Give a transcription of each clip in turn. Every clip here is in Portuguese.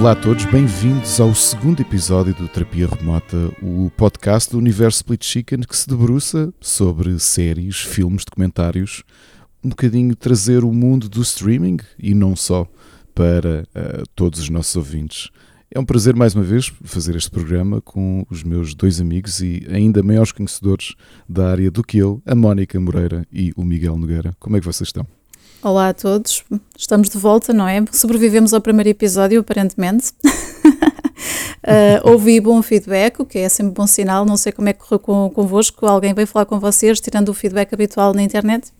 Olá a todos, bem-vindos ao segundo episódio do Terapia Remota, o podcast do universo Split Chicken que se debruça sobre séries, filmes, documentários, um bocadinho trazer o mundo do streaming e não só para uh, todos os nossos ouvintes. É um prazer mais uma vez fazer este programa com os meus dois amigos e ainda maiores conhecedores da área do que eu, a Mónica Moreira e o Miguel Nogueira. Como é que vocês estão? Olá a todos, estamos de volta, não é? Sobrevivemos ao primeiro episódio, aparentemente. uh, ouvi bom feedback, o que é sempre bom sinal. Não sei como é que correu com, convosco. Alguém veio falar com vocês, tirando o feedback habitual na internet?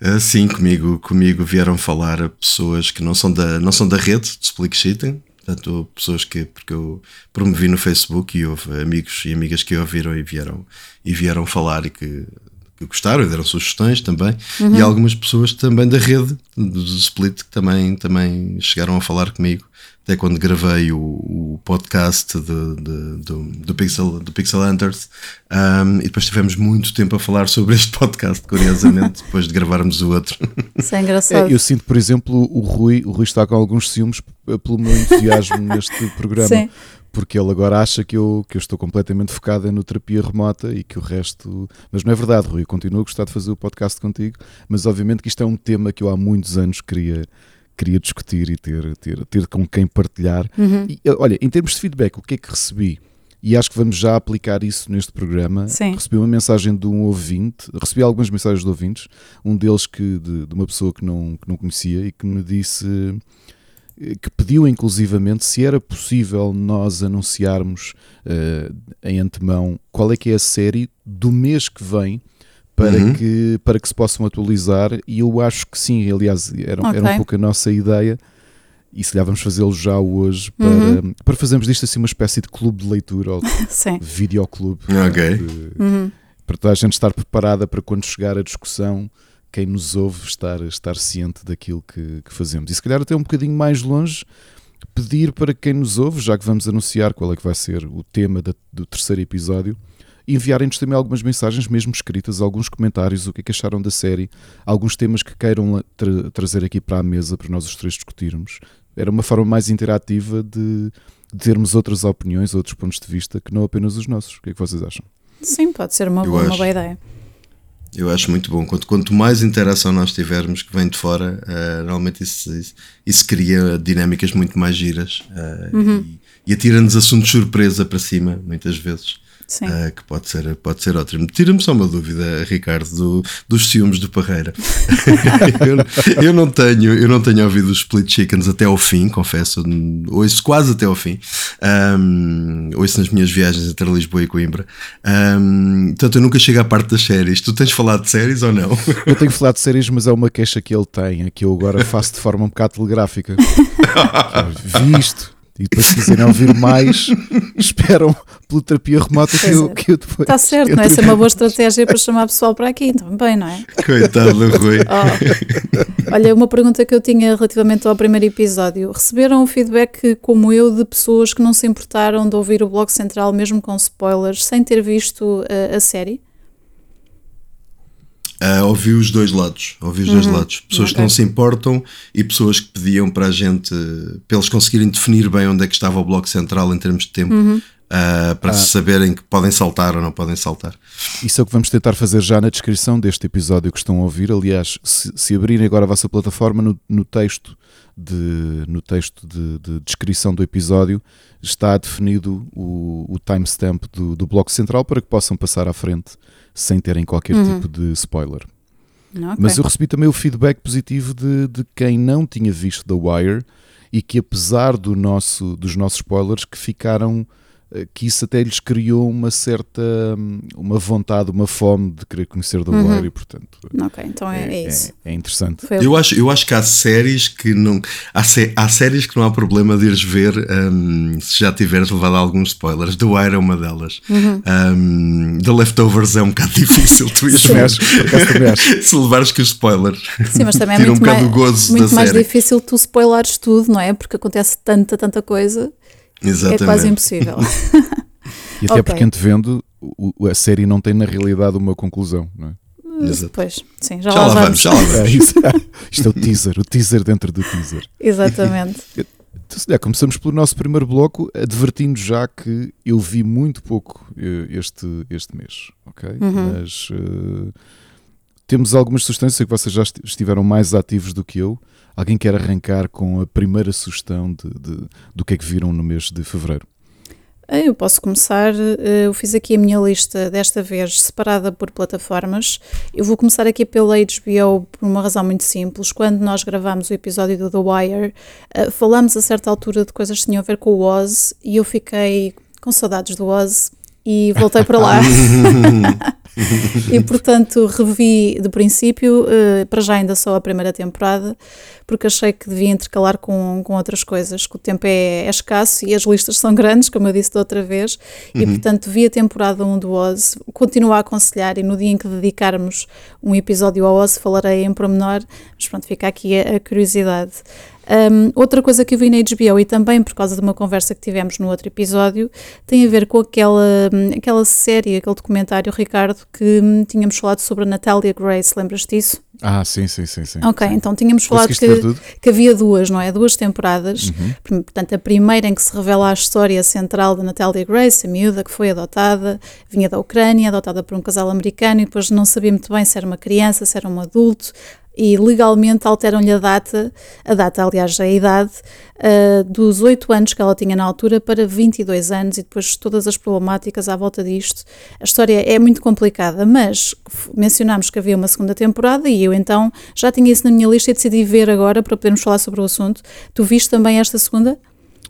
Uh, sim, comigo, comigo vieram falar pessoas que não são da, não são da rede de Split Sheeting, portanto, pessoas que porque eu promovi no Facebook e houve amigos e amigas que ouviram e vieram, e vieram falar e que gostaram e deram sugestões também, uhum. e algumas pessoas também da rede do Split que também, também chegaram a falar comigo até quando gravei o, o podcast de, de, do, do, Pixel, do Pixel Hunters. Um, e depois tivemos muito tempo a falar sobre este podcast, curiosamente, depois de gravarmos o outro. Isso é engraçado. É, eu sinto, por exemplo, o Rui, o Rui está com alguns ciúmes pelo meu entusiasmo neste programa. Sim. Porque ele agora acha que eu, que eu estou completamente focado no terapia remota e que o resto. Mas não é verdade, Rui. Eu continuo a gostar de fazer o podcast contigo, mas obviamente que isto é um tema que eu há muitos anos queria, queria discutir e ter, ter, ter com quem partilhar. Uhum. E, olha, em termos de feedback, o que é que recebi? E acho que vamos já aplicar isso neste programa. Sim. Recebi uma mensagem de um ouvinte, recebi algumas mensagens de ouvintes, um deles que de, de uma pessoa que não, que não conhecia e que me disse que pediu inclusivamente se era possível nós anunciarmos uh, em antemão qual é que é a série do mês que vem para, uhum. que, para que se possam atualizar e eu acho que sim, aliás, era, okay. era um pouco a nossa ideia e se calhar vamos fazê-lo já hoje para, uhum. para fazermos disto assim uma espécie de clube de leitura ou de videoclube okay. uhum. para toda a gente estar preparada para quando chegar a discussão quem nos ouve estar, estar ciente daquilo que, que fazemos e se calhar até um bocadinho mais longe pedir para quem nos ouve, já que vamos anunciar qual é que vai ser o tema da, do terceiro episódio enviarem-nos também algumas mensagens, mesmo escritas, alguns comentários, o que é que acharam da série, alguns temas que queiram tra trazer aqui para a mesa para nós os três discutirmos. Era uma forma mais interativa de, de termos outras opiniões, outros pontos de vista que não apenas os nossos. O que é que vocês acham? Sim, pode ser uma, uma boa ideia. Eu acho muito bom. Quanto, quanto mais interação nós tivermos que vem de fora, uh, normalmente isso, isso, isso, cria dinâmicas muito mais giras uh, uhum. e, e atira-nos assuntos surpresa para cima, muitas vezes. Uh, que pode ser, pode ser ótimo. Tira-me só uma dúvida, Ricardo, do, dos ciúmes do Parreira. eu, eu, não tenho, eu não tenho ouvido os Split Chickens até ao fim, confesso. Ouço quase até ao fim. Um, ouço nas minhas viagens entre Lisboa e Coimbra. Um, portanto, eu nunca chego à parte das séries. Tu tens falado de séries ou não? Eu tenho falado de séries, mas é uma queixa que ele tem, que eu agora faço de forma um bocado telegráfica. Visto e depois se quiserem ouvir mais, esperam pela terapia remota que eu, é. que eu depois. Está certo, não é? Essa é uma boa estratégia para chamar pessoal para aqui, então bem, não é? Coitado do Rui. Oh. Olha, uma pergunta que eu tinha relativamente ao primeiro episódio: receberam um feedback como eu de pessoas que não se importaram de ouvir o Bloco Central, mesmo com spoilers, sem ter visto a, a série? Uh, ouvi os dois lados, ouvi os uhum. dois lados. Pessoas okay. que não se importam e pessoas que pediam para a gente, para eles conseguirem definir bem onde é que estava o bloco central em termos de tempo, uhum. uh, para ah. saberem que podem saltar ou não podem saltar. Isso é o que vamos tentar fazer já na descrição deste episódio que estão a ouvir. Aliás, se, se abrirem agora a vossa plataforma, no, no texto, de, no texto de, de, descrição do episódio, está definido o, o timestamp do, do bloco central para que possam passar à frente sem terem qualquer uhum. tipo de spoiler. Okay. Mas eu recebi também o feedback positivo de, de quem não tinha visto The Wire e que apesar do nosso, dos nossos spoilers que ficaram que isso até lhes criou uma certa hum, uma vontade, uma fome de querer conhecer The uhum. Wire e portanto ok, então é, é, é isso. é, é interessante. Eu acho, eu acho que há séries que não há, sé, há séries que não há problema de ires ver um, se já tiveres levado alguns spoilers. The Wire é uma delas. Uhum. um, The Leftovers é um bocado difícil tu ires ver se levares que os spoilers. Sim, mas também é muito, um mais, muito mais difícil tu spoilares tudo, não é? porque acontece tanta, tanta coisa Exatamente. É quase impossível. e até okay. porque antevendo, a série não tem na realidade uma conclusão, não é? Exato. Pois, sim, já, já lá, vamos. Já lá vamos. É, isto é o teaser, o teaser dentro do teaser. Exatamente. Então, se começamos pelo nosso primeiro bloco, advertindo já que eu vi muito pouco eh, este, este mês, ok? Uhum. Mas uh, temos algumas sugestões, sei que vocês já estiveram mais ativos do que eu. Alguém quer arrancar com a primeira sugestão de, de, do que é que viram no mês de fevereiro? Eh, eu posso começar. Eh, eu fiz aqui a minha lista, desta vez separada por plataformas. Eu vou começar aqui pela HBO por uma razão muito simples. Quando nós gravamos o episódio do The Wire, eh, falamos a certa altura de coisas que tinham a ver com o Oz e eu fiquei com saudades do Oz e voltei para lá. e portanto revi de princípio, uh, para já ainda só a primeira temporada, porque achei que devia intercalar com, com outras coisas, que o tempo é, é escasso e as listas são grandes, como eu disse da outra vez, uhum. e portanto vi a temporada 1 do Oz, continuo a aconselhar e no dia em que dedicarmos um episódio ao Oz falarei em pormenor, mas pronto, fica aqui a, a curiosidade. Um, outra coisa que eu vi na HBO e também por causa de uma conversa que tivemos no outro episódio tem a ver com aquela, aquela série, aquele documentário, Ricardo, que hum, tínhamos falado sobre a Natalia Grace, lembras disso? Ah, sim, sim, sim. sim ok, sim. então tínhamos falado que, que, havia duas, não é? Duas temporadas. Uhum. Portanto, a primeira em que se revela a história central da Natalia Grace, a miúda que foi adotada, vinha da Ucrânia, adotada por um casal americano e depois não sabia muito bem se era uma criança, se era um adulto e legalmente alteram-lhe a data, a data, aliás, a idade, uh, dos 8 anos que ela tinha na altura para 22 anos e depois todas as problemáticas à volta disto. A história é muito complicada, mas mencionámos que havia uma segunda temporada e eu então já tinha isso na minha lista e decidi ver agora para podermos falar sobre o assunto. Tu viste também esta segunda?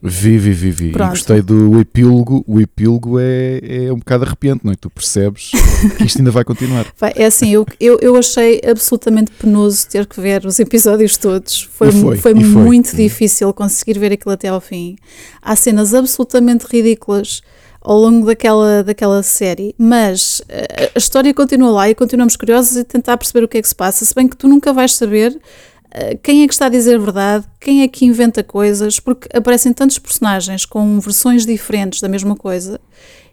Vi, vi, vi, vi. E gostei do epílogo. O epílogo é, é um bocado arrepiante, não é? Tu percebes que isto ainda vai continuar. É assim, eu, eu, eu achei absolutamente penoso ter que ver os episódios todos. Foi, foi, foi muito foi. difícil conseguir ver aquilo até ao fim. Há cenas absolutamente ridículas ao longo daquela, daquela série, mas a, a história continua lá e continuamos curiosos e tentar perceber o que é que se passa, se bem que tu nunca vais saber eh, quem é que está a dizer a verdade, quem é que inventa coisas, porque aparecem tantos personagens com versões diferentes da mesma coisa,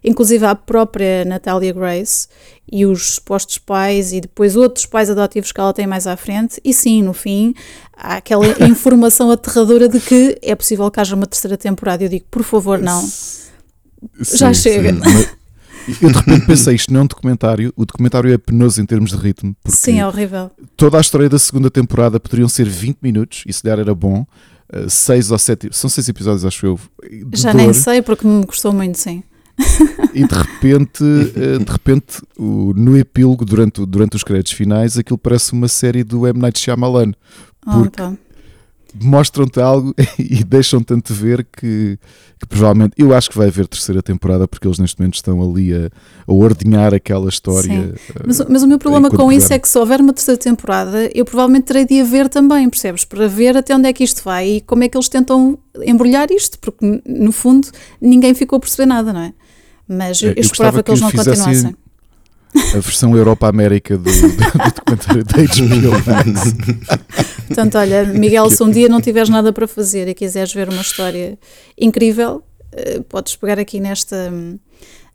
inclusive a própria Natalia Grace e os supostos pais e depois outros pais adotivos que ela tem mais à frente, e sim, no fim, há aquela informação aterradora de que é possível que haja uma terceira temporada. Eu digo, por favor, não. Sim, Já chega. Sim. Eu de repente pensei, isto não é um documentário, o documentário é penoso em termos de ritmo. Sim, é horrível. Toda a história da segunda temporada poderiam ser 20 minutos, e se der era bom. Uh, seis ou sete, são seis episódios, acho eu. Já dor. nem sei, porque me gostou muito, sim. E de repente, uh, de repente no epílogo, durante, durante os créditos finais, aquilo parece uma série do M. Night Shyamalan. Porque, oh, mostram-te algo e deixam tanto ver que, que, provavelmente eu acho que vai haver terceira temporada porque eles neste momento estão ali a, a ordenhar aquela história. Uh, mas, mas, o meu problema com isso é que se houver uma terceira temporada, eu provavelmente terei de a ver também, percebes? Para ver até onde é que isto vai e como é que eles tentam embrulhar isto, porque no fundo ninguém ficou a perceber nada, não é? Mas eu, eu, eu esperava que eles não continuassem a versão Europa-América do, do, do, documentário da HBO Max. Portanto, olha, Miguel, se um dia não tiveres nada para fazer e quiseres ver uma história incrível, uh, podes pegar aqui nesta,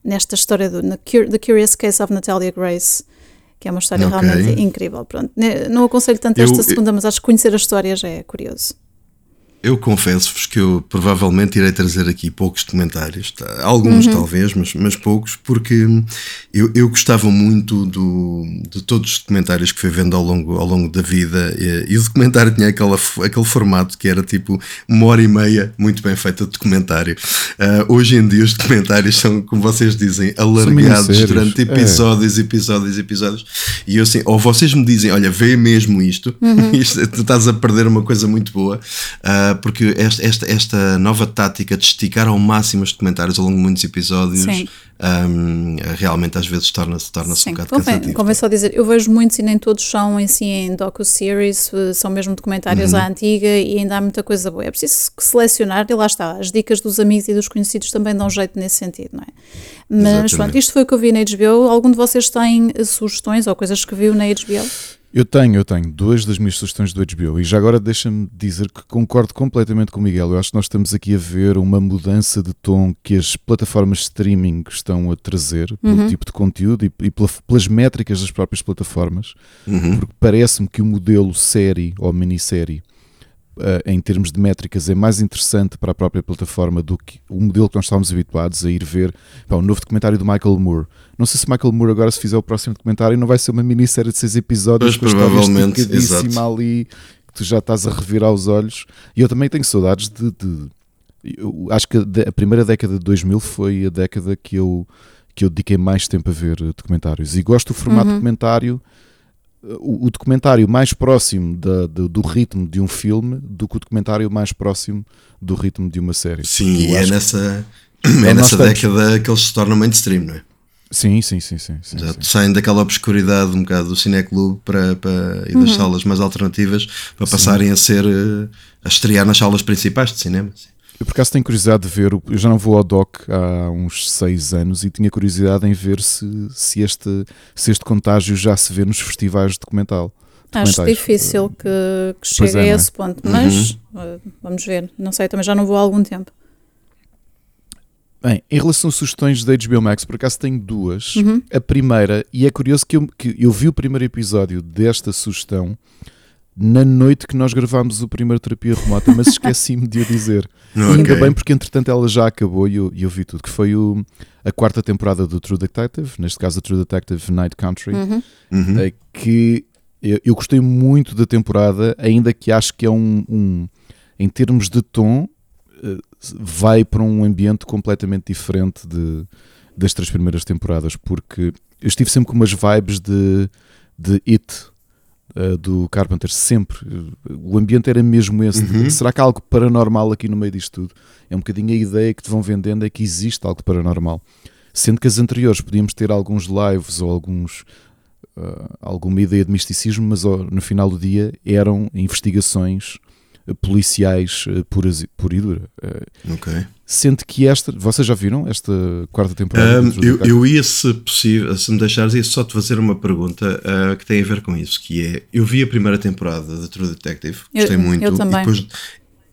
nesta história do The Curious Case of Natalia Grace, que é uma história okay. realmente incrível. Pronto, não aconselho tanto esta eu, segunda, mas acho que conhecer a história já é curioso. Eu confesso-vos que eu provavelmente irei trazer aqui poucos documentários, tá? alguns uhum. talvez, mas, mas poucos, porque eu, eu gostava muito do, de todos os documentários que fui vendo ao longo, ao longo da vida e, e o documentário tinha aquela, aquele formato que era tipo uma hora e meia muito bem feita de documentário. Uh, hoje em dia os documentários são, como vocês dizem, alargados durante episódios, é. episódios, episódios, e eu assim, ou vocês me dizem, olha, vê mesmo isto, uhum. isto tu estás a perder uma coisa muito boa. Uh, porque esta, esta, esta nova tática de esticar ao máximo os documentários ao longo de muitos episódios um, realmente às vezes torna-se torna, -se, um bocado convém, cansativo. Convém só dizer, eu vejo muitos e nem todos são em si em docu-series, eh, são mesmo documentários uhum. à antiga e ainda há muita coisa boa. É preciso selecionar e lá está, as dicas dos amigos e dos conhecidos também dão jeito nesse sentido, não é? Mas Exatamente. pronto, isto foi o que eu vi na HBO. Algum de vocês tem sugestões ou coisas que viu na HBO? Eu tenho, eu tenho duas das minhas sugestões do HBO e já agora deixa-me dizer que concordo completamente com o Miguel. Eu acho que nós estamos aqui a ver uma mudança de tom que as plataformas de streaming estão a trazer uhum. pelo tipo de conteúdo e, e pela, pelas métricas das próprias plataformas, uhum. porque parece-me que o modelo série ou minissérie em termos de métricas, é mais interessante para a própria plataforma do que o modelo que nós estávamos habituados a ir ver. Pá, o novo documentário do Michael Moore. Não sei se Michael Moore agora, se fizer o próximo documentário, não vai ser uma minissérie de seis episódios, pois, provavelmente, exato. ali que tu já estás a revirar os olhos. E eu também tenho saudades de. de eu acho que a primeira década de 2000 foi a década que eu, que eu dediquei mais tempo a ver documentários. E gosto do formato uhum. documentário o, documentário mais próximo da, do, do, ritmo de um filme do que o documentário mais próximo do ritmo de uma série. Sim, e é nessa, é nessa década que eles se tornam mainstream, não é? Sim, sim, sim, sim, sim, Já sim. saem daquela obscuridade um bocado do cineclube para, para, e das uhum. salas mais alternativas para passarem sim. a ser eh, a estrear nas salas principais de cinema. Sim. Eu por acaso tenho curiosidade de ver, eu já não vou ao DOC há uns 6 anos e tinha curiosidade em ver se, se, este, se este contágio já se vê nos festivais de documental. Acho difícil que, que chegue é, a é? esse ponto, mas uhum. vamos ver. Não sei, também já não vou há algum tempo. Bem, em relação a sugestões da HBO Max, por acaso tenho duas. Uhum. A primeira, e é curioso que eu, que eu vi o primeiro episódio desta sugestão na noite que nós gravámos o primeiro Terapia Remota, mas esqueci-me de a dizer. Okay. Ainda bem, porque entretanto ela já acabou e eu, eu vi tudo. Que foi o, a quarta temporada do True Detective, neste caso a True Detective Night Country, uhum. Uhum. Eh, que eu, eu, gostei muito da temporada, ainda que acho que é um, um em termos de tom, eh, vai para um ambiente completamente diferente de, das três primeiras temporadas, porque eu estive sempre com umas vibes de, de It uh, do Carpenter, sempre. O ambiente era mesmo esse. Uhum. Será que há algo paranormal aqui no meio disto tudo? É um bocadinho a ideia que te vão vendendo é que existe algo paranormal. Sendo que as anteriores podíamos ter alguns lives ou alguns. Uh, alguma ideia de misticismo, mas oh, no final do dia eram investigações policiais puras, pura e dura. Ok. Sendo que esta, vocês já viram esta quarta temporada? Um, eu, eu ia, se possível, se me deixares, ia só te fazer uma pergunta uh, que tem a ver com isso, que é, eu vi a primeira temporada de True Detective, gostei eu, muito, eu também. e depois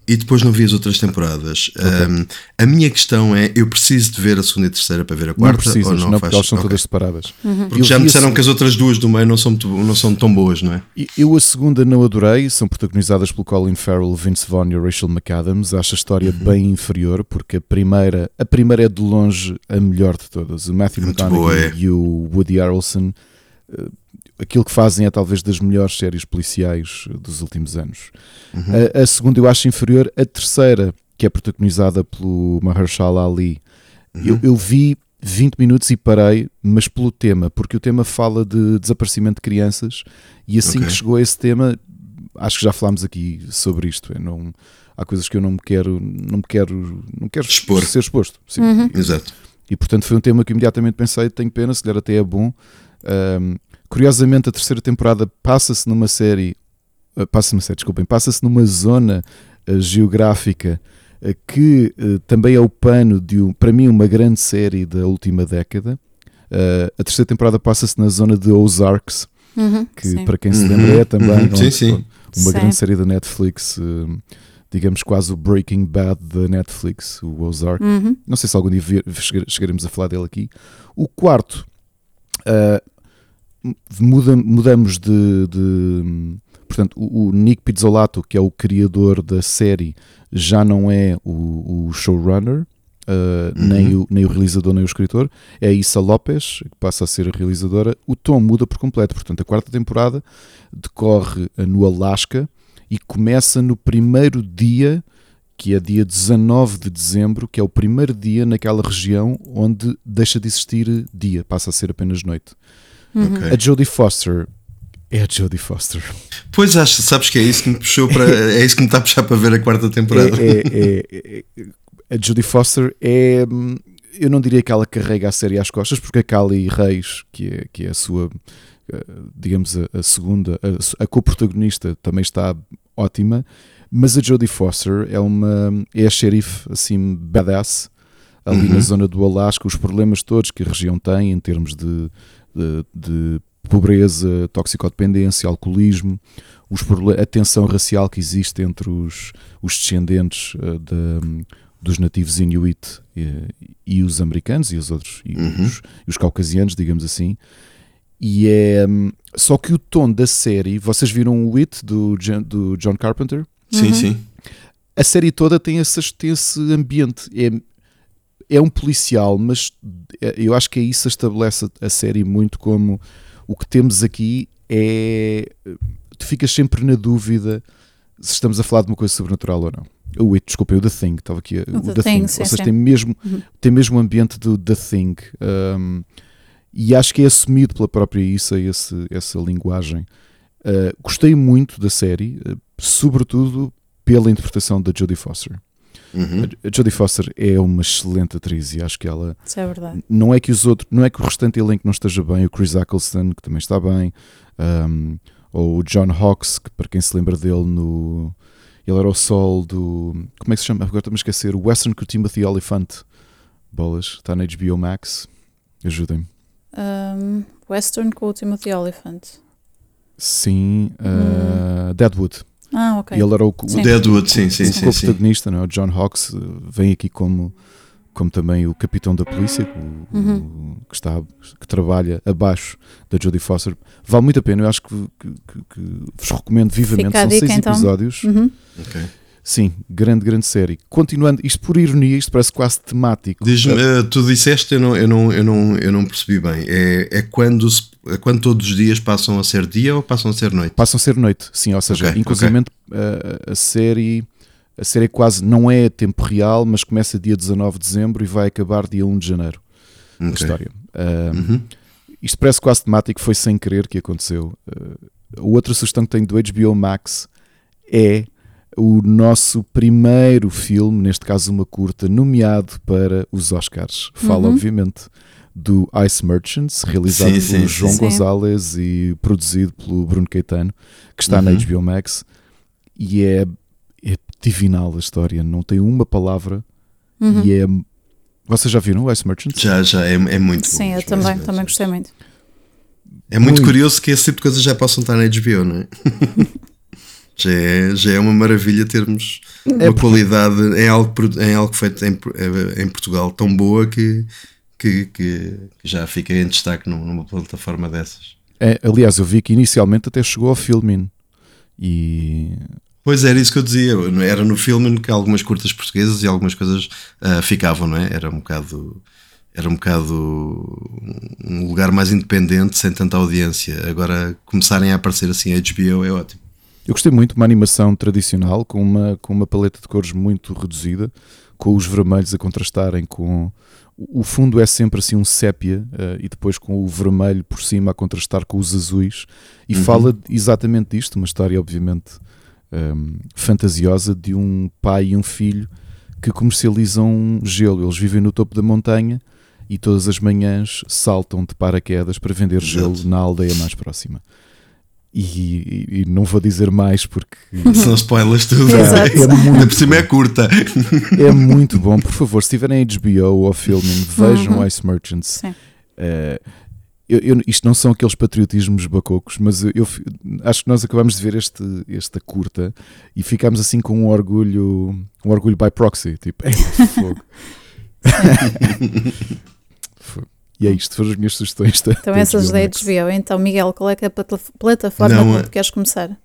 e depois não vi as outras temporadas. Okay. Um, a minha questão é: eu preciso de ver a segunda e a terceira para ver a quarta? Não precisas, ou não, não faz? porque elas são okay. todas separadas. Uhum. Porque eu já me disseram a... que as outras duas do meio não são, não são tão boas, não é? Eu a segunda não adorei, são protagonizadas pelo Colin Farrell, Vince Vaughn e Rachel McAdams. Acho a história uhum. bem inferior, porque a primeira, a primeira é de longe a melhor de todas. O Matthew McConaughey é. e o Woody Harrelson aquilo que fazem é talvez das melhores séries policiais dos últimos anos. Uhum. A, a, segunda eu acho inferior. A terceira, que é protagonizada pelo Mahershala Ali, uhum. eu, eu, vi 20 minutos e parei, mas pelo tema, porque o tema fala de desaparecimento de crianças e assim okay. que chegou a esse tema, acho que já falámos aqui sobre isto. não, há coisas que eu não me quero, não me quero, não quero Expor. ser exposto. Sim. Uhum. Exato. E portanto foi um tema que imediatamente pensei, tenho pena, se calhar até é bom. Um, Curiosamente, a terceira temporada passa-se numa série, uh, passa-se numa série, desculpem, passa-se numa zona uh, geográfica uh, que também é o pano de, um, para mim, uma grande série da última década. a terceira temporada passa-se na zona de Ozarks, uhum, que sim. para quem se lembra é também uhum, sim, sim. uma sim. grande série da Netflix digamos quase o Breaking Bad da Netflix, o Ozark. Uhum. Não sei se algum dia chegaremos a falar dele aqui. O quarto uh, muda, mudamos de, de portanto, o, o, Nick Pizzolato, que é o criador da série, já não é o, o showrunner, uh, uhum. nem, o, nem o realizador, nem o escritor, é a Issa Lopes, que passa a ser a realizadora. O tom muda por completo, portanto, a quarta temporada decorre no Alasca e começa no primeiro dia, que é dia 19 de dezembro, que é o primeiro dia naquela região onde deixa de existir dia, passa a ser apenas noite. Uhum. Okay. A Jodie Foster é a Jodie Foster. Pois acho, sabes que é isso que me puxou para. é isso que me está a puxar para ver a quarta temporada. É, é, é, é a Jodie Foster é. Eu não diria que ela carrega a série às costas, porque a Kali Reis, que é, que é a sua, eh, digamos, a, a segunda, a, a co-protagonista, também está ótima, mas a Jodie Foster é uma. é a xerife assim, badass, ali uhum. na zona do Alasca, os problemas todos que a região tem em termos de de, de pobreza, toxicodependência, alcoolismo, os, a tensão racial que existe entre os, os descendentes uh, de, dos nativos inuit e, e, os americanos e os outros, e, uhum. os, e os caucasianos, digamos assim. E é. Um, só que o tom da série, vocês viram o It do, do John Carpenter? Sim, Uhum. sim. A série toda tem, essas, tem esse ambiente. É, é um policial, mas é- eu acho que é isso que estabelece a série muito como o que temos aqui é. Tu ficas sempre na dúvida se estamos a falar de uma coisa sobrenatural ou não. O It, desculpem, o The Thing, estava aqui. a- O O, The The, Thing, Thing, sim, ou seja, sim. tem mesmo, Uhum. tem mesmo o ambiente do The Thing. um, e acho que é assumido pela própria Issa esse, essa linguagem. Uh, gostei muito da série, uh, sobretudo pela interpretação da Jodie Foster. Uhum. A a Jodie Foster é uma excelente atriz e acho que ela Isso é verdade. não é que os outros, não é que o restante elenco não esteja bem, o Chris Eccleston que também está bem, um, ou o John Hawkes, que para quem se lembra dele no ele era o sol do como é que se chama? Agora estou-me a esquecer, o Western com o Timothy Oliphant. Bolas, está na HBO Max. Ajudem-me. Um, Western com o Timothy Oliphant. Sim, uh, Deadwood. Ah, ok. E ele era o, O Sim. Deadwood, sim, sim, o sim. sim. co-protagonista, não é? o John Hawkes, uh, vem aqui como, como também o capitão da polícia, o- Uhum. o- que, está, que trabalha abaixo da Jodie Foster. Vale muito a pena, eu acho que, que, que- que vos recomendo vivamente. Fica São dica, seis então. episódios. Uhum. Ok. Sim, grande, grande série. Continuando, isto por ironia, isto parece quase temático. Diz-me, eh, tu disseste, eu não, eu não, eu não, eu não percebi bem. É, é, quando, se- é quando todos os dias passam a ser dia ou passam a ser noite? Passam a ser noite, sim, ou seja, Ok, inclusive a, a série a série quase não é a tempo real, mas começa dia 19 de dezembro e vai acabar dia 1 de janeiro. a Ok. história. Um, Uhum. Isto parece quase temático, foi sem querer que aconteceu. Uh, a outra sugestão que tenho do HBO Max é o nosso primeiro filme, neste caso uma curta, nomeado para os Oscars. Fala, Uhum. obviamente, do Ice Merchants, realizado Sim, sim. João Sim. Gonzalez e produzido pelo Bruno Caetano, que está na Uhum. HBO Max. E é, é divinal a história, não tem uma palavra. Uhum. E é. Vocês já viram o Ice Merchants? Já, já, é, é muito bom. Sim, eu também, também gostei muito. É muito, Muito. curioso que esse tipo de coisas já possam estar na HBO, não é? já, é já é uma maravilha termos É uma porque- qualidade em algo, em algo feito em, em Portugal tão boa que, que, que já fica em destaque num- numa plataforma dessas. É, aliás, eu vi que inicialmente até chegou ao Filmin. E Pois era isso que eu dizia, era no filme que algumas curtas portuguesas e algumas coisas ah, ficavam, não é? Era um bocado era um bocado um lugar mais independente, sem tanta audiência. Agora começarem a aparecer assim a HBO é ótimo. Eu gostei muito de uma animação tradicional com uma, com uma paleta de cores muito reduzida, com os vermelhos a contrastarem com. O fundo é sempre assim um sépia eh, e depois com o vermelho por cima a contrastar com os azuis. E Uhum. fala exatamente disto, uma história, obviamente, ehm, fantasiosa de um pai e um filho que comercializam gelo. Eles vivem no topo da montanha e todas as manhãs saltam de paraquedas para vender gelo Exato. na aldeia mais próxima. E, e- e não vou dizer mais porque São spoilers tudo. É Ainda muito, por cima é curta. é muito bom. Por favor, se tiverem HBO ou filming, vejam Uhum. Ice Merchants. Sim. Eh, eu- eu- isto não são aqueles patriotismos bacocos, mas eu, eu acho que nós acabamos de ver este, esta curta e ficámos assim com um orgulho, um orgulho by proxy, tipo, "Ei, fogo. E é isto, foram as minhas sugestões. Da, Então essas da. HBO. Então, Miguel, qual é, que é a plata- plataforma Não, por é- onde queres começar?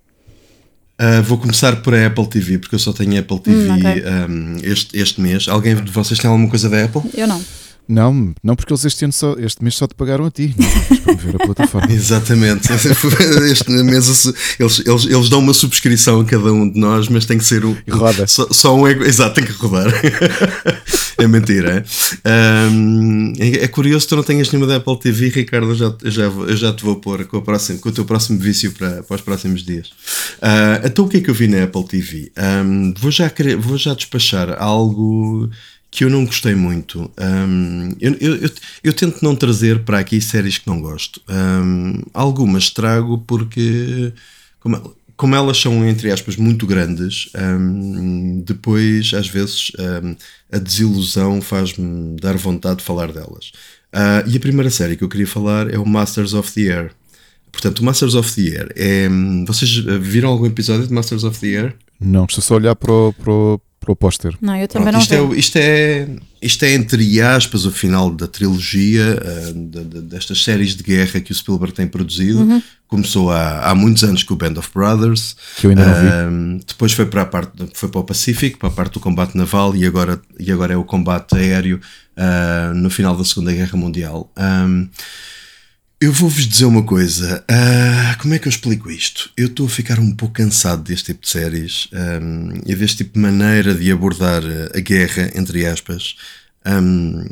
Ah, vou começar por a Apple TV, porque eu só tenho Apple TV Hum, ok. um, este, este mês. Alguém de vocês tem alguma coisa da Apple? Eu não. Não, não porque eles este, ano só, este mês só te pagaram a ti, não para ver a plataforma. Exatamente. Este mês eles, eles, eles dão uma subscrição a cada um de nós, mas tem que ser um. Roda. Só, só um. ego- Exato, tem que rodar. é mentira. é? Um, é, é curioso que tu não tenhas nenhuma da Apple TV, Ricardo. Eu já, eu já, eu já te vou pôr com, a próxima, com o teu próximo vício para, para os próximos dias. Ah, então, o que é que eu vi na Apple TV? Um, vou, já vou já despachar algo que eu não gostei muito. Um, eu, eu, eu, eu tento não trazer para aqui séries que não gosto. Um, algumas trago porque, como, como elas são, entre aspas, muito grandes, um, depois, às vezes, a desilusão faz-me dar vontade de falar delas. Ah, e a primeira série que eu queria falar é o Masters of the Air. Portanto, o Masters of the Air é. Vocês viram algum episódio de Masters of the Air? Não, estou só a olhar para o, para o, para o póster. Não, eu também Pronto, não isto, é, isto, é, isto é, entre aspas, o final da trilogia, uh, de, de, destas séries de guerra que o Spielberg tem produzido. Uhum. Começou há, há muitos anos com o Band of Brothers. Que eu ainda não vi. depois foi para a parte, foi para o Pacífico, para a parte do combate naval e agora, e agora é o combate aéreo uh, no final da Segunda Guerra Mundial. Um, eu vou-vos dizer uma coisa. Uh, como é que eu explico isto? Eu estou a ficar um pouco cansado deste tipo de séries um, e deste tipo de maneira de abordar a guerra, entre aspas. Um,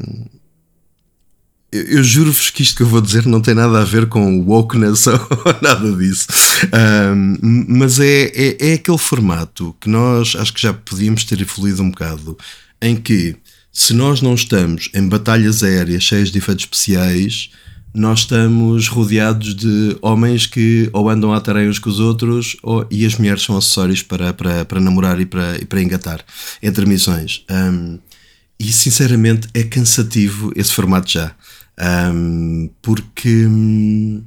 eu, eu juro-vos que isto que eu vou dizer não tem nada a ver com wokeness ou nada disso. Um, mas é, é, é aquele formato que nós acho que já podíamos ter evoluído um bocado, em que se nós não estamos em batalhas aéreas cheias de efeitos especiais nós estamos rodeados de homens que ou andam a tareia uns com os outros ou, e as mulheres são acessórios para, para, para namorar e para, e para engatar entre missões. Um, e sinceramente é cansativo esse formato já. Um, porque. Hum,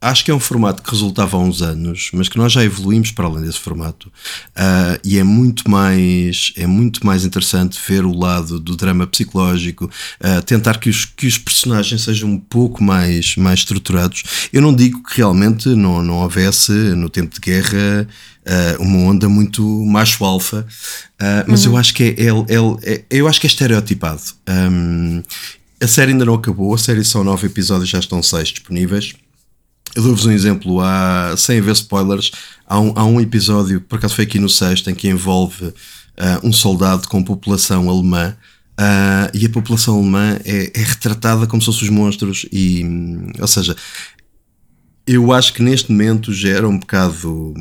acho que é um formato que resultava há uns anos, mas que nós já evoluímos para além desse formato. Uh, e é muito mais é muito mais interessante ver o lado do drama psicológico, uh, tentar que os, que os personagens sejam um pouco mais, mais estruturados. Eu não digo que realmente não, não houvesse, no tempo de guerra, uh, uma onda muito macho alfa, mas uhum. eu acho que é, é, é, é, eu acho que é estereotipado. Um, a série ainda não acabou, a série são nove episódios, já estão seis disponíveis. Eu dou-vos um exemplo, há, sem haver spoilers, há um, há um episódio, por acaso foi aqui no sexto, em que envolve uh, um soldado com população alemã. Uh, e a população alemã é, é, retratada como se fossem os monstros e, ou seja, eu acho que neste momento gera um bocado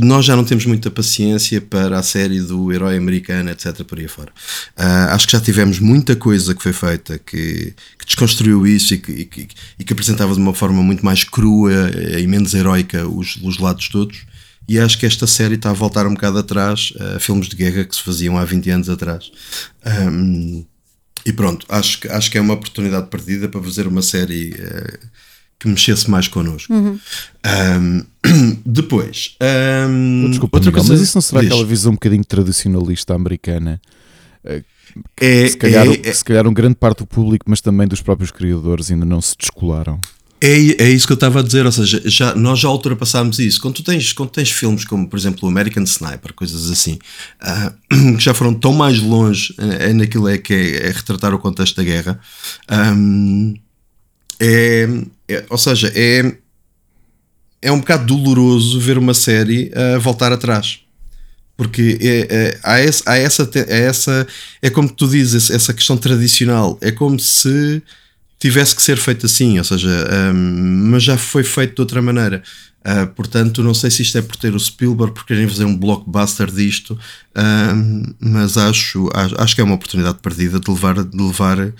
nós já não temos muita paciência para a série do herói americano, etc. por aí fora. Uh, acho que já tivemos muita coisa que foi feita que, que desconstruiu isso e que, e, que, e que, apresentava de uma forma muito mais crua e menos heroica os, os lados todos. E acho que esta série está a voltar um bocado atrás a filmes de guerra que se faziam há 20 anos atrás. Um, e pronto, acho que, acho que é uma oportunidade perdida para fazer uma série. Uh, que mexesse mais connosco. Uhum. Um, depois, um, Desculpa, outra Miguel, coisa, mas isso não será diz. aquela visão um bocadinho tradicionalista americana? Eh, é, se, calhar, é, é, se calhar um grande parte do público, mas também dos próprios criadores ainda não se descolaram. É, é isso que eu estava a dizer, ou seja, já, nós já ultrapassámos isso. Quando tu, tens, quando tens filmes como, por exemplo, o American Sniper, coisas assim, uh, que já foram tão mais longe uh, naquilo é que é, é, retratar o contexto da guerra, um, é, é, ou seja, é, é um bocado doloroso ver uma série a voltar atrás. Porque é, é, há, esse, há essa, essa. É como tu dizes, essa questão tradicional. É como se tivesse que ser feito assim, ou seja, um, mas já foi feito de outra maneira. Uh, portanto, não sei se isto é por ter o Spielberg, por querem fazer um blockbuster disto, uh, mas acho, acho, acho que é uma oportunidade perdida de levar, de levar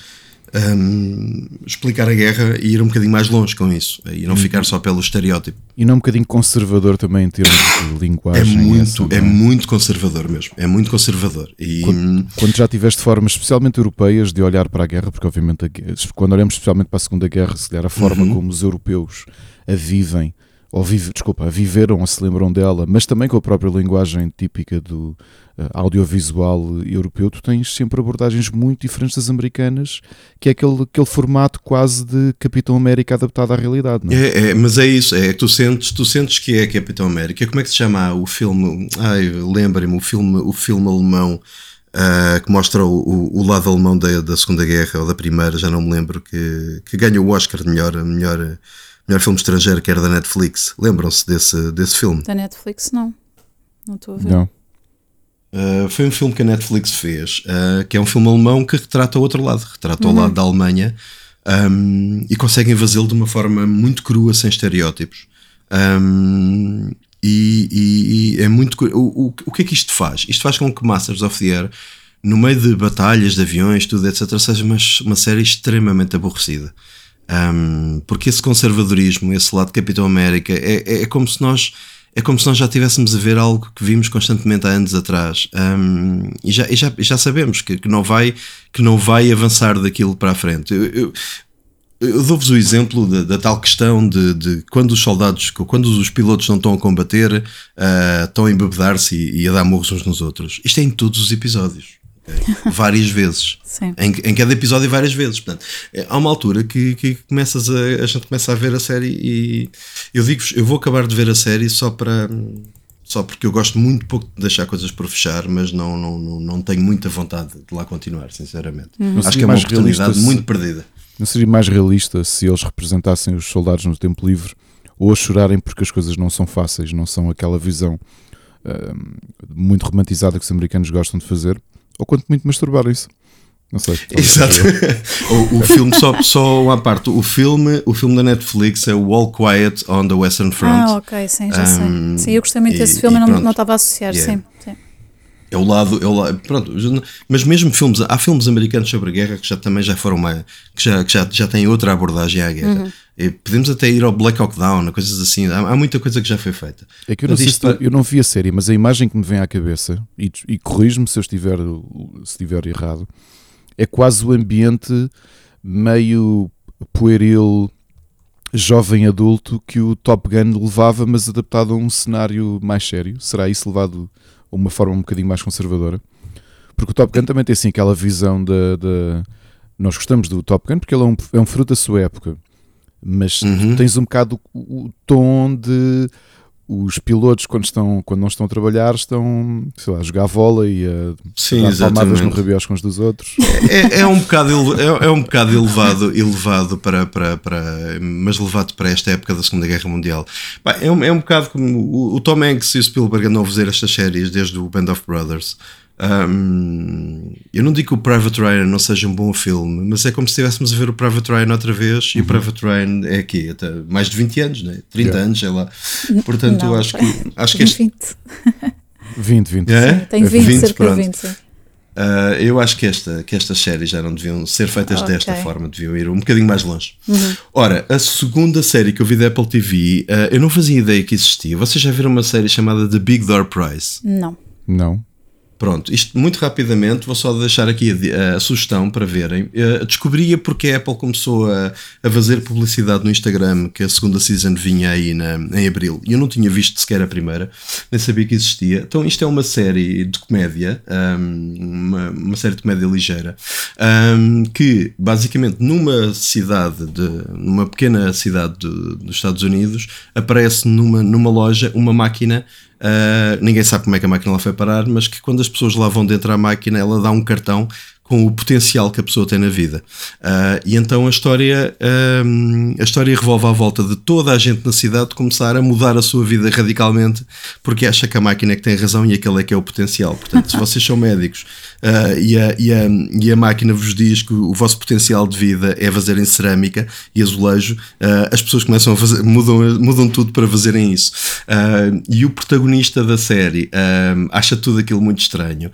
um, explicar a guerra e ir um bocadinho mais longe com isso e não ficar só pelo estereótipo. E não um bocadinho conservador também em termos de linguagem. É muito, essa, é, é muito conservador mesmo, é muito conservador. E... Quando, quando, já tiveste formas, especialmente europeias, de olhar para a guerra, porque obviamente a, quando olhamos especialmente para a Segunda Guerra, se calhar a forma uhum. como os europeus a vivem ou vive, desculpa, viveram ou se lembram dela, mas também com a própria linguagem típica do uh, audiovisual europeu, tu tens sempre abordagens muito diferentes das americanas, que é aquele, aquele formato quase de Capitão América adaptado à realidade, não é? é, é mas é isso, é tu sentes, tu sentes que é Capitão América. Como é que se chama o filme? Ai, lembrem-me, o filme, o filme alemão. Uh, que mostra o, o, o, lado alemão da, da Segunda Guerra ou da Primeira, já não me lembro, que, que ganha o Oscar de melhor, melhor melhor filme estrangeiro que era da Netflix. Lembram-se desse, desse filme? Da Netflix, não. Não estou a ver. Não. Uh, foi um filme que a Netflix fez, uh, que é um filme alemão que retrata o outro lado, retrata uhum. o lado da Alemanha um, e conseguem fazê-lo de uma forma muito crua, sem estereótipos. Um, e, e, e, é muito. O, o, o que é que isto faz? Isto faz com que Masters of the Air, no meio de batalhas, de aviões, tudo, etc., seja uma, uma série extremamente aborrecida. Um, porque esse conservadorismo, esse lado de Capitão América, é, é, é, como se nós é como se nós já estivéssemos a ver algo que vimos constantemente há anos atrás um, e, já, e já, já sabemos que, que, não vai, que não vai avançar daquilo para a frente. Eu, eu, eu dou-vos o exemplo da, da, tal questão de, de, quando os soldados, quando os pilotos não estão a combater, uh, estão a embebedar-se e, e, a dar morros uns nos outros. Isto é em todos os episódios várias vezes. Em, em, cada episódio várias vezes. Portanto, é, há uma altura que, que começas a, a gente começa a ver a série e eu digo-vos, eu vou acabar de ver a série só para só porque eu gosto muito pouco de deixar coisas por fechar, mas não, não, não, não tenho muita vontade de lá continuar, sinceramente. Uhum. Acho que é uma oportunidade se, muito perdida. Não seria mais realista se eles representassem os soldados no tempo livre ou a chorarem porque as coisas não são fáceis, não são aquela visão uh, muito romantizada que os americanos gostam de fazer, ou quanto muito masturbarem-se. Não sei. Exato. o, o, filme, só, só uma parte, o filme, o filme da Netflix é o All Quiet on the Western Front. Ah, ok, sim, já um, sei. Sim, eu gostei muito e, desse filme, não, não estava a associar, yeah. sim, sim. É o lado, é o lado, pronto, mas mesmo filmes, há filmes americanos sobre a guerra que já também já foram uma, que já, que já, já têm outra abordagem à guerra. Uhum. podemos até ir ao Black Hawk Down, coisas assim, há, há, muita coisa que já foi feita. É que eu não, sei isto... eu não vi a série, mas a imagem que me vem à cabeça, e, e corrijo-me se eu estiver, se estiver errado, é quase o ambiente meio pueril, jovem adulto que o Top Gun levava, mas adaptado a um cenário mais sério. Será isso levado uma forma um bocadinho mais conservadora? Porque o Top Gun também tem assim aquela visão da. Nós gostamos do Top Gun porque ele é um, é um fruto da sua época, mas uhum. tens um bocado o, o tom de os pilotos quando, estão, quando não estão a trabalhar estão lá, a jogar bola e a Sim, dar palmadas no rabiosco uns dos outros. É, é, um bocado é, é, um bocado elevado elevado para, para, para mas levado para esta época da Segunda Guerra Mundial. É, um, é um bocado como o, o Tom Hanks e o Spielberg andam a fazer estas séries desde o Band of Brothers um, eu não digo que o Private Ryan não seja um bom filme, mas é como se estivéssemos a ver o Private Ryan outra vez uhum. e o uhum. Private Ryan é aqui, até mais de 20 anos, né? 30 yeah. anos, sei lá. Portanto, não, acho que, acho que este... 20. 20, 20. É? Tem 20, 20 cerca de 20. Uh, eu acho que, esta, que estas séries já não deviam ser feitas okay. desta forma, deviam ir um bocadinho mais longe. Uhum. Ora, a segunda série que eu vi da Apple TV, uh, eu não fazia ideia que existia. Vocês já viram uma série chamada The Big Door Prize? Não. Não. Pronto, isto muito rapidamente, vou só deixar aqui a, a, a sugestão para verem. Uh, descobria porque a Apple começou a, a, fazer publicidade no Instagram que a segunda season vinha aí na, em abril e eu não tinha visto sequer a primeira, nem sabia que existia. Então, isto é uma série de comédia, um, uma, uma, série de comédia ligeira, um, que basicamente numa cidade, de, numa pequena cidade de, dos Estados Unidos, aparece numa, numa loja uma máquina Uh, ninguém sabe como é que a máquina lá foi parar, mas que quando as pessoas lá vão dentro da máquina, ela dá um cartão com o potencial que a pessoa tem na vida. Uh, e então a história, uh, a história revolve à volta de toda a gente na cidade começar a mudar a sua vida radicalmente porque acha que a máquina é que tem razão e aquele é que é o potencial. Portanto, se vocês são médicos uh, e, a, e, a, e a máquina vos diz que o vosso potencial de vida é fazer em cerâmica e azulejo, as pessoas começam a fazer, mudam, mudam tudo para fazerem isso. e o protagonista da série acha tudo aquilo muito estranho,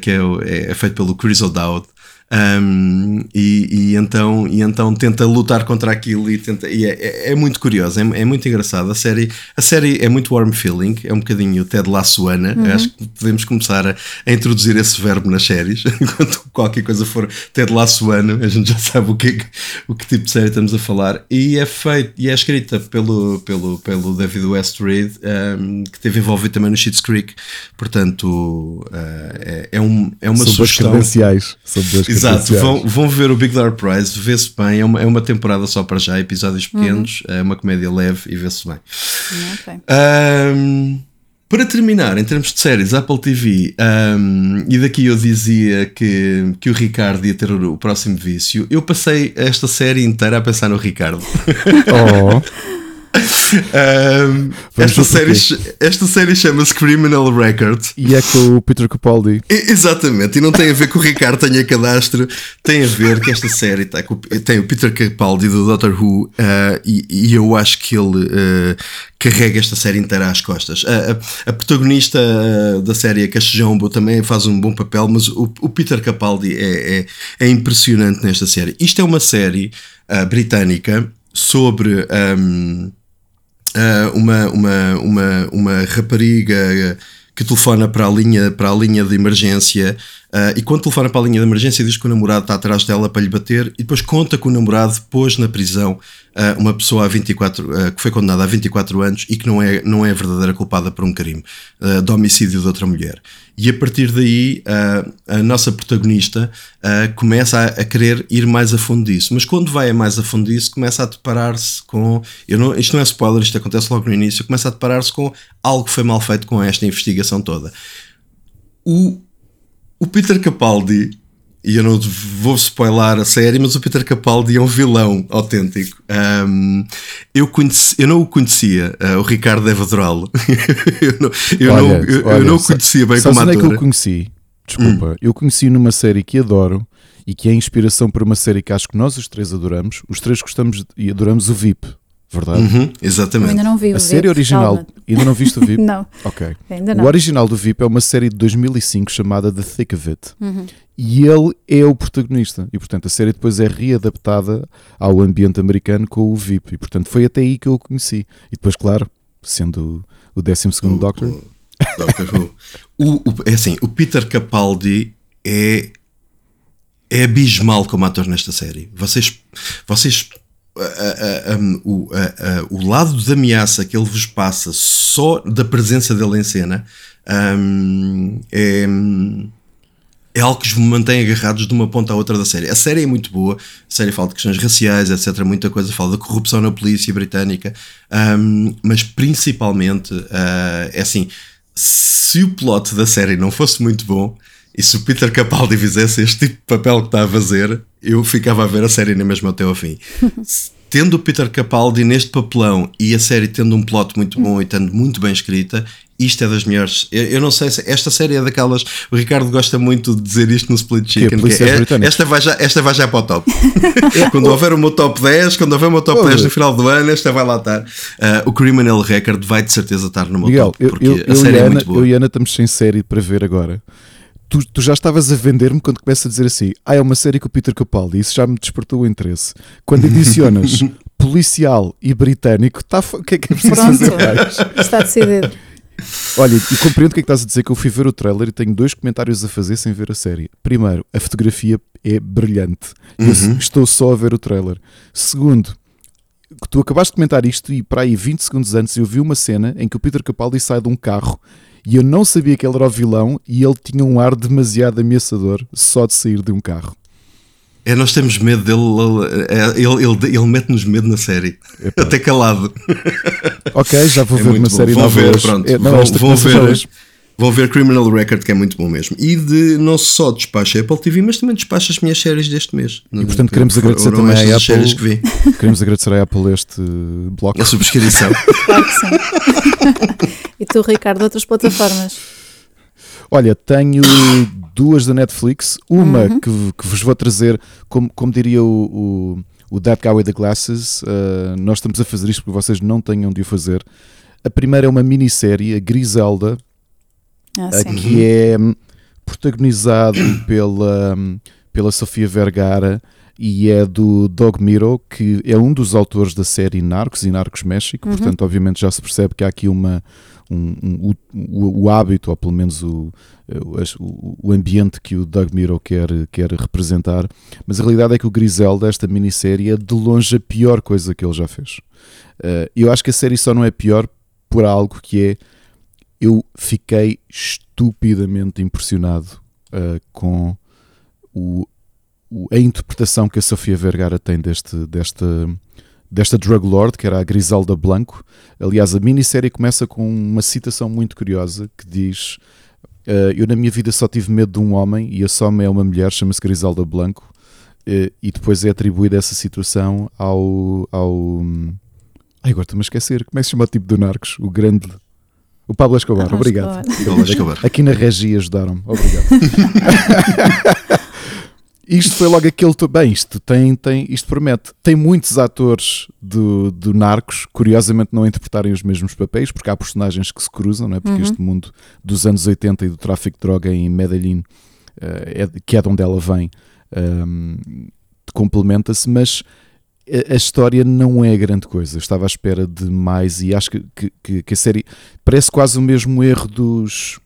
que é, é, é feito pelo Chris O'Dowd um, e, e, então, e então tenta lutar contra aquilo e, tenta, e é, é, é muito curioso, é, é, muito engraçado. A série, a série é muito warm feeling, é um bocadinho Ted Lassoana. Uhum. Acho que podemos começar a, a, introduzir esse verbo nas séries. Enquanto qualquer coisa for Ted Lassoano, a gente já sabe o que, o que tipo de série estamos a falar. E é feito e é escrita pelo, pelo, pelo David West Reed, um, que esteve envolvido também no Schitt's Creek. Portanto, uh, é, é, um, é uma São sugestão. credenciais. São Exato, vão, vão ver o Big Door Prize, vê-se bem, é uma, é uma temporada só para já, episódios uhum. pequenos, uhum. é uma comédia leve e vê-se bem. Okay. Um, para terminar, em termos de séries, Apple TV, um, e daqui eu dizia que, que o Ricardo ia ter o, o próximo vício, eu passei esta série inteira a pensar no Ricardo. Oh. Um, esta, série, esta série chama-se Criminal Record. E é com o Peter Capaldi. E, exatamente, e não tem a ver com o Ricardo tenha cadastro, tem a ver que esta série tá com, tem o Peter Capaldi do Doctor Who uh, e, e, eu acho que ele uh, carrega esta série inteira às costas. A, a, a protagonista uh, da série, a Cachejombo, também faz um bom papel, mas o, o Peter Capaldi é, é, é, impressionante nesta série. Isto é uma série britânica sobre. Um, uh, uma, uma, uma, uma rapariga que telefona para a linha, para a linha de emergência Uh, e quando telefona para a linha de emergência, diz que o namorado está atrás dela para lhe bater, e depois conta que o namorado pôs na prisão uh, uma pessoa há 24, uh, que foi condenada há 24 anos e que não é, não é verdadeira culpada por um crime de homicídio de outra mulher. E a partir daí, a nossa protagonista começa a, a, querer ir mais a fundo disso. Mas quando vai a mais a fundo disso, começa a deparar-se com. Eu não, isto não é spoiler, isto acontece logo no início. Começa a deparar-se com algo que foi mal feito com esta investigação toda. O o Peter Capaldi, e eu não vou spoiler a série, mas o Peter Capaldi é um vilão autêntico. Um, eu, conheci, eu não o conhecia, uh, o Ricardo Evadrol. eu não, eu olha, não, eu, olha, eu não o conhecia bem como ator. é que eu conheci? Desculpa, hum. eu conheci numa série que adoro e que é inspiração para uma série que acho que nós os três adoramos. Os três gostamos e adoramos o VIP verdade? Uhum, exatamente. Eu ainda não vi o A VIP, série original, calma. ainda não viste o VIP? não. Ok. Ainda não. O original do VIP é uma série de 2005 chamada The Thick of It. Uhum. E ele é o protagonista. E portanto a série depois é readaptada ao ambiente americano com o VIP. E portanto foi até aí que eu o conheci. E depois, claro, sendo o 12 Doctor. O, Doctor Who. o, o, é assim, o Peter Capaldi é é abismal como ator nesta série. Vocês, vocês o, o lado de ameaça que ele vos passa só da presença dele em cena um, é, é algo que os mantém agarrados de uma ponta à outra da série. A série é muito boa, a série fala de questões raciais, etc. Muita coisa, fala da corrupção na polícia britânica, um, mas principalmente uh, é assim: se o plot da série não fosse muito bom, e se o Peter Capaldi fizesse este tipo de papel que está a fazer, eu ficava a ver a série nem mesmo até ao fim. tendo o Peter Capaldi neste papelão e a série tendo um plot muito bom e estando muito bem escrita, isto é das melhores. Eu, eu, não sei se esta série é daquelas. O Ricardo gosta muito de dizer isto no Split Chicken. Que é, é esta, vai já, esta vai já para o top. quando houver o meu top 10, quando houver o meu top 10 no final do ano, esta vai lá estar. Uh, o Criminal Record vai de certeza estar no meu Miguel, top. Porque eu, eu, a série é Ana, muito boa. Eu e Ana estamos sem série para ver agora tu, tu já estavas a vender-me quando começa a dizer assim: ah, é uma série com o Peter Capaldi, isso já me despertou o interesse. Quando adicionas policial e britânico, tá, o que é que é preciso Pronto. fazer mais? Está decidido. Olha, e compreendo o que é que estás a dizer, que eu fui ver o trailer e tenho dois comentários a fazer sem ver a série. Primeiro, a fotografia é brilhante. Uhum. estou só a ver o trailer. Segundo, tu acabaste de comentar isto e para aí 20 segundos antes eu vi uma cena em que o Peter Capaldi sai de um carro e eu não sabia que ele era o vilão e ele tinha um ar demasiado ameaçador só de sair de um carro. É, nós temos medo dele, ele, ele, ele, ele mete-nos medo na série, Epa. até calado. Ok, já vou é ver uma bom. série vão nova ver, Pronto, é, não, vão, vão ver, vão ver Criminal Record, que é muito bom mesmo. E de não só despacha a Apple TV, mas também despacha as minhas séries deste mês. E portanto queremos agradecer também à Apple. Que vi. Queremos agradecer à Apple este bloco. A subscrição. claro que sim. e tu, Ricardo, outras plataformas? Olha, tenho duas da Netflix, uma uhum. que, que, vos vou trazer, como, como diria o, o, o That Guy with the Glasses, uh, nós estamos a fazer isto porque vocês não tenham de o fazer. A primeira é uma minissérie, a Griselda, ah, que é protagonizado pela, pela Sofia Vergara e é do Dog Miro, que é um dos autores da série Narcos e Narcos México, uhum. portanto, obviamente, já se percebe que há aqui uma, um, um, o, o, hábito, ou pelo menos o, o, o, ambiente que o Doug Miro quer, quer representar, mas a realidade é que o Griselda, esta minissérie, é de longe a pior coisa que ele já fez. Uh, eu acho que a série só não é pior por algo que é eu fiquei estupidamente impressionado uh, com o, o, a interpretação que a Sofia Vergara tem deste, desta desta drug lord, que era a Griselda Blanco. Aliás, a minissérie começa com uma citação muito curiosa que diz: uh, Eu na minha vida só tive medo de um homem e esse homem é uma mulher, chama-se Griselda Blanco. Uh, e depois é atribuída essa situação ao. ao Ai, agora estou-me a esquecer. Como é que se chama o tipo do Narcos? O grande. O Pablo Escobar, ah, obrigado. Escobar. Aqui na regia ajudaram-me, obrigado. isto foi logo aquele. Bem, isto tem, tem, isto promete. Tem muitos atores do, do Narcos, curiosamente não interpretarem os mesmos papéis, porque há personagens que se cruzam, não é? porque uhum. este mundo dos anos 80 e do tráfico de droga em Medellín, uh, é, que é de onde ela vem, um, ehm, complementa-se, mas a, a, história não é grande coisa. Eu estava à espera de mais e acho que, que, que a série parece quase o mesmo erro dos.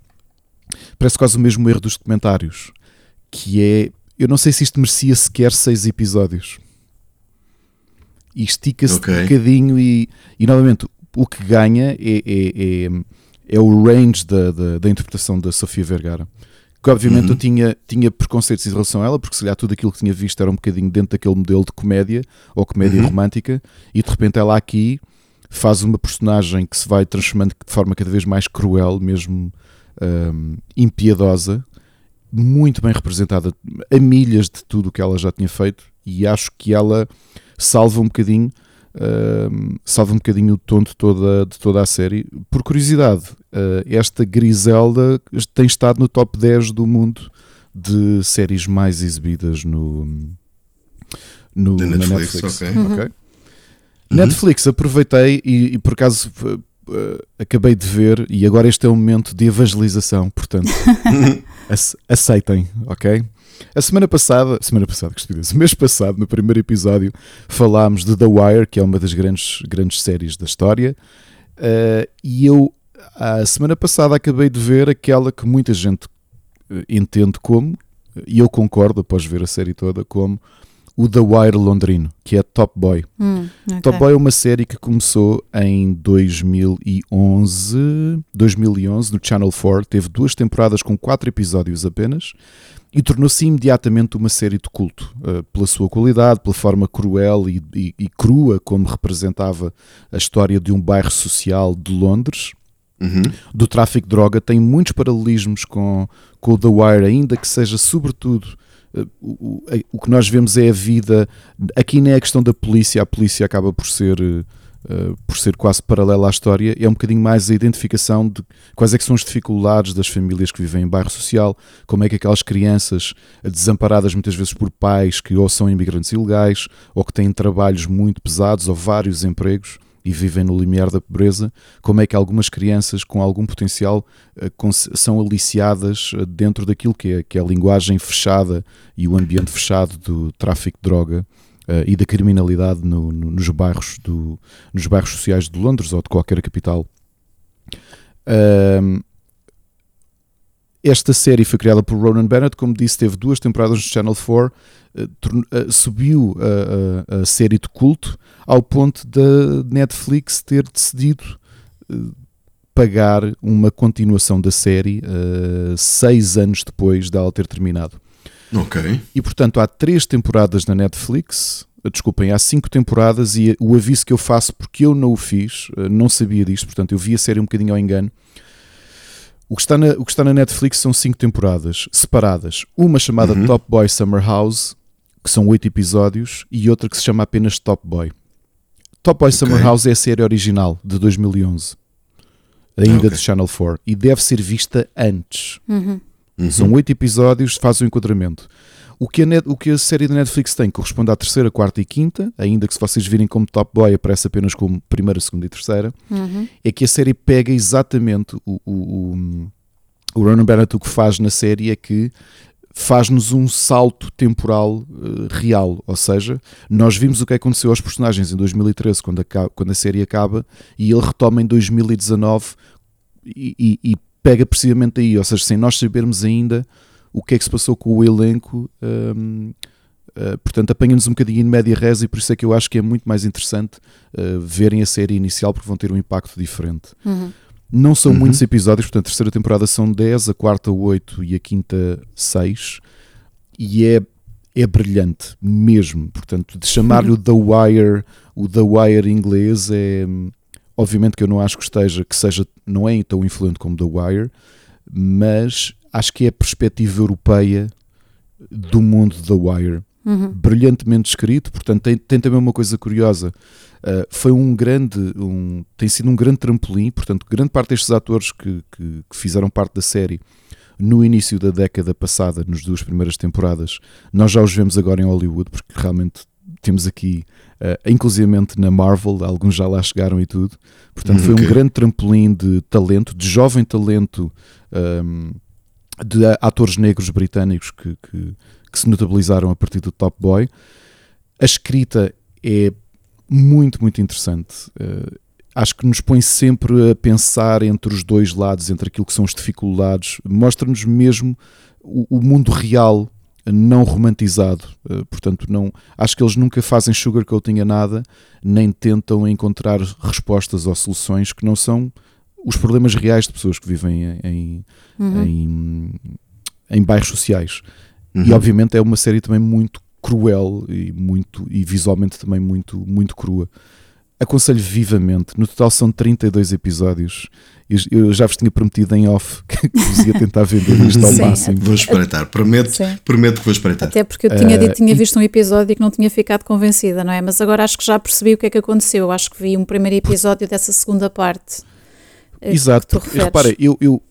Parece quase o mesmo erro dos documentários que é. Eu não sei se isto merecia sequer seis episódios. E estica-se Ok. um bocadinho e, e novamente o que ganha é, é, é, é o range da, da, da interpretação da Sofia Vergara. Que obviamente Uhum. eu tinha, tinha preconceitos em relação a ela, porque se calhar tudo aquilo que tinha visto era um bocadinho dentro daquele modelo de comédia ou comédia Uhum. romântica, e de repente ela aqui faz uma personagem que se vai transformando de forma cada vez mais cruel, mesmo hum, impiedosa, muito bem representada, a milhas de tudo o que ela já tinha feito, e acho que ela salva um bocadinho. Salva um bocadinho o tom de toda, de toda a série. Por curiosidade, uh, esta Griselda tem estado no top 10 do mundo de séries mais exibidas no, no na Netflix, Netflix. ok. ok? Uhum. Netflix, aproveitei e, e por acaso uh, acabei de ver, e agora este é o momento de evangelização, portanto, ace- aceitem, ok? A semana passada, semana passada, que mês passado, no primeiro episódio, falámos de The Wire, que é uma das grandes, grandes séries da história, uh, e eu, a semana passada, acabei de ver aquela que muita gente uh, entende como, e eu concordo após ver a série toda, como o The Wire londrino, que é Top Boy. Hum, ok. Top Boy é uma série que começou em 2011, 2011 no Channel 4, teve duas temporadas com quatro episódios apenas e tornou-se imediatamente uma série de culto eh, pela sua qualidade, pela forma cruel e, e- e crua como representava a história de um bairro social de Londres Uhum. do tráfico de droga tem muitos paralelismos com, com o The Wire, ainda que seja sobretudo eh, o, o- o que nós vemos é a vida. Aqui nem é a questão da polícia, a polícia acaba por ser. Eh, por ser quase paralela à história, é um bocadinho mais a identificação de quais é que são as dificuldades das famílias que vivem em bairro social, como é que aquelas crianças eh, desamparadas muitas vezes por pais que ou são imigrantes ilegais ou que têm trabalhos muito pesados ou vários empregos e vivem no limiar da pobreza, como é que algumas crianças com algum potencial eh, são aliciadas dentro daquilo que é, que é a linguagem fechada e o ambiente fechado do tráfico de droga eh, e da criminalidade no- no- nos, bairros do, nos bairros sociais de Londres ou de qualquer capital. Esta série foi criada por Ronan Bennett, como disse, teve duas temporadas no Channel 4, eh, torn- eh, subiu a, a- a série de culto ao ponto da Netflix ter decidido eh, pagar uma continuação da série eh, seis anos depois dela ter terminado. Ok. E portanto há três temporadas na Netflix. eh, Desculpem, há cinco temporadas e o aviso que eu faço porque eu não o fiz, eh, não sabia disto, portanto eu vi a série um bocadinho ao engano. O que, está na, o que está na Netflix são cinco temporadas separadas. Uma chamada Uhum. Top Boy Summer House, que são oito episódios, e outra que se chama apenas Top Boy. Top Boy Summer Ok. House é a série original de 2011, ainda Ok. de Channel 4, e deve ser vista antes. Uhum. Uhum. São oito episódios, faz o enquadramento. O que, a net- o que a série da Netflix tem corresponde à terceira, quarta e quinta, ainda que se vocês virem como Top Boy aparece apenas como primeira, segunda e terceira, Uhum. é que a série pega exatamente o, o, o, o Ronan Bennett o que faz na série é que faz-nos um salto temporal eh, real, ou seja, nós vimos o que aconteceu aos personagens em 2013 quando, aca- quando a série acaba e ele retoma em 2019 e, e- e pega precisamente aí, ou seja, sem nós sabermos ainda o que é que se passou com o elenco. hum, Uh, portanto, apanha-nos um bocadinho em média res e por isso é que eu acho que é muito mais interessante uh, verem a série inicial porque vão ter um impacto diferente. Uhum. Não são Uhum. muitos episódios, portanto, a terceira temporada são 10, a quarta 8 e a quinta 6 e é, é brilhante mesmo. Portanto, de chamar-lhe o The Wire, o The Wire inglês é obviamente que eu não acho que esteja, que seja, não é tão influente como The Wire, mas acho que é a perspectiva europeia do mundo The Wire Uhum. brilhantemente escrito, portanto tem, tem também uma coisa curiosa, uh, foi um grande, um, tem sido um grande trampolim, portanto grande parte destes atores que, que, que fizeram parte da série no início da década passada, nas duas primeiras temporadas, nós já os vemos agora em Hollywood, porque realmente temos aqui, uh, inclusivamente na Marvel, alguns já lá chegaram e tudo, portanto Uhum, foi um grande trampolim de talento, de jovem talento um, de atores negros britânicos que, que, que se notabilizaram a partir do Top Boy. A escrita é muito, muito interessante. Uh, acho que nos põe sempre a pensar entre os dois lados, entre aquilo que são as dificuldades, mostra-nos mesmo o, o mundo real não romantizado. Uh, portanto, não, acho que eles nunca fazem sugarcoating a nada, nem tentam encontrar respostas ou soluções que não são os problemas reais de pessoas que vivem em, uhum. em, em, bairros sociais. Uhum. E obviamente é uma série também muito cruel e, muito, e visualmente também muito, muito crua. Aconselho vivamente. No total são 32 episódios. Eu já vos tinha prometido em off que vos ia tentar vender isto ao Sim, máximo. Vou espreitar, prometo, prometo que vou espreitar. Até porque eu tinha, uh, tinha visto um episódio e que não tinha ficado convencida, não é? Mas agora acho que já percebi o que é que aconteceu. Acho que vi um primeiro episódio dessa segunda parte. Eh, Exato, repara, eu, eu,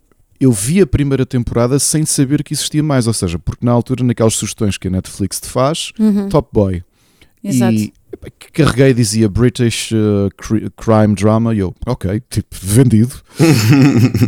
eu vi a primeira temporada sem saber que existia mais, ou seja, porque na altura, naquelas sugestões que a Netflix te faz, uhum. Top Boy. Exato. E carreguei e dizia British uh, Crime Drama e eu, ok, tipo, vendido.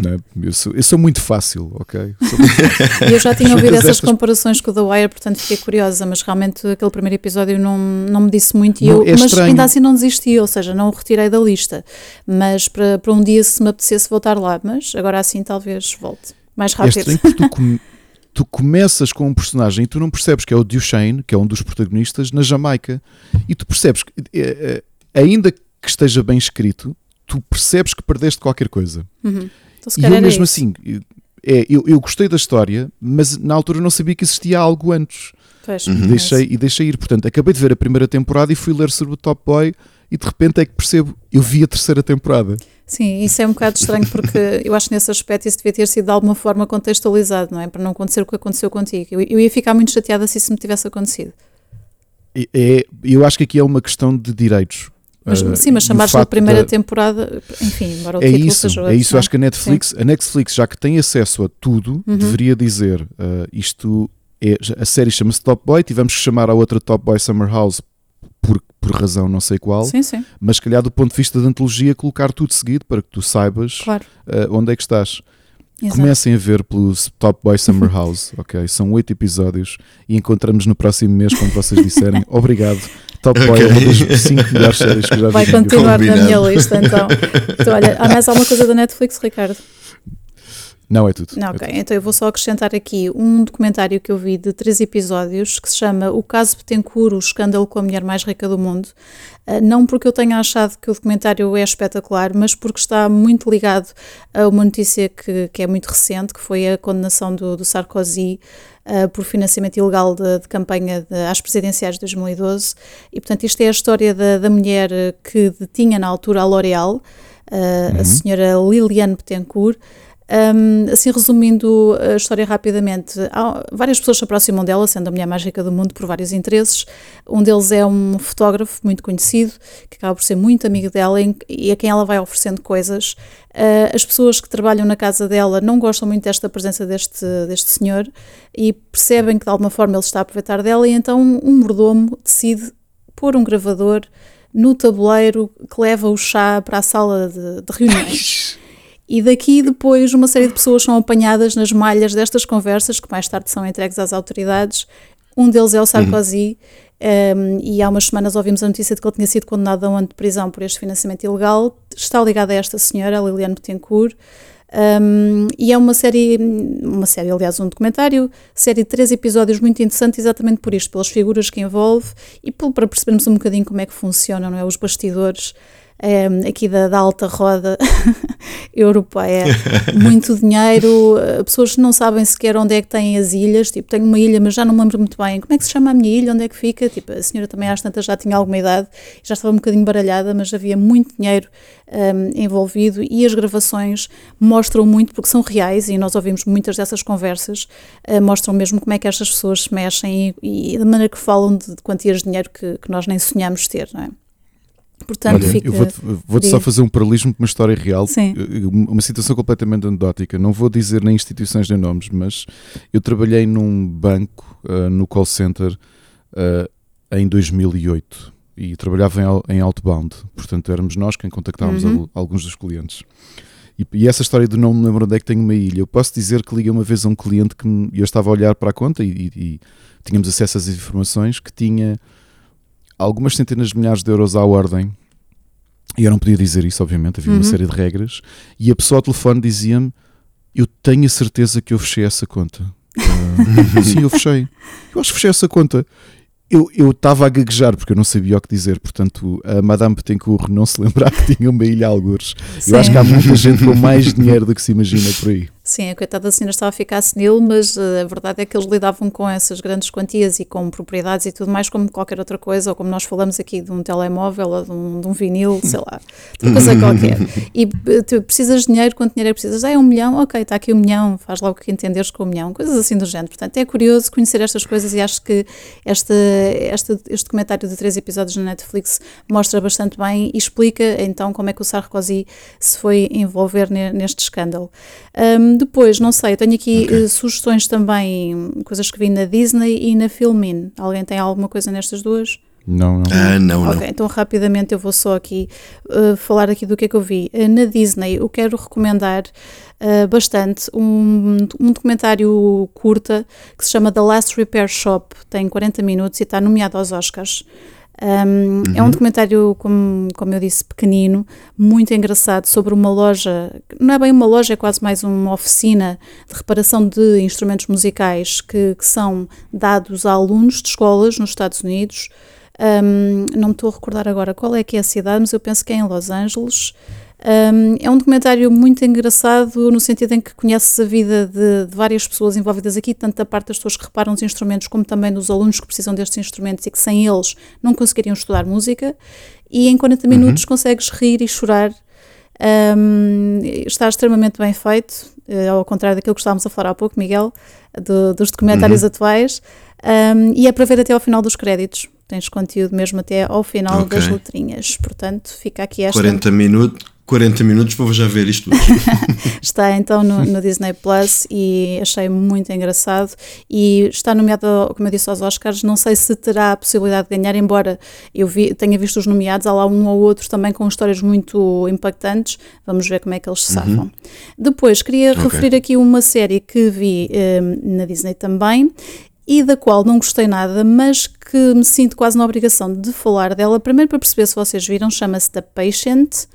Né? eu, sou, eu, sou, muito fácil, ok? Muito eu já tinha ouvido essas comparações com o The Wire, portanto fiquei curiosa, mas realmente aquele primeiro episódio não, não me disse muito, e não, eu, é mas ainda assim não desisti, ou seja, não o retirei da lista. Mas para, para um dia, se me apetecesse voltar lá, mas agora assim talvez volte mais é rápido. É estranho porque tu, tu começas com um personagem e tu não percebes que é o Duchesne, que é um dos protagonistas, na Jamaica, e tu percebes que, é, é, ainda que esteja bem escrito, tu percebes que perdeste qualquer coisa. Uhum. Então, e eu mesmo assim, é, eu, eu gostei da história, mas na altura não sabia que existia algo antes. Pois, uhum. deixei, e deixei ir. Portanto, acabei de ver a primeira temporada e fui ler sobre o Top Boy e de repente é que percebo, eu vi a terceira temporada. Sim, isso é um bocado estranho porque eu acho que nesse aspecto isso devia ter sido de alguma forma contextualizado, não é? Para não acontecer o que aconteceu contigo. Eu, eu ia ficar muito chateada se isso me tivesse acontecido. É, eu acho que aqui é uma questão de direitos. Mas, uh, sim, mas chamares a primeira da... temporada, enfim, embora o é título isso, seja É isso, acho que a Netflix, a Netflix, já que tem acesso a tudo, uhum. deveria dizer uh, isto é, a série chama-se Top Boy, tivemos que chamar a outra Top Boy Summer House por, por razão não sei qual, sim, sim. mas se calhar do ponto de vista da antologia colocar tudo seguido para que tu saibas claro. uh, onde é que estás. Exato. Comecem a ver pelos Top Boy Summer House, ok? São oito episódios e encontramos no próximo mês, como vocês disserem. Obrigado. Top Boy é uma das cinco melhores séries que já vi. Vai continuar na minha lista então. então. Olha, há mais alguma coisa da Netflix, Ricardo? Não, é tudo. Não, ok, é tudo. então eu vou só acrescentar aqui um documentário que eu vi de três episódios que se chama O Caso Betancourt, o escândalo com a mulher mais rica do mundo. Uh, não porque eu tenha achado que o documentário é espetacular, mas porque está muito ligado a uma notícia que, que é muito recente, que foi a condenação do, do Sarkozy uh, por financiamento ilegal de, de campanha de, às presidenciais de 2012. E, portanto, isto é a história da, da mulher que detinha na altura a L'Oréal, uh, uhum. a senhora Liliane Betancourt, um, assim, resumindo a história rapidamente, várias pessoas se aproximam dela, sendo a mulher mais rica do mundo, por vários interesses. Um deles é um fotógrafo muito conhecido, que acaba por ser muito amigo dela e a quem ela vai oferecendo coisas. Uh, as pessoas que trabalham na casa dela não gostam muito desta presença deste, deste senhor e percebem que de alguma forma ele está a aproveitar dela, e então um mordomo decide pôr um gravador no tabuleiro que leva o chá para a sala de, de reuniões. E daqui depois uma série de pessoas são apanhadas nas malhas destas conversas, que mais tarde são entregues às autoridades. Um deles é o Sarkozy, uhum. um, e há umas semanas ouvimos a notícia de que ele tinha sido condenado a um ano de prisão por este financiamento ilegal. Está ligado a esta senhora, a Liliane Betancourt. Um, e é uma série, uma série, aliás, um documentário, série de três episódios muito interessante, exatamente por isto, pelas figuras que envolve e para percebermos um bocadinho como é que funcionam, não é? Os bastidores um, aqui da, da, alta roda europeia. Muito dinheiro, eh, pessoas que não sabem sequer onde é que têm as ilhas. Tipo, tenho uma ilha, mas já não me lembro muito bem como é que se chama a minha ilha, onde é que fica. Tipo, a senhora também às tantas já tinha alguma idade, já estava um bocadinho baralhada, mas havia muito dinheiro um, envolvido e as gravações mostram muito, porque são reais e nós ouvimos muitas dessas conversas, uh, mostram mesmo como é que estas pessoas se mexem e, e da maneira que falam de, de quantias de dinheiro que, que nós nem sonhamos ter, não é? Portanto, Olha, fica, eu vou-te vou só fazer um paralelismo com uma história real, Sim. uma situação completamente anedótica. Não vou dizer nem instituições nem nomes, mas eu trabalhei num banco, uh, no call center, uh, em 2008 e trabalhava em, em outbound. Portanto, éramos nós quem contactávamos uhum. alguns dos clientes. E, e, essa história do não me lembro onde é que tenho uma ilha, eu posso dizer que liguei uma vez a um cliente que me, eu estava a olhar para a conta e, e, e tínhamos acesso às informações que tinha algumas centenas de milhares de euros à ordem. E eu não podia dizer isso, obviamente, havia uhum. uma série de regras. E a pessoa ao telefone dizia-me: Eu tenho a certeza que eu fechei essa conta. Uh, sim, eu fechei. Eu acho que fechei essa conta. Eu estava a gaguejar porque eu não sabia o que dizer, portanto, a Madame Petencourt não se lembrar que tinha uma ilha algures. Eu acho que há muita gente com mais dinheiro do que se imagina por aí. Sim, a coitada da senhora estava a ficar senil, mas uh, a verdade é que eles lidavam com essas grandes quantias e com propriedades e tudo mais como qualquer outra coisa, ou como nós falamos aqui de um telemóvel ou de um, de um vinil, sei lá, de coisa qualquer. E uh, tu precisas de dinheiro, quanto dinheiro é que precisas? Ah, é um milhão? Ok, está aqui um milhão, faz logo o que entenderes com um milhão, coisas assim do género. Portanto, é curioso conhecer estas coisas e acho que este, este, este documentário de três episódios na Netflix mostra bastante bem e explica então como é que o Sarkozy se foi envolver neste escândalo. Um, depois, não sei, eu tenho aqui okay. uh, sugestões também, coisas que vi na Disney e na Filmin. Alguém tem alguma coisa nestas duas? Não, não. Ah, não, ok, não. então rapidamente eu vou só aqui uh, falar aqui do que é que eu vi. Uh, na Disney, eu quero recomendar uh, bastante um, um documentário curta que se chama The Last Repair Shop, tem 40 minutos e está nomeado aos Oscars. Um, uhum. É um documentário, como, como eu disse, pequenino, muito engraçado, sobre uma loja, não é bem uma loja, é quase mais uma oficina de reparação de instrumentos musicais que, que são dados a alunos de escolas nos Estados Unidos. Um, não me estou a recordar agora qual é que é a cidade, mas eu penso que é em Los Angeles. Um, é um documentário muito engraçado no sentido em que conheces a vida de, de, várias pessoas envolvidas aqui, tanto da parte das pessoas que reparam os instrumentos, como também dos alunos que precisam destes instrumentos e que sem eles não conseguiriam estudar música. E em 40 uhum. minutos uhum. consegues rir e chorar. Um, está extremamente bem feito, uh, ao contrário daquilo que estávamos a falar há pouco, Miguel, do, dos documentários uhum. atuais. Um, e é para ver até ao final dos créditos. Tens conteúdo mesmo até ao final okay. das letrinhas. Portanto, fica aqui esta. 40 minutos, 40 minutos vou já ver isto está então no, no, Disney Plus e achei muito engraçado e está nomeado, como eu disse, aos Oscars. Não sei se terá a possibilidade de ganhar, embora eu vi, tenha visto os nomeados, há lá um ou outro também com histórias muito impactantes. Vamos ver como é que eles se uhum. safam. Uhum. Depois, queria okay. referir aqui uma série que vi um, na Disney também e da qual não gostei nada, mas que me sinto quase na obrigação de falar dela. Primeiro, para perceber se vocês viram, chama-se The Patient,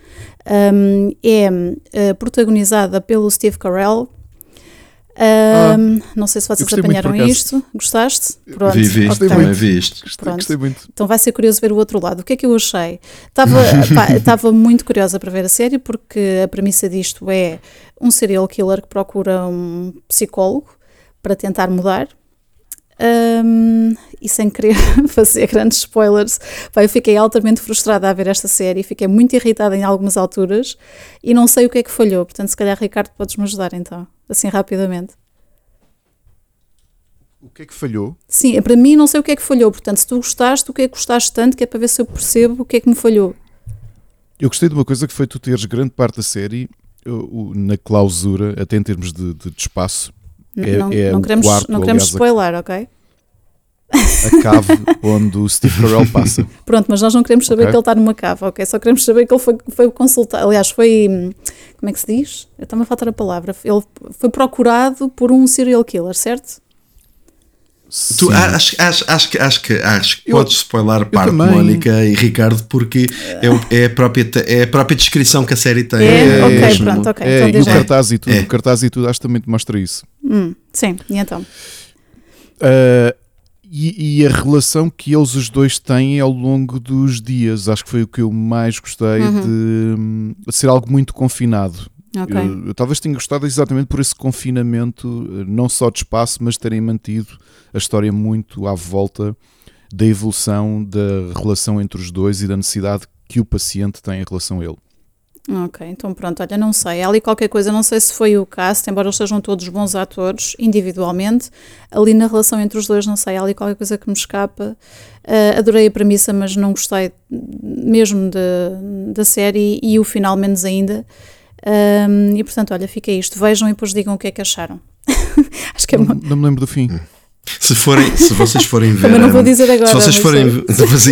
um, é uh, protagonizada pelo Steve Carell. Um, ah, não sei se vocês apanharam isto. Gostaste? Pronto, vi, vi, okay. também vi isto. Gostei, gostei, muito. Então vai ser curioso ver o outro lado. O que é que eu achei? Estava muito curiosa para ver a série, porque a premissa disto é um serial killer que procura um psicólogo para tentar mudar um, e sem querer fazer grandes spoilers, pá, eu fiquei altamente frustrada a ver esta série, fiquei muito irritada em algumas alturas e não sei o que é que falhou. Portanto, se calhar, Ricardo, podes-me ajudar então, assim rapidamente. O que é que falhou? Sim, é para mim não sei o que é que falhou. Portanto, se tu gostaste, o que é que gostaste tanto, que é para ver se eu percebo o que é que me falhou. Eu gostei de uma coisa que foi tu teres grande parte da série na clausura, até em termos de, de, de espaço, é, não, é não queremos, quarto, não queremos spoiler, ok? A cave onde o Steve Carell passa. Pronto, mas nós não queremos saber okay. que ele está numa cave, ok? Só queremos saber que ele foi, foi consultado. Aliás, foi. Como é que se diz? Está-me a faltar a palavra. Ele foi procurado por um serial killer, certo? Tu, acho, acho, acho, que, acho que, acho que eu, podes spoiler parte Mónica e Ricardo porque é, é, a própria, é a própria descrição que a série tem. É, é ok, é, pronto, ok. É, então, e o cartaz e tudo, é. o cartaz e tudo acho que também te mostra isso. Hum, sim, e então? Uh, e, e, a relação que eles os dois têm ao longo dos dias, acho que foi o que eu mais gostei uhum. de, de ser algo muito confinado. Okay. Eu, eu, talvez tenha gostado exatamente por esse confinamento, não só de espaço, mas terem mantido a história muito à volta da evolução da relação entre os dois e da necessidade que o paciente tem em relação a ele. Ok, então pronto, olha, não sei. Há ali qualquer coisa, não sei se foi o cast, embora eles sejam todos bons atores individualmente, ali na relação entre os dois, não sei, há ali qualquer coisa que me escapa. Uh, adorei a premissa, mas não gostei mesmo de, da série e o final menos ainda. Um, e portanto, olha, fica isto. Vejam e depois digam o que é que acharam. Acho que é não, não me lembro do fim. Se, forem, se vocês forem ver. Também não vou dizer agora. Se vocês forem.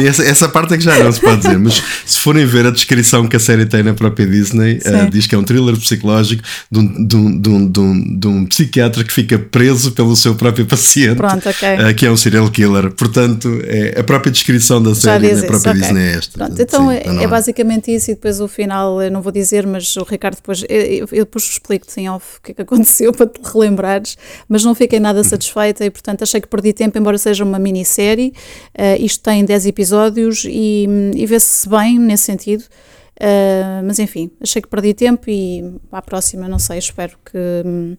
essa, essa parte é que já não se pode dizer, mas se forem ver a descrição que a série tem na própria Disney, uh, diz que é um thriller psicológico de um, de, um, de, um, de, um, de um psiquiatra que fica preso pelo seu próprio paciente, Pronto, okay. uh, que é um serial killer. Portanto, é, a própria descrição da série na própria okay. Disney é esta. Pronto, então Sim, é, então é, basicamente isso, e depois o final, eu não vou dizer, mas o Ricardo depois. Eu, eu depois explico-te em off o que é que aconteceu para te relembrares, mas não fiquei nada satisfeita e, portanto, achei que perdi tempo, embora seja uma minissérie. Uh, isto tem 10 episódios e, e vê-se bem nesse sentido. Uh, mas enfim, achei que perdi tempo e à próxima, não sei, espero que,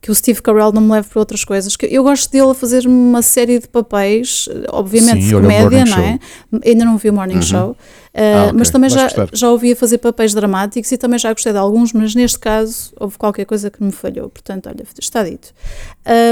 que o Steve Carell não me leve para outras coisas. Que eu gosto dele a fazer uma série de papéis, obviamente Sim, de comédia, não é? Ainda não vi o Morning uhum. Show, Uh, ah, okay. Mas também já, já ouvi a fazer papéis dramáticos e também já gostei de alguns, mas neste caso houve qualquer coisa que me falhou. Portanto, olha, está dito.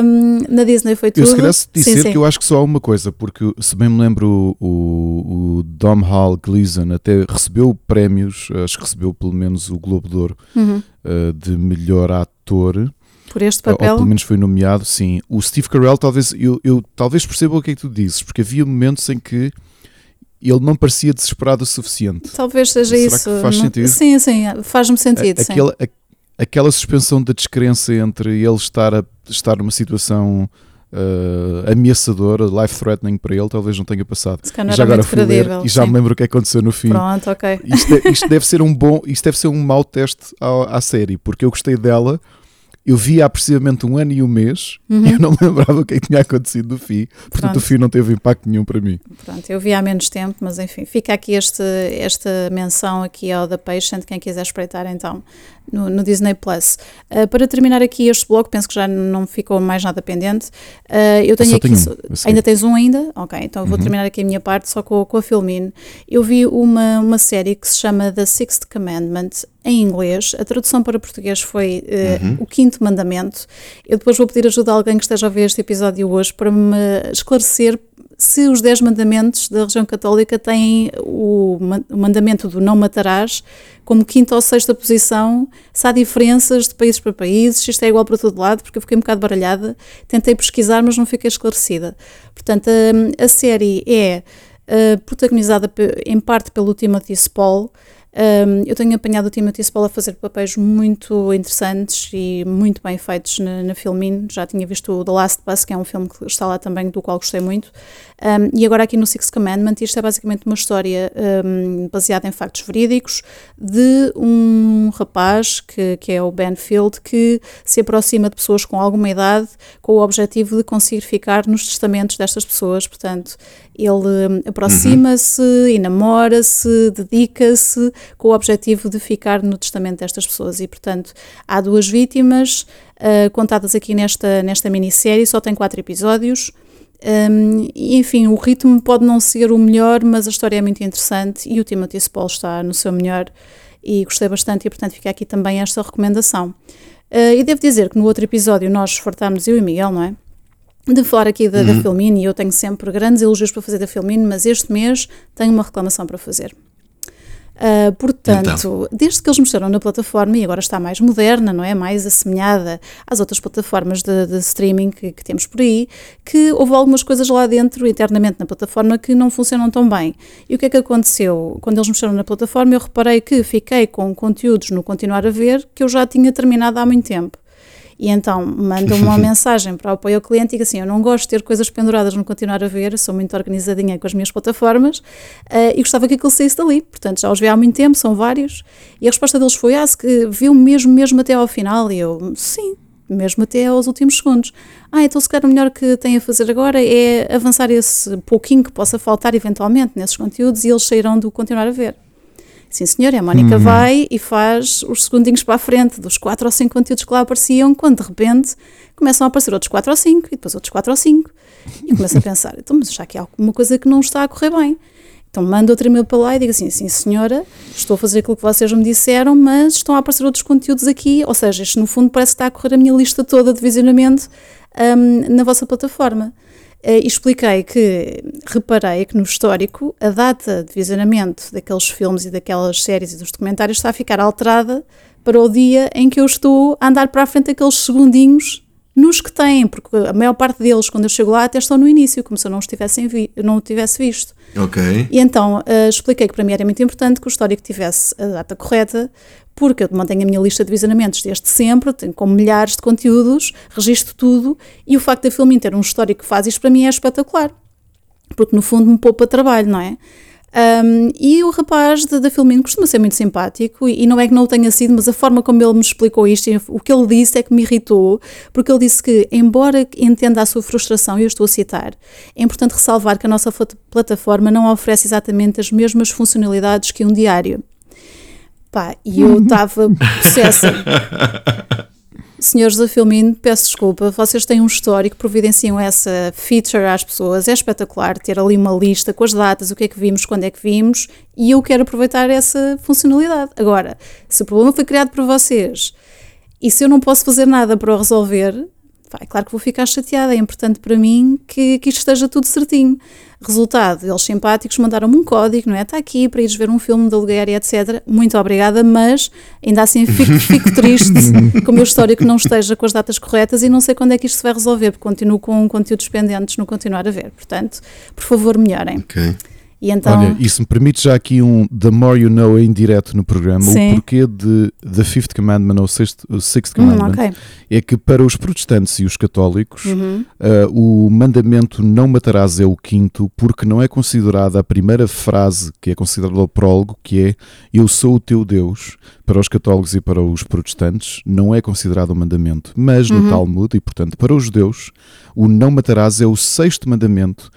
Um, na Disney foi tudo. Eu se calhar se disser sim, sim. que eu acho que só há uma coisa, porque se bem me lembro, o, o Dom Hall Gleason até recebeu prémios, acho que recebeu pelo menos o Globo de Ouro uhum. uh, de melhor ator. Por este papel? Ou pelo menos foi nomeado, sim. O Steve Carell, talvez, eu, eu talvez perceba o que é que tu dizes, porque havia momentos em que ele não parecia desesperado o suficiente. Talvez seja Será isso. Faz sentido? Sim, sim, faz-me sentido. A, aquela, a, aquela suspensão da descrença entre ele estar, a, estar numa situação uh, ameaçadora, life-threatening para ele, talvez não tenha passado. Se já agora fui ler e já sim. me lembro o que aconteceu no fim. Pronto, ok. Isto, é, isto deve ser um bom, isto deve ser um mau teste à, à série, porque eu gostei dela eu vi há precisamente um ano e um mês uhum. e eu não me lembrava o que, é que tinha acontecido no FI, portanto Pronto. o FI não teve impacto nenhum para mim. Pronto, eu vi há menos tempo, mas enfim, fica aqui este, esta menção aqui ao The Patient, quem quiser espreitar então no, no Disney Plus. Uh, para terminar aqui este bloco, penso que já não ficou mais nada pendente. Uh, eu tenho eu aqui. Tenho ainda tens um ainda? Ok, então vou uhum. terminar aqui a minha parte só com, com a Filmin. Eu vi uma, uma série que se chama The Sixth Commandment em inglês. A tradução para português foi uh, uhum. O Quinto Mandamento. Eu depois vou pedir ajuda a alguém que esteja a ver este episódio hoje para me esclarecer se os Dez Mandamentos da religião católica têm o mandamento do não matarás como quinta ou sexta posição, se há diferenças de países para países, se isto é igual para todo lado, porque eu fiquei um bocado baralhada, tentei pesquisar, mas não fiquei esclarecida. Portanto, a, a série é uh, protagonizada em parte pelo Timothy Spall, um, eu tenho apanhado o Timothy Spall a fazer papéis muito interessantes e muito bem feitos na, na Filmin. Já tinha visto o The Last Bus, que é um filme que está lá também, do qual gostei muito. Um, e agora aqui no Sixth Commandment, isto é basicamente uma história um, baseada em factos verídicos de um rapaz, que, que é o Ben Field, que se aproxima de pessoas com alguma idade com o objetivo de conseguir ficar nos testamentos destas pessoas. Portanto, ele aproxima-se uhum. e namora-se, dedica-se com o objetivo de ficar no testamento destas pessoas. E, portanto, há duas vítimas uh, contadas aqui nesta, nesta minissérie, só tem quatro episódios. Um, enfim, o ritmo pode não ser o melhor, mas a história é muito interessante e o Timothy Spall está no seu melhor e gostei bastante e, portanto, fica aqui também esta recomendação. Uh, e devo dizer que no outro episódio nós fartámos, eu e Miguel, não é? De falar aqui da, uhum. da Filmine, e eu tenho sempre grandes elogios para fazer da Filmine, mas este mês tenho uma reclamação para fazer. Uh, portanto, então. desde que eles mostraram na plataforma e agora está mais moderna, não é? Mais assemelhada às outras plataformas de, de streaming que, que, temos por aí, que houve algumas coisas lá dentro, internamente na plataforma, que não funcionam tão bem. E o que é que aconteceu? Quando eles mostraram na plataforma, eu reparei que fiquei com conteúdos no continuar a ver que eu já tinha terminado há muito tempo. E então manda uma mensagem para o apoio ao cliente e digo assim: Eu não gosto de ter coisas penduradas no continuar a ver, sou muito organizadinha com as minhas plataformas uh, e gostava que aquilo saísse dali. Portanto, já os vi há muito tempo, são vários. E a resposta deles foi: Ah, se viu mesmo, mesmo até ao final. E eu, sim, mesmo até aos últimos segundos. Ah, então se calhar o melhor que tem a fazer agora é avançar esse pouquinho que possa faltar eventualmente nesses conteúdos e eles sairão do continuar a ver. Sim, senhor, a Mónica uhum. vai e faz os segundinhos para a frente dos 4 ou 5 conteúdos que lá apareciam, quando de repente começam a aparecer outros 4 ou 5 e depois outros 4 ou 5. E começo a pensar, então, mas já que há alguma coisa que não está a correr bem. Então mando outro e-mail para lá e digo assim, sim senhora, estou a fazer aquilo que vocês me disseram, mas estão a aparecer outros conteúdos aqui, ou seja, isto no fundo parece que está a correr a minha lista toda de visionamento um, na vossa plataforma. E expliquei que reparei que no histórico a data de visionamento daqueles filmes e daquelas séries e dos documentários está a ficar alterada para o dia em que eu estou a andar para a frente aqueles segundinhos nos que têm, porque a maior parte deles, quando eu chego lá, até estão no início, como se eu não, estivessem vi, não o tivesse visto. Ok. E então uh, expliquei que para mim era muito importante que o histórico tivesse a data correta, porque eu mantenho a minha lista de visionamentos desde sempre, tenho com milhares de conteúdos, registro tudo, e o facto da Filmin ter um histórico que faz isto para mim é espetacular, porque no fundo me poupa trabalho, não é? Um, e o rapaz da Filmin costuma ser muito simpático e, e, não é que não o tenha sido, mas a forma como ele me explicou isto, o que ele disse é que me irritou, porque ele disse que, embora entenda a sua frustração, e eu estou a citar, é importante ressalvar que a nossa plataforma não oferece exatamente as mesmas funcionalidades que um diário. Pá, e eu estava possessa. Senhores da Filmin, peço desculpa, vocês têm um histórico, providenciam essa feature às pessoas, é espetacular ter ali uma lista com as datas, o que é que vimos, quando é que vimos, e eu quero aproveitar essa funcionalidade. Agora, se o problema foi criado por vocês e se eu não posso fazer nada para o resolver, é claro que vou ficar chateada, é importante para mim que, que isto esteja tudo certinho. Resultado, eles simpáticos mandaram-me um código, não é? Está aqui para ires ver um filme de aluguer e etc. Muito obrigada, mas ainda assim fico, fico triste que o meu histórico não esteja com as datas corretas e não sei quando é que isto se vai resolver, porque continuo com conteúdos pendentes no continuar a ver. Portanto, por favor, melhorem. Ok. E então... Olha, isso me permite já aqui um The More You Know em direto no programa. Sim. O porquê de The Fifth Commandment ou Sixth, Sixth hum, Commandment hum, okay. é que para os protestantes e os católicos uhum. uh, o mandamento não matarás é o quinto porque não é considerada a primeira frase que é considerada o prólogo que é eu sou o teu Deus. Para os católicos e para os protestantes não é considerado um mandamento, mas no uhum. Talmud e portanto para os judeus o não matarás é o sexto mandamento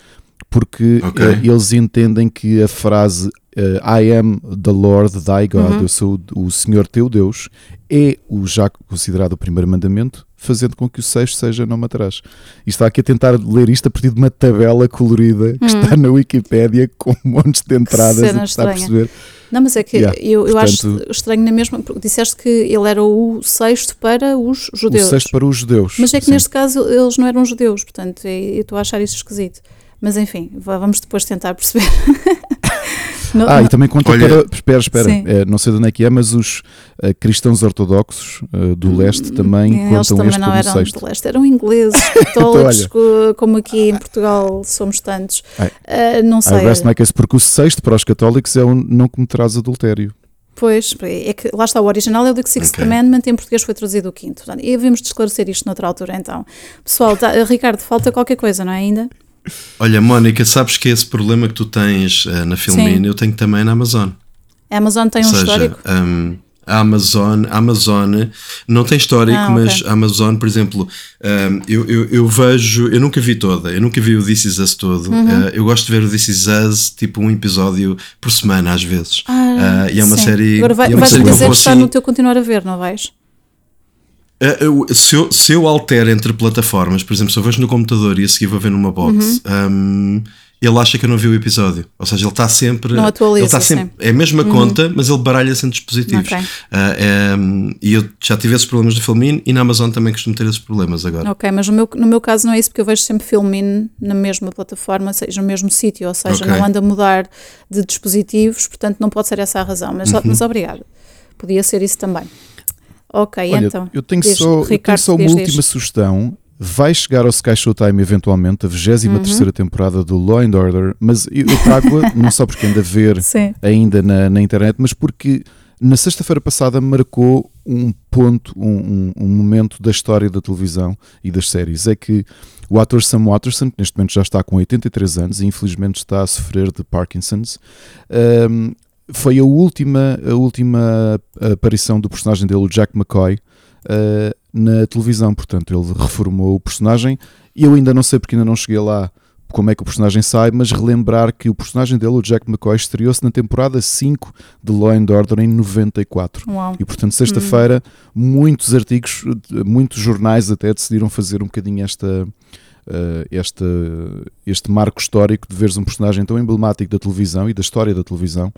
porque okay. uh, eles entendem que a frase uh, I am the Lord thy God, uhum. eu sou o Senhor teu Deus, é o já considerado o primeiro mandamento, fazendo com que o sexto seja não matarás. E está aqui a tentar ler isto a partir de uma tabela colorida que uhum. está na Wikipédia com montes de entradas e está estranha. a perceber. Não, mas é que yeah. eu, eu Portanto, acho estranho na mesma, porque disseste que ele era o sexto para os judeus. O sexto para os judeus. Mas é que sim. neste caso eles não eram judeus, portanto eu estou a achar isso esquisito. Mas enfim, vamos depois tentar perceber. no, ah, no... e também conta Olha, para. Espera, espera. É, não sei de onde é que é, mas os uh, cristãos ortodoxos uh, do hum, leste também Eles contam também este não como eram sexto. do leste, eram ingleses, católicos, então, como aqui em Portugal somos tantos. Uh, não sei. My case, porque o sexto para os católicos é o não cometerás adultério. Pois, é que lá está, o original é o The Sixth okay. Commandment, em português foi traduzido o quinto. E havemos de esclarecer isto noutra altura, então. Pessoal, tá, Ricardo, falta qualquer coisa, não é ainda? Olha, Mónica, sabes que esse problema que tu tens uh, na Filmin eu tenho também na Amazon. A Amazon tem Ou um seja, histórico? Um, a Amazon, a Amazon não tem histórico, ah, okay. mas a Amazon, por exemplo, um, eu, eu, eu, vejo, eu nunca vi toda, eu nunca vi o This Is Us todo. Uhum. Uh, eu gosto de ver o This Is Us tipo um episódio por semana, às vezes. Ah, uh, e é uma sim. série. Agora vai, é vais me dizer que está assim, no teu continuar a ver, não vais? Uh, se, eu, se eu altero entre plataformas, por exemplo, se eu vejo no computador e a seguir vou ver numa box, uhum. um, ele acha que eu não vi o episódio. Ou seja, ele está sempre. Não atualiza, ele está sempre É a mesma uhum. conta, mas ele baralha-se entre dispositivos. Okay. Uh, é, e eu já tive esses problemas no Filmin e na Amazon também costumo ter esses problemas agora. Ok, mas no meu, no meu caso não é isso, porque eu vejo sempre Filmin na mesma plataforma, seja no mesmo sítio, ou seja, okay. não anda a mudar de dispositivos, portanto não pode ser essa a razão. Mas, uhum. mas obrigado. Podia ser isso também. Ok, Olha, então. Eu tenho só, Ricardo, eu tenho só uma última sugestão. Vai chegar ao Sky Showtime eventualmente a 23 uhum. temporada do Law and Order, mas eu, eu trago-a não só porque anda a ver Sim. ainda na, na internet, mas porque na sexta-feira passada marcou um ponto, um, um, um, momento da história da televisão e das séries. É que o ator Sam Watterson, que neste momento já está com 83 anos e infelizmente está a sofrer de Parkinson's, um, foi a última, a última aparição do personagem dele, o Jack McCoy, uh, na televisão. Portanto, ele reformou o personagem. E eu ainda não sei porque ainda não cheguei lá como é que o personagem sai, mas relembrar que o personagem dele, o Jack McCoy, estreou-se na temporada 5 de Law and Order em 94. Uau. E portanto, sexta-feira, hum. muitos artigos, muitos jornais até decidiram fazer um bocadinho esta. Uh, este, este marco histórico de veres um personagem tão emblemático da televisão e da história da televisão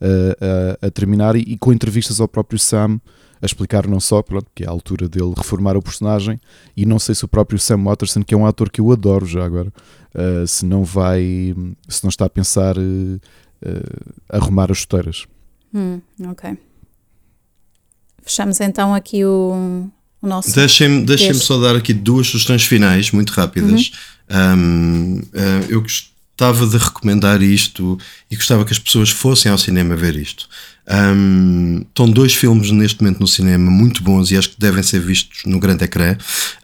a, a, terminar e, e, com entrevistas ao próprio Sam a explicar não só pronto, que é a altura dele reformar o personagem e não sei se o próprio Sam Watterson, que é um ator que eu adoro já agora, uh, se não vai, se não está a pensar uh, uh, arrumar as chuteiras. Hum, ok. Fechamos então aqui o, o nosso. Deixem-me deixem só dar aqui duas sugestões finais, muito rápidas. Uhum. Um, uh, eu gostava de recomendar isto e gostava que as pessoas fossem ao cinema ver isto. Um, estão dois filmes neste momento no cinema muito bons e acho que devem ser vistos no grande ecrã.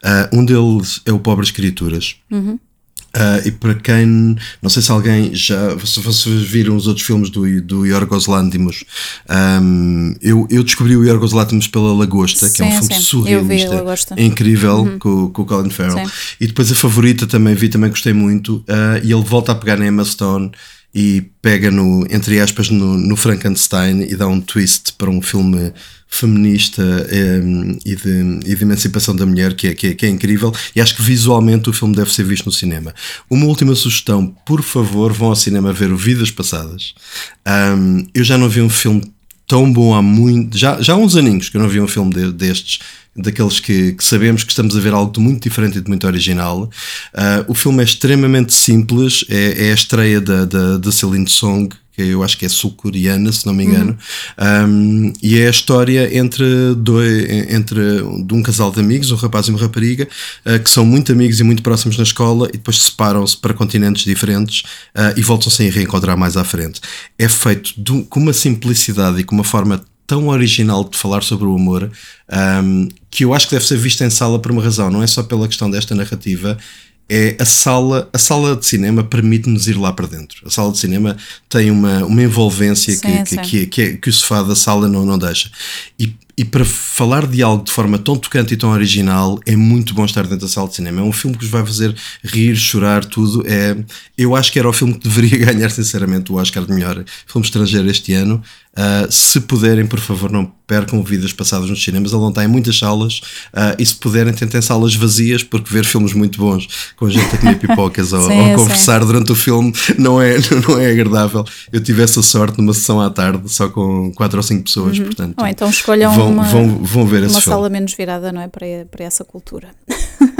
Uh, um deles é o Pobres Escrituras. Uhum. Uh, e para quem, não sei se alguém já, se vocês viram os outros filmes do, do Yorgos Lanthimos, um, eu, eu descobri o Yorgos Lanthimos pela Lagosta, sim, que é um filme sim. surrealista, incrível, uhum. com, com o Colin Farrell. Sim. E depois a favorita também vi, também gostei muito, uh, e ele volta a pegar na Emma Stone e pega no, entre aspas, no, no Frankenstein e dá um twist para um filme feminista um, e, de, e, de, emancipação da mulher que é, que é, que, é, incrível e acho que visualmente o filme deve ser visto no cinema. Uma última sugestão, por favor, vão ao cinema ver o Vidas Passadas. Um, eu já não vi um filme tão bom há muito, já, já há uns aninhos que eu não vi um filme de, destes daqueles que, que, sabemos que estamos a ver algo de muito diferente e de muito original. Uh, o filme é extremamente simples, é, é a estreia da, da, da Celine Song, que eu acho que é sul-coreana, se não me engano, uhum. um, e é a história entre, dois, entre de um casal de amigos, um rapaz e uma rapariga, uh, que são muito amigos e muito próximos na escola e depois separam-se para continentes diferentes uh, e voltam-se a reencontrar mais à frente. É feito de, com uma simplicidade e com uma forma tão original de falar sobre o amor um, que eu acho que deve ser vista em sala por uma razão, não é só pela questão desta narrativa, é a sala, a sala de cinema permite-nos ir lá para dentro. A sala de cinema tem uma, uma envolvência sim, que, sim. Que, que, que, que, o sofá da sala não, não deixa. E, e para falar de algo de forma tão tocante e tão original, é muito bom estar dentro da sala de cinema. É um filme que vos vai fazer rir, chorar, tudo. É, eu acho que era o filme que deveria ganhar, sinceramente, o Oscar de melhor filme estrangeiro este ano. Uh, se puderem, por favor, não percam vidas passadas nos cinemas. Ele não está em muitas salas uh, e se puderem, tentem salas vazias, porque ver filmes muito bons com gente a comer pipocas ou, sim, ou conversar sim. durante o filme não é, não é agradável. Eu tive essa sorte numa sessão à tarde, só com quatro ou cinco pessoas, uhum. portanto. Ou então escolham vão, uma, vão, vão ver uma sala menos virada, não é? Para, para essa cultura.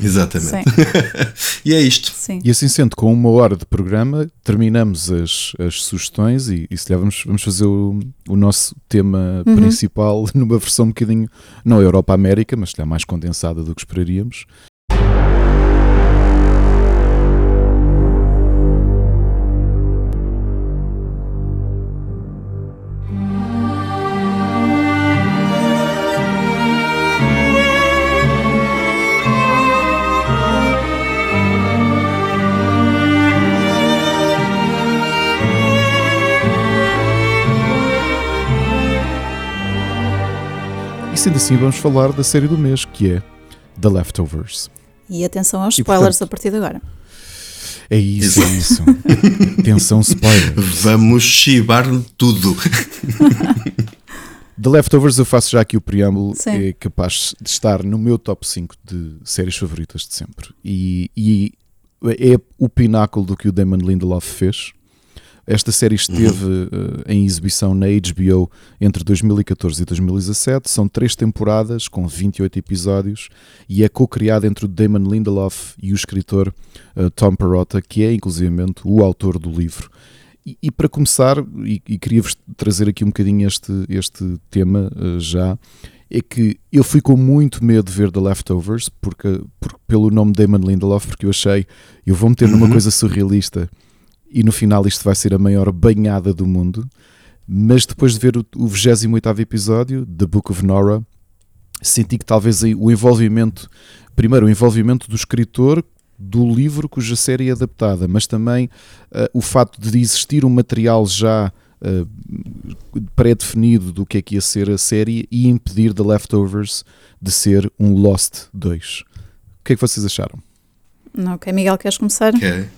Exatamente. e é isto. Sim. E assim sendo, com uma hora de programa, terminamos as, as sugestões e, e se calhar vamos, vamos fazer o, o nosso tema uhum. principal numa versão um bocadinho, não Europa-América, mas se mais condensada do que esperaríamos. Sendo assim, vamos falar da série do mês, que é The Leftovers. E atenção aos spoilers portanto, a partir de agora. É isso, é isso. atenção, spoilers. Vamos chibar tudo. The Leftovers, eu faço já aqui o preâmbulo, Sim. é capaz de estar no meu top 5 de séries favoritas de sempre. E, e é o pináculo do que o Damon Lindelof fez. Esta série esteve uhum. uh, em exibição na HBO entre 2014 e 2017. São três temporadas com 28 episódios e é co-criada entre o Damon Lindelof e o escritor uh, Tom Perrotta, que é inclusivamente o autor do livro. E, e para começar, e, e queria-vos trazer aqui um bocadinho este, este tema uh, já, é que eu fui com muito medo de ver The Leftovers, porque, porque pelo nome Damon Lindelof, porque eu achei, eu vou meter numa uhum. coisa surrealista e no final isto vai ser a maior banhada do mundo. Mas depois de ver o, o 28 episódio, The Book of Nora, senti que talvez o envolvimento, primeiro, o envolvimento do escritor do livro cuja série é adaptada, mas também uh, o facto de existir um material já uh, pré-definido do que é que ia ser a série e impedir The Leftovers de ser um Lost 2. O que é que vocês acharam? Ok, Miguel, queres começar? Ok.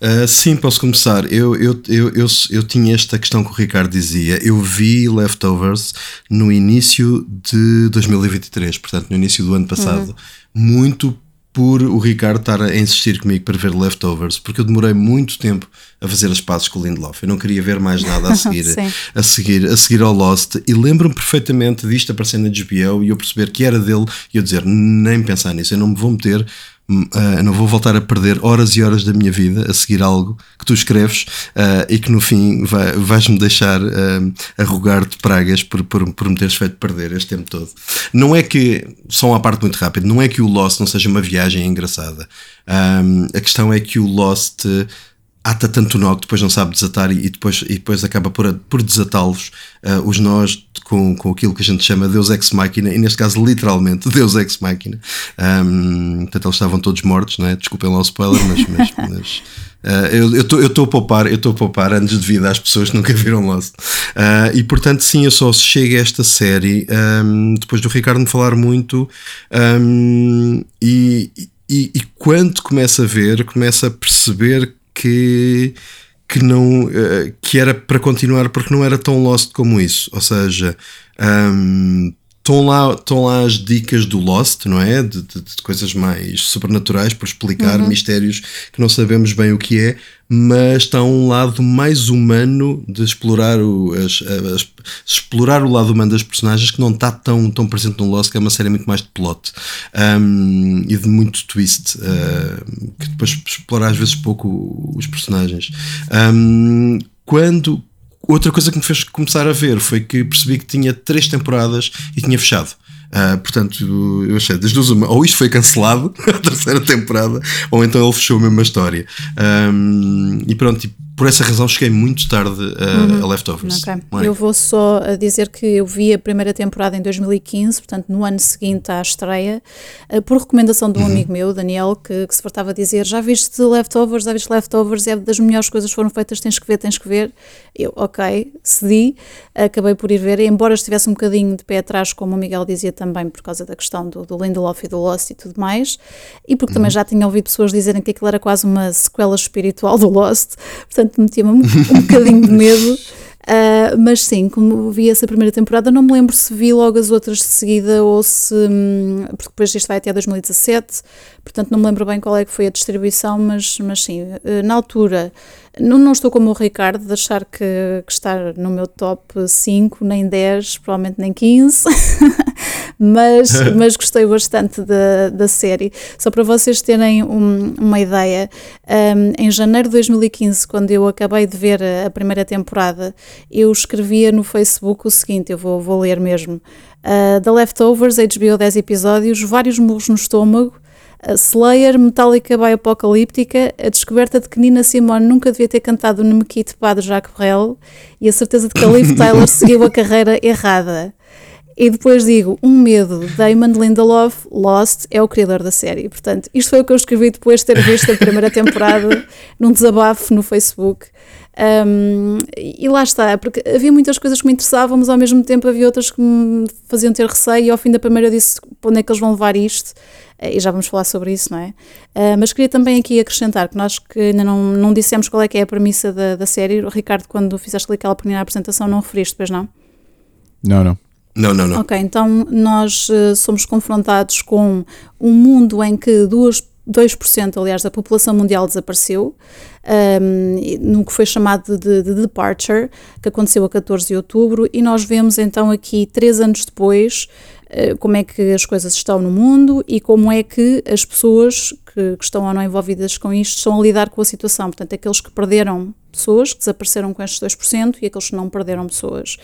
Uh, sim, posso começar. Eu, eu, eu, eu, eu tinha esta questão que o Ricardo dizia. Eu vi Leftovers no início de 2023, portanto, no início do ano passado, uhum. muito por o Ricardo estar a insistir comigo para ver Leftovers, porque eu demorei muito tempo a fazer as pazes com o Lindelof. Eu não queria ver mais nada a seguir, a seguir, a seguir ao Lost. E lembro-me perfeitamente disto aparecendo na HBO e eu perceber que era dele e eu dizer, nem pensar nisso, eu não me vou meter uh, não vou voltar a perder horas e horas da minha vida a seguir algo que tu escreves uh, e que no fim vai, vais-me deixar uh, a rogar-te pragas por, por, por me teres feito perder este tempo todo. Não é que, só uma parte muito rápida, não é que o Lost não seja uma viagem engraçada. Um, a questão é que o Lost ata tanto nó que depois não sabe desatar e, depois, e depois acaba por, por desatá-los uh, os nós com, com aquilo que a gente chama Deus Ex Machina, e neste caso literalmente Deus Ex Machina. Um, portanto, eles estavam todos mortos, não é? desculpem lá o spoiler, mas, mas, mas uh, eu estou a poupar, eu estou a poupar anos de vida às pessoas que nunca viram Lost. Uh, e portanto, sim, eu só chego a esta série um, depois do Ricardo me falar muito um, e, e, e quando começa a ver, começa a perceber que que não uh, que era para continuar porque não era tão lost como isso. Ou seja um, estão lá, estão lá as dicas do Lost, não é? De, de, de coisas mais sobrenaturais por explicar uhum. mistérios que não sabemos bem o que é, mas está um lado mais humano de explorar o, as, as, explorar o lado humano das personagens que não está tão, tão presente no Lost, que é uma série muito mais de plot um, e de muito twist, uh, que depois explora às vezes pouco os personagens. Um, quando, Outra coisa que me fez começar a ver foi que percebi que tinha três temporadas e tinha fechado. Uh, portanto, eu achei das duas uma, ou isto foi cancelado, a terceira temporada, ou então ele fechou a mesma história. Um, e pronto, tipo, por essa razão cheguei muito tarde a, uhum. a Leftovers. Okay. Eu vou só dizer que eu vi a primeira temporada em 2015, portanto no ano seguinte à estreia, eh, por recomendação de um uhum. amigo meu, Daniel, que, que, se fartava a dizer já viste Leftovers, já viste Leftovers, é das melhores coisas que foram feitas, tens que ver, tens que ver. Eu, ok, cedi, acabei por ir ver, embora estivesse um bocadinho de pé atrás, como o Miguel dizia também, por causa da questão do, do Lindelof e do Lost e tudo mais, e porque uhum. também já tinha ouvido pessoas dizerem que aquilo era quase uma sequela espiritual do Lost, portanto portanto metia-me um, um bocadinho de medo. Uh, mas sim, como vi essa primeira temporada, não me lembro se vi logo as outras de seguida ou se. Hum, porque depois isto vai até 2017, portanto não me lembro bem qual é que foi a distribuição, mas, mas sim, uh, na altura. Não, não estou como o Ricardo de achar que, que estar no meu top 5, nem 10, provavelmente nem 15. mas, mas gostei bastante da, da série. Só para vocês terem um, uma ideia, um, em janeiro de 2015, quando eu acabei de ver a, a, primeira temporada, eu escrevia no Facebook o seguinte: eu vou, vou ler mesmo. Uh, The Leftovers, HBO 10 episódios, vários murros no estômago. Slayer, Metallica by Apocalíptica, a descoberta de que Nina Simone nunca devia ter cantado no Mequite Padre Jacques Brel e a certeza de que a Liv Tyler seguiu a carreira errada. E depois digo, um medo, Damon Lindelof, Lost, é o criador da série. Portanto, isto foi o que eu escrevi depois de ter visto a primeira temporada num desabafo no Facebook. Um, e lá está, porque havia muitas coisas que me interessavam, mas ao mesmo tempo havia outras que me faziam ter receio. E ao fim da primeira eu disse onde é que eles vão levar isto, eh, e já vamos falar sobre isso, não é? Uh, mas queria também aqui acrescentar que nós que ainda não, não dissemos qual é que é a premissa da, da série. O Ricardo, quando fizeste aquela primeira apresentação, não referiste, pois não? Não, não. Não, não, não. Ok, então nós uh, somos confrontados com um mundo em que duas 2%, aliás, da população mundial desapareceu, um, no que foi chamado de, de, Departure, que aconteceu a 14 de outubro, e nós vemos então aqui, três anos depois, uh, como é que as coisas estão no mundo e como é que as pessoas que, que, estão ou não envolvidas com isto estão a lidar com a situação. Portanto, aqueles que perderam pessoas, que desapareceram com estes 2%, e aqueles que não perderam pessoas.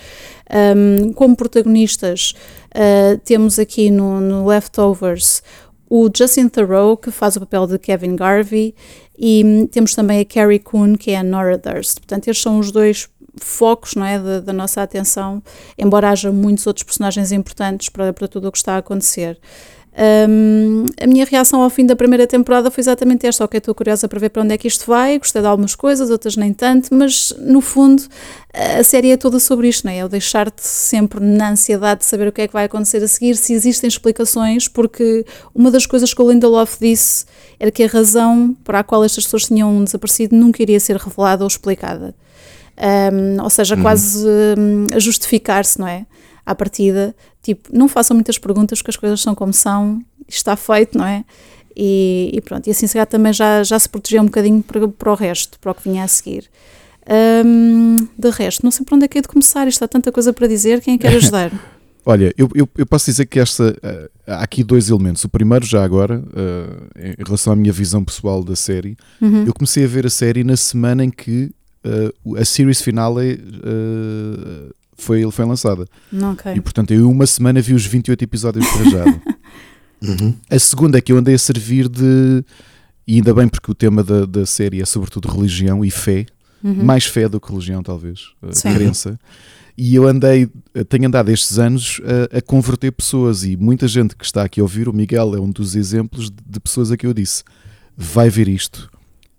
Um, como protagonistas, uh, temos aqui no, no Leftovers o Justin Thoreau, que faz o papel de Kevin Garvey, e hum, temos também a Carrie Coon, que é a Nora Durst. Portanto, estes são os dois focos não é, da, da nossa atenção, embora haja muitos outros personagens importantes para, para tudo o que está a acontecer. Um, a minha reação ao fim da primeira temporada foi exatamente esta: ok, estou curiosa para ver para onde é que isto vai, gostei de algumas coisas, outras nem tanto, mas no fundo a série é toda sobre isto, não é? É o deixar-te sempre na ansiedade de saber o que é que vai acontecer a seguir, se existem explicações, porque uma das coisas que o Lindelof disse era que a razão para a qual estas pessoas tinham desaparecido nunca iria ser revelada ou explicada. Um, ou seja, uhum. quase um, a justificar-se, não é? À partida, tipo, não façam muitas perguntas porque as coisas são como são, está feito, não é? E, e pronto, e assim se também já, já se protegeu um bocadinho para, para o resto, para o que vinha a seguir. Um, de resto, não sei por onde é que é de começar, isto há tanta coisa para dizer, quem é quer ajudar? Olha, eu, eu, eu, posso dizer que esta. Uh, há aqui dois elementos. O primeiro, já agora, uh, em relação à minha visão pessoal da série, uhum. eu comecei a ver a série na semana em que uh, a series finale foi, foi lançada. Okay. E portanto, eu uma semana vi os 28 episódios de Rajado. uhum. A segunda é que eu andei a servir de. E ainda bem porque o tema da, da série é sobretudo religião e fé. Uhum. Mais fé do que religião, talvez. Crença. E eu andei, tenho andado estes anos a, a, converter pessoas e muita gente que está aqui a ouvir, o Miguel é um dos exemplos de, de pessoas a que eu disse: vai ver isto,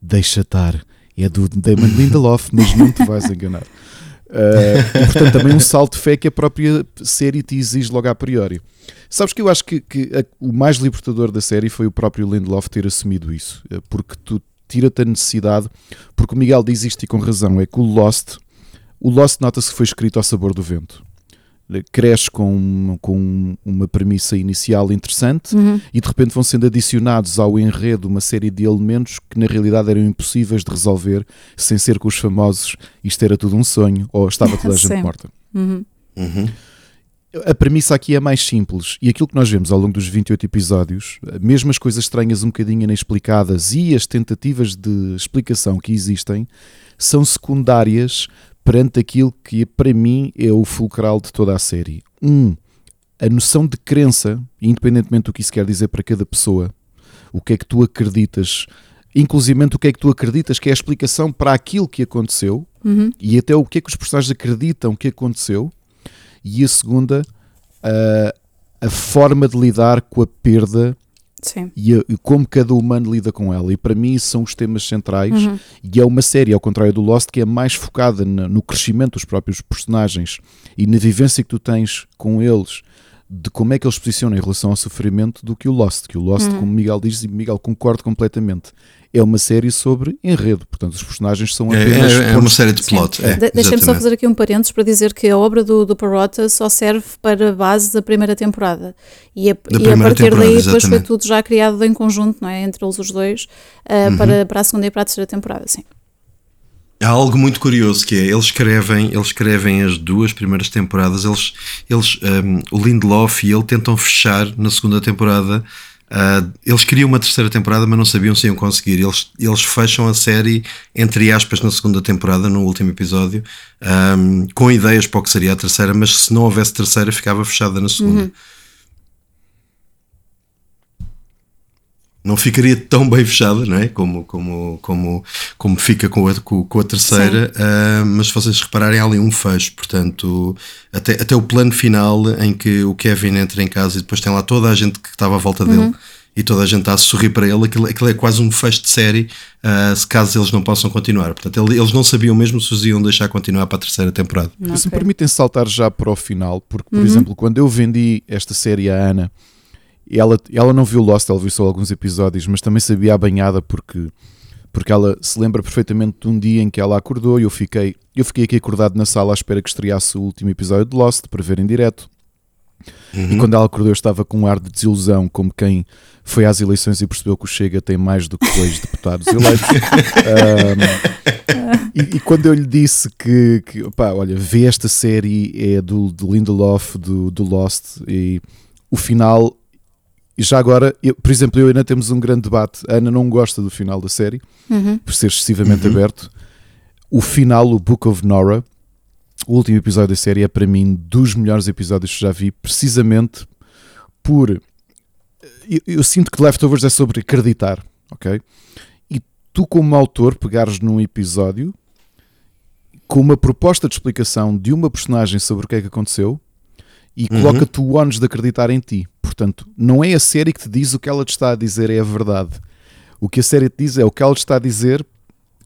deixa estar. É do Damon Lindelof, mas não te vais enganar. Uh, e portanto, também um salto de fé que a própria série te exige logo a priori. Sabes que eu acho que, que a, o mais libertador da série foi o próprio Lindelof ter assumido isso, eh, porque tu tira-te a necessidade, porque o Miguel diz isto e com razão, é que o Lost o Lost nota-se que foi escrito ao sabor do vento. Cresce com, com uma premissa inicial interessante uhum. e de repente vão sendo adicionados ao enredo uma série de elementos que na realidade eram impossíveis de resolver sem ser com os famosos isto era tudo um sonho ou estava toda a gente morta. Uhum. Uhum. A premissa aqui é mais simples e aquilo que nós vemos ao longo dos 28 episódios, mesmo as coisas estranhas um bocadinho inexplicadas e as tentativas de explicação que existem, são secundárias perante aquilo que para mim é o fulcral de toda a série. Um, a noção de crença, independentemente do que isso quer dizer para cada pessoa, o que é que tu acreditas, inclusive o que é que tu acreditas que é a explicação para aquilo que aconteceu uhum. e até o que é que os personagens acreditam que aconteceu. E a segunda, a, a forma de lidar com a perda Sim. E, e, como cada humano lida com ela. E para mim são os temas centrais. Uhum. E é uma série, ao contrário do Lost, que é mais focada no, no crescimento dos próprios personagens e na vivência que tu tens com eles de como é que eles se posicionam em relação ao sofrimento do que o Lost. Que o Lost, uhum. como Miguel diz, e Miguel concorda completamente, é uma série sobre enredo. Portanto, os personagens são é, apenas. É, é uma série de plot. É, de Deixem-me só fazer aqui um parênteses para dizer que a obra do, do Parrota só serve para base da primeira temporada. E a, e a partir daí depois foi tudo já criado em conjunto, não é? Entre eles os dois, uh, uhum. para, para a segunda e para a terceira temporada, sim. Há algo muito curioso que é, eles escrevem, eles escrevem as duas primeiras temporadas, eles, eles um, o Lindelof e ele tentam fechar na segunda temporada. Uh, eles queriam uma terceira temporada, mas não sabiam se iam conseguir. Eles, eles fecham a série, entre aspas, na segunda temporada, no último episódio, um, com ideias para o que seria a terceira, mas se não houvesse terceira, ficava fechada na segunda. Uhum. Não ficaria tão bem fechada, não é? Como, como, como, como fica com a, com, a terceira, uh, mas se vocês repararem, há ali um fecho, portanto, até, até o plano final em que o Kevin entra em casa e depois tem lá toda a gente que estava à volta dele. Uhum. E toda a gente está a sorrir para ele, aquilo, aquilo é quase um fecho de série, uh, se caso eles não possam continuar. Portanto, eles não sabiam mesmo se os iam deixar continuar para a terceira temporada. Okay. Se me permitem saltar já para o final, porque, por uhum. exemplo, quando eu vendi esta série à Ana, ela, ela não viu Lost, ela viu só alguns episódios, mas também sabia a banhada porque, porque ela se lembra perfeitamente de um dia em que ela acordou e eu fiquei, eu fiquei aqui acordado na sala à espera que estreasse o último episódio de Lost para ver em direto. Uhum. E quando ela acordou, eu estava com um ar de desilusão, como quem foi às eleições e percebeu que o Chega tem mais do que dois deputados eleitos. um, e, e, quando eu lhe disse que, que pá, olha, vê esta série, é do, do Lindelof, do, do Lost, e o final e já agora, eu, por exemplo, eu e Ana temos um grande debate. A Ana não gosta do final da série, uhum. por ser excessivamente uhum. aberto. O final, o Book of Nora, o último episódio da série, é para mim dos melhores episódios que já vi, precisamente por. Eu, eu sinto que Leftovers é sobre acreditar, ok? E tu, como autor, pegares num episódio com uma proposta de explicação de uma personagem sobre o que é que aconteceu e uhum. coloca-te o ónus de acreditar em ti. Portanto, não é a série que te diz o que ela te está a dizer é a verdade. O que a série te diz é o que ela te está a dizer,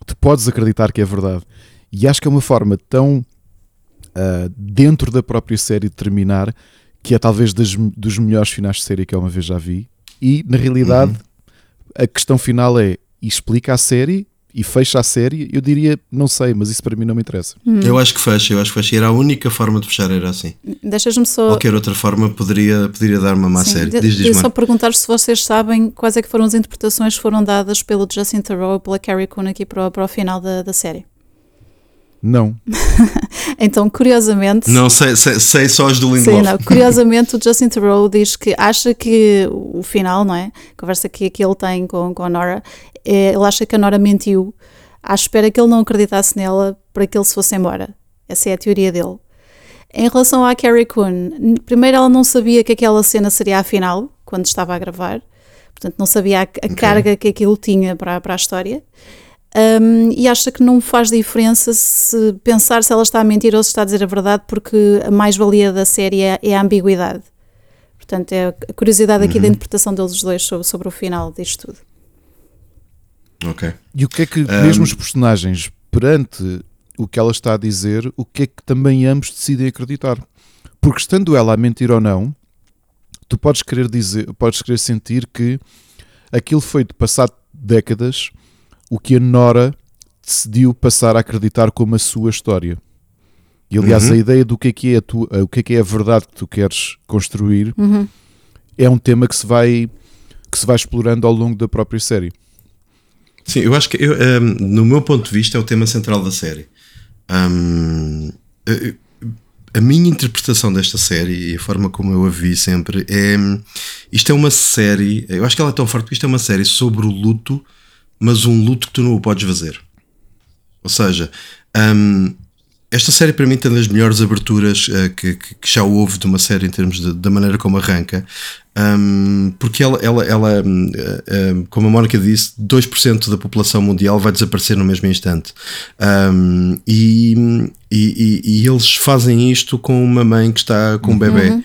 tu podes acreditar que é verdade. E acho que é uma forma tão uh, dentro da própria série de terminar que é talvez das, dos melhores finais de série que eu uma vez já vi. E na realidade, uhum. a questão final é explica a série e fecha a série, eu diria, não sei, mas isso para mim não me interessa. Hum. Eu acho que fecha, eu acho que fecha. Era a única forma de fechar, era assim. Deixas-me só. Qualquer outra forma poderia, poderia dar uma má Sim. série. Diz, diz, só perguntar se vocês sabem quais é que foram as interpretações que foram dadas pelo Justin Theroux e pela Carrie Coon aqui para, para o final da, da série. Não. então, curiosamente. Não, sei, sei, sei só as do Lindelof. Sim, não. Curiosamente, o Justin Theroux diz que acha que o final, não é? A conversa que, que ele tem com, com a Nora, ele acha que a Nora mentiu à espera que ele não acreditasse nela para que ele se fosse embora. Essa é a teoria dele. Em relação à Carrie Coon, primeiro ela não sabia que aquela cena seria a final, quando estava a gravar, portanto não sabia a, a okay. carga que aquilo tinha para, para a história. Um, e acha que não faz diferença se pensar se ela está a mentir ou se está a dizer a verdade, porque a mais-valia da série é, é, a ambiguidade. Portanto, é a curiosidade aqui uhum. da interpretação deles dois sobre, sobre o final disto tudo. Ok. E o que é que, um... mesmo os personagens, perante o que ela está a dizer, o que é que também ambos decidem acreditar? Porque estando ela a mentir ou não, tu podes querer dizer, podes querer sentir que aquilo foi de passado décadas o que a Nora decidiu passar a acreditar como a sua história. E aliás, uhum. a ideia do que é que é a, tua, o que é que é a verdade que tu queres construir uhum. é um tema que se vai que se vai explorando ao longo da própria série. Sim, eu acho que eu, um, no meu ponto de vista é o tema central da série. Um, a minha interpretação desta série e a forma como eu a vi sempre é isto é uma série, eu acho que ela é tão forte que isto é uma série sobre o luto mas um luto que tu não o podes fazer. Ou seja, um, esta série para mim tem das melhores aberturas uh, que, que, já houve de uma série em termos de, da maneira como arranca, um, porque ela, ela, ela uh, uh, como a Mónica disse, 2% da população mundial vai desaparecer no mesmo instante. Um, e, e, e, eles fazem isto com uma mãe que está com um bebê. uhum,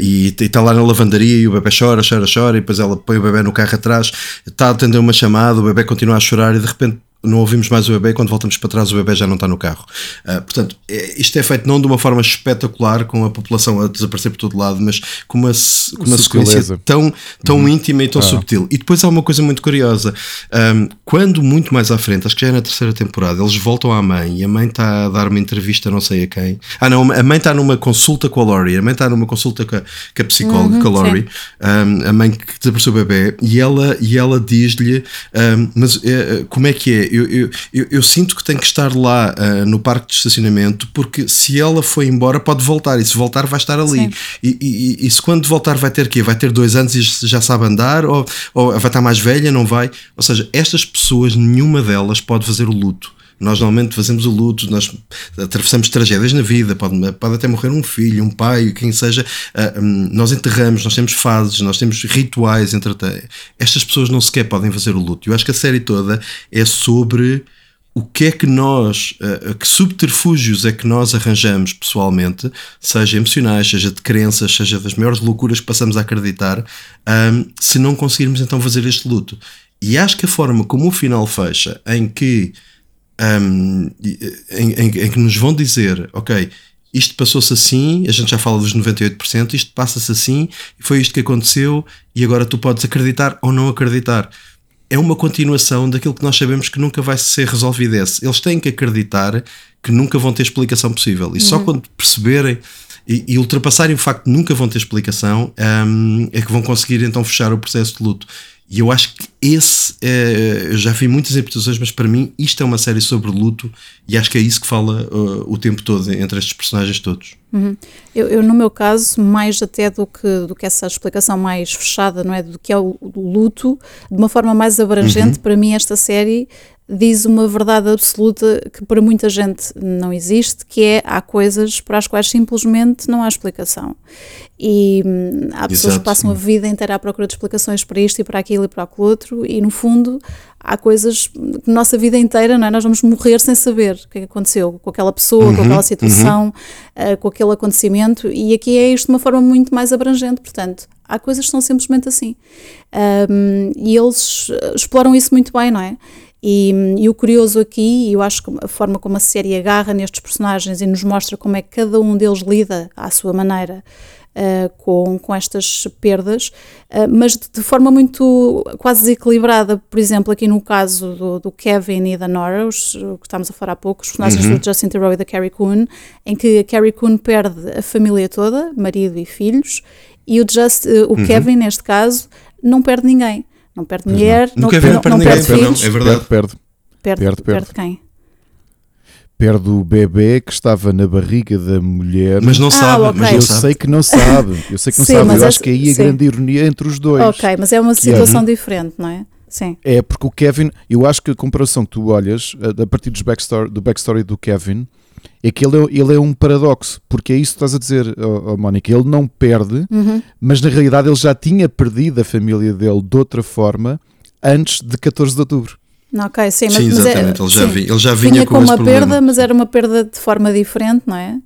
e, e está lá na lavandaria e o bebê chora, chora, chora, e depois ela põe o bebê no carro atrás, está a atender uma chamada, o bebê continua a chorar e de repente não ouvimos mais o bebê, quando voltamos para trás o bebê já não está no carro. Uh, portanto, é, isto é feito não de uma forma espetacular, com a população a desaparecer por todo lado, mas com uma, com uma sequência tão, tão uhum. íntima e tão ah. subtil. E depois há uma coisa muito curiosa. Um, quando muito mais à frente, acho que já é na terceira temporada, eles voltam à mãe e a mãe está a dar uma entrevista não sei a quem. Ah não, a mãe está numa consulta com a Laurie, a mãe está numa consulta com a, com a psicóloga, uhum, com a Laurie, um, a mãe que desapareceu o bebê, e ela, e ela diz-lhe, um, mas uh, como é que é? Eu, eu, eu eu sinto que tem que estar lá uh, no parque de estacionamento porque se ela foi embora pode voltar e se voltar vai estar ali. E, e, e, se quando voltar vai ter quê? Vai ter dois anos e já sabe andar ou, ou vai estar mais velha, não vai? Ou seja, estas pessoas, nenhuma delas pode fazer o luto. Nós normalmente fazemos o luto, nós atravessamos tragédias na vida, pode, pode até morrer um filho, um pai, quem seja. Uh, um, nós enterramos, nós temos fases, nós temos rituais. Entre, estas pessoas não sequer podem fazer o luto. Eu acho que a série toda é sobre o que é que nós, uh, que subterfúgios é que nós arranjamos pessoalmente, seja emocionais, seja de crenças, seja das maiores loucuras que passamos a acreditar, um, se não conseguirmos então fazer este luto. E acho que a forma como o final fecha, em que, um, em, em, em que nos vão dizer, ok, isto passou-se assim, a gente já fala dos 98%, isto passa-se assim, foi isto que aconteceu, e agora tu podes acreditar ou não acreditar é uma continuação daquilo que nós sabemos que nunca vai ser resolvido. Esse. Eles têm que acreditar que nunca vão ter explicação possível. E uhum. só quando perceberem e, e, ultrapassarem o facto de nunca vão ter explicação um, é que vão conseguir então fechar o processo de luto. E eu acho que esse, é, eu já vi muitas interpretações, mas para mim isto é uma série sobre luto e acho que é isso que fala uh, o tempo todo entre estes personagens todos. Uhum. Eu, eu, no meu caso, mais até do que, do que essa explicação mais fechada, não é? Do que é o, o luto, de uma forma mais abrangente, uhum. para mim esta série diz uma verdade absoluta que para muita gente não existe, que é há coisas para as quais simplesmente não há explicação. E hum, há pessoas Exato. que passam a vida inteira à procura de explicações para isto e para aquilo e para aquilo outro, e no fundo há coisas que nossa vida inteira, não é? Nós vamos morrer sem saber o que é que aconteceu com aquela pessoa, uhum, com aquela situação, uhum. uh, com aquele acontecimento, e aqui é isto de uma forma muito mais abrangente, portanto, há coisas que são simplesmente assim. Um, e eles exploram isso muito bem, não é? E, e, o curioso aqui, e eu acho que a forma como a série agarra nestes personagens e nos mostra como é que cada um deles lida à sua maneira uh, com, com estas perdas, uh, mas de, de, forma muito quase desequilibrada. Por exemplo, aqui no caso do, do Kevin e da Nora, os, que estamos a falar há pouco, os personagens uhum. do Justin Theroux e da Carrie Coon, em que a Carrie Coon perde a família toda, marido e filhos, e o, Just, uh, o uhum. Kevin, neste caso, não perde ninguém não perde mulher, não, Nunca não, não, não ninguém, perde filhos. Não, é verdade. Perde, perde. Perde, perde. perde quem? perde o bebê que estava na barriga da mulher. Mas não Ah, sabe, ok. mas não eu sabe. sei que não sabe. Eu sei que não Sim, sabe. Eu é- acho que aí a sim. grande ironia entre os dois. Ok, mas é uma situação diferente, não é? Sim. É porque o Kevin, eu acho que a comparação que tu olhas a a partir dos backstory, do backstory do Kevin é que ele é, ele é um paradoxo, porque é isso que estás a dizer, ó- ó, Mónica. Ele não perde, Uhum. mas na realidade ele já tinha perdido a família dele de outra forma antes de 14 de outubro. Ok, sim, mas, Sim, mas é- exatamente. ele, já sim. vinha, ele já vinha, vinha com, com esse uma problema. perda, mas era uma perda de forma diferente, não é?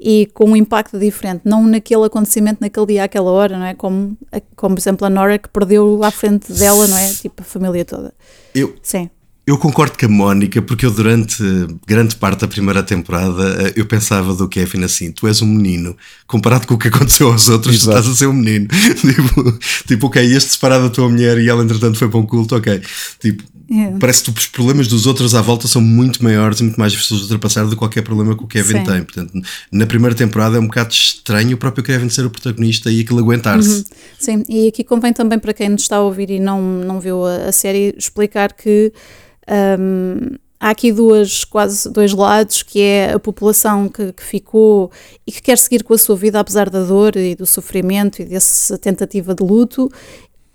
E com um impacto diferente, não naquele acontecimento, naquele dia, àquela hora, não é? Como, como por exemplo, a Nora que perdeu à frente dela, não é? Tipo, a família toda. Eu, Sim. Eu concordo com a Mónica, porque eu durante grande parte da primeira temporada eh, eu pensava do Kevin assim: tu és um menino, comparado com o que aconteceu aos outros, tu Exato. estás a ser um menino. tipo, tipo, ok, este separado da tua mulher e ela entretanto foi para um culto, ok. Tipo, É. parece que os problemas dos outros à volta são muito maiores e muito mais difíceis de ultrapassar do que qualquer problema que o Kevin Sim. tem. Portanto, na primeira temporada é um bocado estranho o próprio Kevin ser o protagonista e aquilo aguentar-se. Sim, e aqui convém também para quem nos está a ouvir e não, não viu a, a série explicar que hum, há aqui duas, quase dois lados, que é a população que, que ficou e que quer seguir com a sua vida apesar da dor e do sofrimento e dessa tentativa de luto,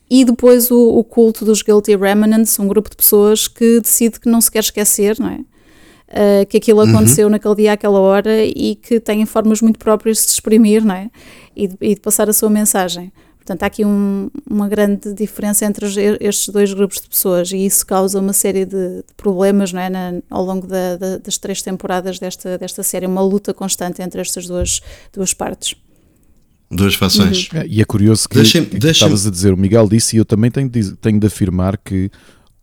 e depois o, o culto dos Guilty Remnants, um grupo de pessoas que decide que não se quer esquecer, não é? Uh, que aquilo aconteceu naquele dia, àquela hora e que têm formas muito próprias de se exprimir, não é? E de, e de passar a sua mensagem. Portanto, há aqui um- uma grande diferença entre estes dois grupos de pessoas e isso causa uma série de, de problemas não é? Na- ao longo da- da- das três temporadas desta, desta série, uma luta constante entre estas duas, duas partes. Duas fações. Uhum. É, E é curioso que, Deixem- que deixem- estavas a dizer, o Miguel disse, e eu também tenho de, tenho de afirmar que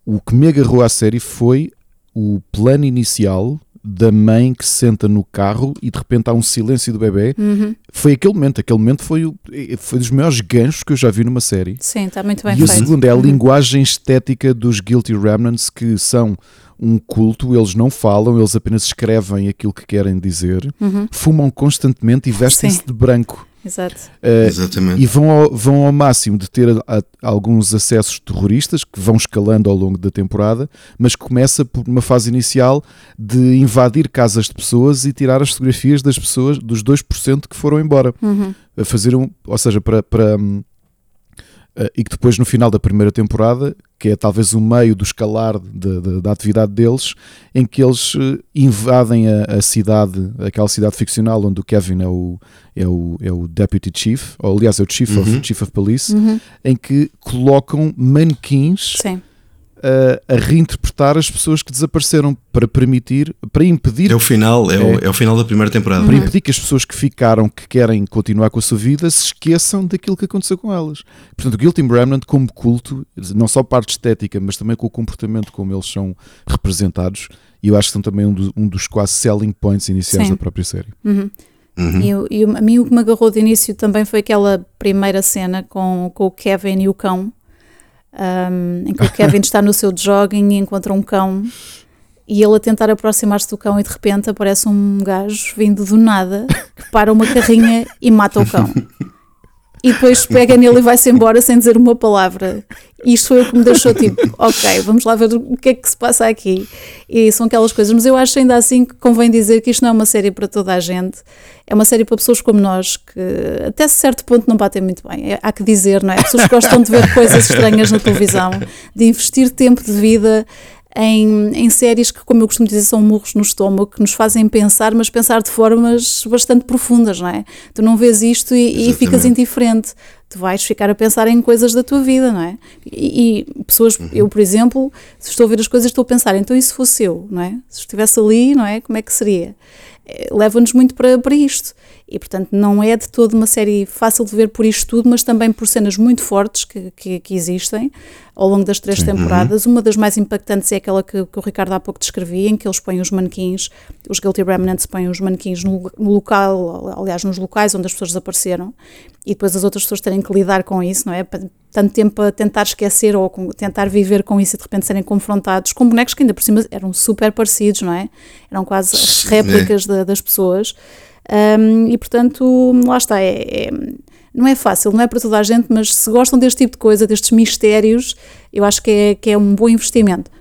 o que me agarrou à série foi o plano inicial da mãe que se senta no carro e de repente há um silêncio do bebê. Uhum. Foi aquele momento, aquele momento foi, o- foi dos maiores ganchos que eu já vi numa série. Sim, está muito bem e o feito. segundo é a Uhum. linguagem estética dos Guilty Remnants, que são um culto, eles não falam, eles apenas escrevem aquilo que querem dizer, Uhum. fumam constantemente e vestem-se de branco. Exato. Eh, Exatamente. e vão ao, vão ao máximo de ter a- a- alguns acessos terroristas que vão escalando ao longo da temporada, mas que começa por uma fase inicial de invadir casas de pessoas e tirar as fotografias das pessoas, dos 2% que foram embora. Uhum. A fazer um, ou seja, para. para hum, e que depois no final da primeira temporada, que é talvez o meio do escalar de- de- da atividade deles, em que eles eh, invadem a, a cidade, aquela cidade ficcional onde o Kevin é o, é o, é o Deputy Chief, ou aliás é o Chief, of, Uhum. Chief of Police, Uhum. em que colocam manequins Sim. A, a reinterpretar as pessoas que desapareceram para permitir, para impedir É o final, é, O, É. é o final da primeira temporada. para impedir que as pessoas que ficaram, que querem continuar com a sua vida, se esqueçam daquilo que aconteceu com elas. Portanto, o Guilty Remnant, como culto, não só parte estética, mas também com o comportamento como eles são representados, e eu acho que são também um, do- um dos quase selling points iniciais Sim. da própria série. Uhum. Uhum. E, e a mim o que me agarrou de início também foi aquela primeira cena com, com o Kevin e o cão, um, em que o Kevin está no seu jogging e encontra um cão e ele a tentar aproximar-se do cão e de repente aparece um gajo vindo do nada que para uma carrinha e mata o cão. E depois pega nele e vai-se embora sem dizer uma palavra. Isto foi o que me deixou tipo, ok, vamos lá ver o que é que se passa aqui. E são aquelas coisas. Mas eu acho ainda assim que convém dizer que isto não é uma série para toda a gente. É uma série para pessoas como nós, que até certo ponto não batem muito bem. É- há que dizer, não é? Pessoas que gostam de ver coisas estranhas na televisão, de investir tempo de vida em, em séries que, como eu costumo dizer, são murros no estômago, que nos fazem pensar, mas pensar de formas bastante profundas, não é? Tu não vês isto e, e ficas indiferente. Tu vais ficar a pensar em coisas da tua vida, não é? E, e pessoas, eu, por exemplo, se estou a ver as coisas, estou a pensar, então e se fosse eu, não é? Se estivesse ali, não é? Como é que seria? Eh, Leva-nos muito para, para isto. E, portanto, não é de todo uma série fácil de ver por isto tudo, mas também por cenas muito fortes que, que, que existem ao longo das três temporadas. Uma das mais impactantes é aquela que, que o Ricardo há pouco descrevia, em que eles põem os manequins, os Guilty Remnants põem os manequins no, no local, aliás, nos locais onde as pessoas desapareceram, e depois as outras pessoas terem que lidar com isso, não é? Tanto tempo a tentar esquecer ou com- tentar viver com isso e de repente serem confrontados com bonecos que ainda por cima eram super parecidos, não é? Eram quase Sim, réplicas da- das pessoas. Um, e portanto, lá está, é, é- não é fácil, não é para toda a gente, mas se gostam deste tipo de coisa, destes mistérios, eu acho que é, que é um bom investimento.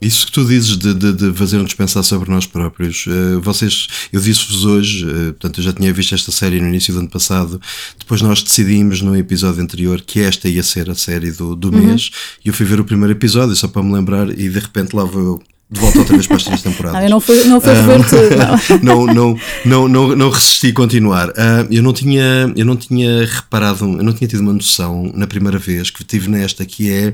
Isso que tu dizes de, de, de fazer-nos pensar sobre nós próprios, uh, vocês, eu disse-vos hoje, uh, portanto eu já tinha visto esta série no início do ano passado, depois nós decidimos no episódio anterior que esta ia ser a série do, do uhum. mês, e eu fui ver o primeiro episódio só para me lembrar, e de repente lá vou eu de volta outra vez para as três temporadas. Não, eu não fui, não uh, não. não, não, não, não, não resisti a continuar. Uh, eu, não tinha, eu não tinha reparado, eu não tinha tido uma noção na primeira vez que tive nesta, que é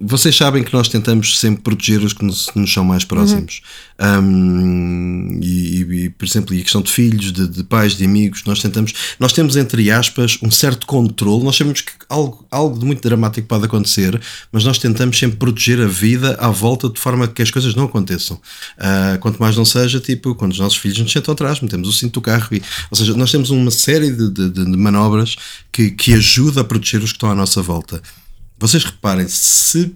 vocês sabem que nós tentamos sempre proteger os que nos, nos são mais próximos. Uhum. Um, e, e, por exemplo, e a questão de filhos, de, de, pais, de amigos, nós tentamos, nós temos, entre aspas, um certo controle. Nós sabemos que algo, algo de muito dramático pode acontecer, mas nós tentamos sempre proteger a vida à volta de forma que as coisas não aconteçam. Uh, quanto mais não seja, tipo, quando os nossos filhos nos sentam atrás, metemos o cinto do carro. E, ou seja, nós temos uma série de, de, de manobras que, que ajuda a proteger os que estão à nossa volta vocês reparem, se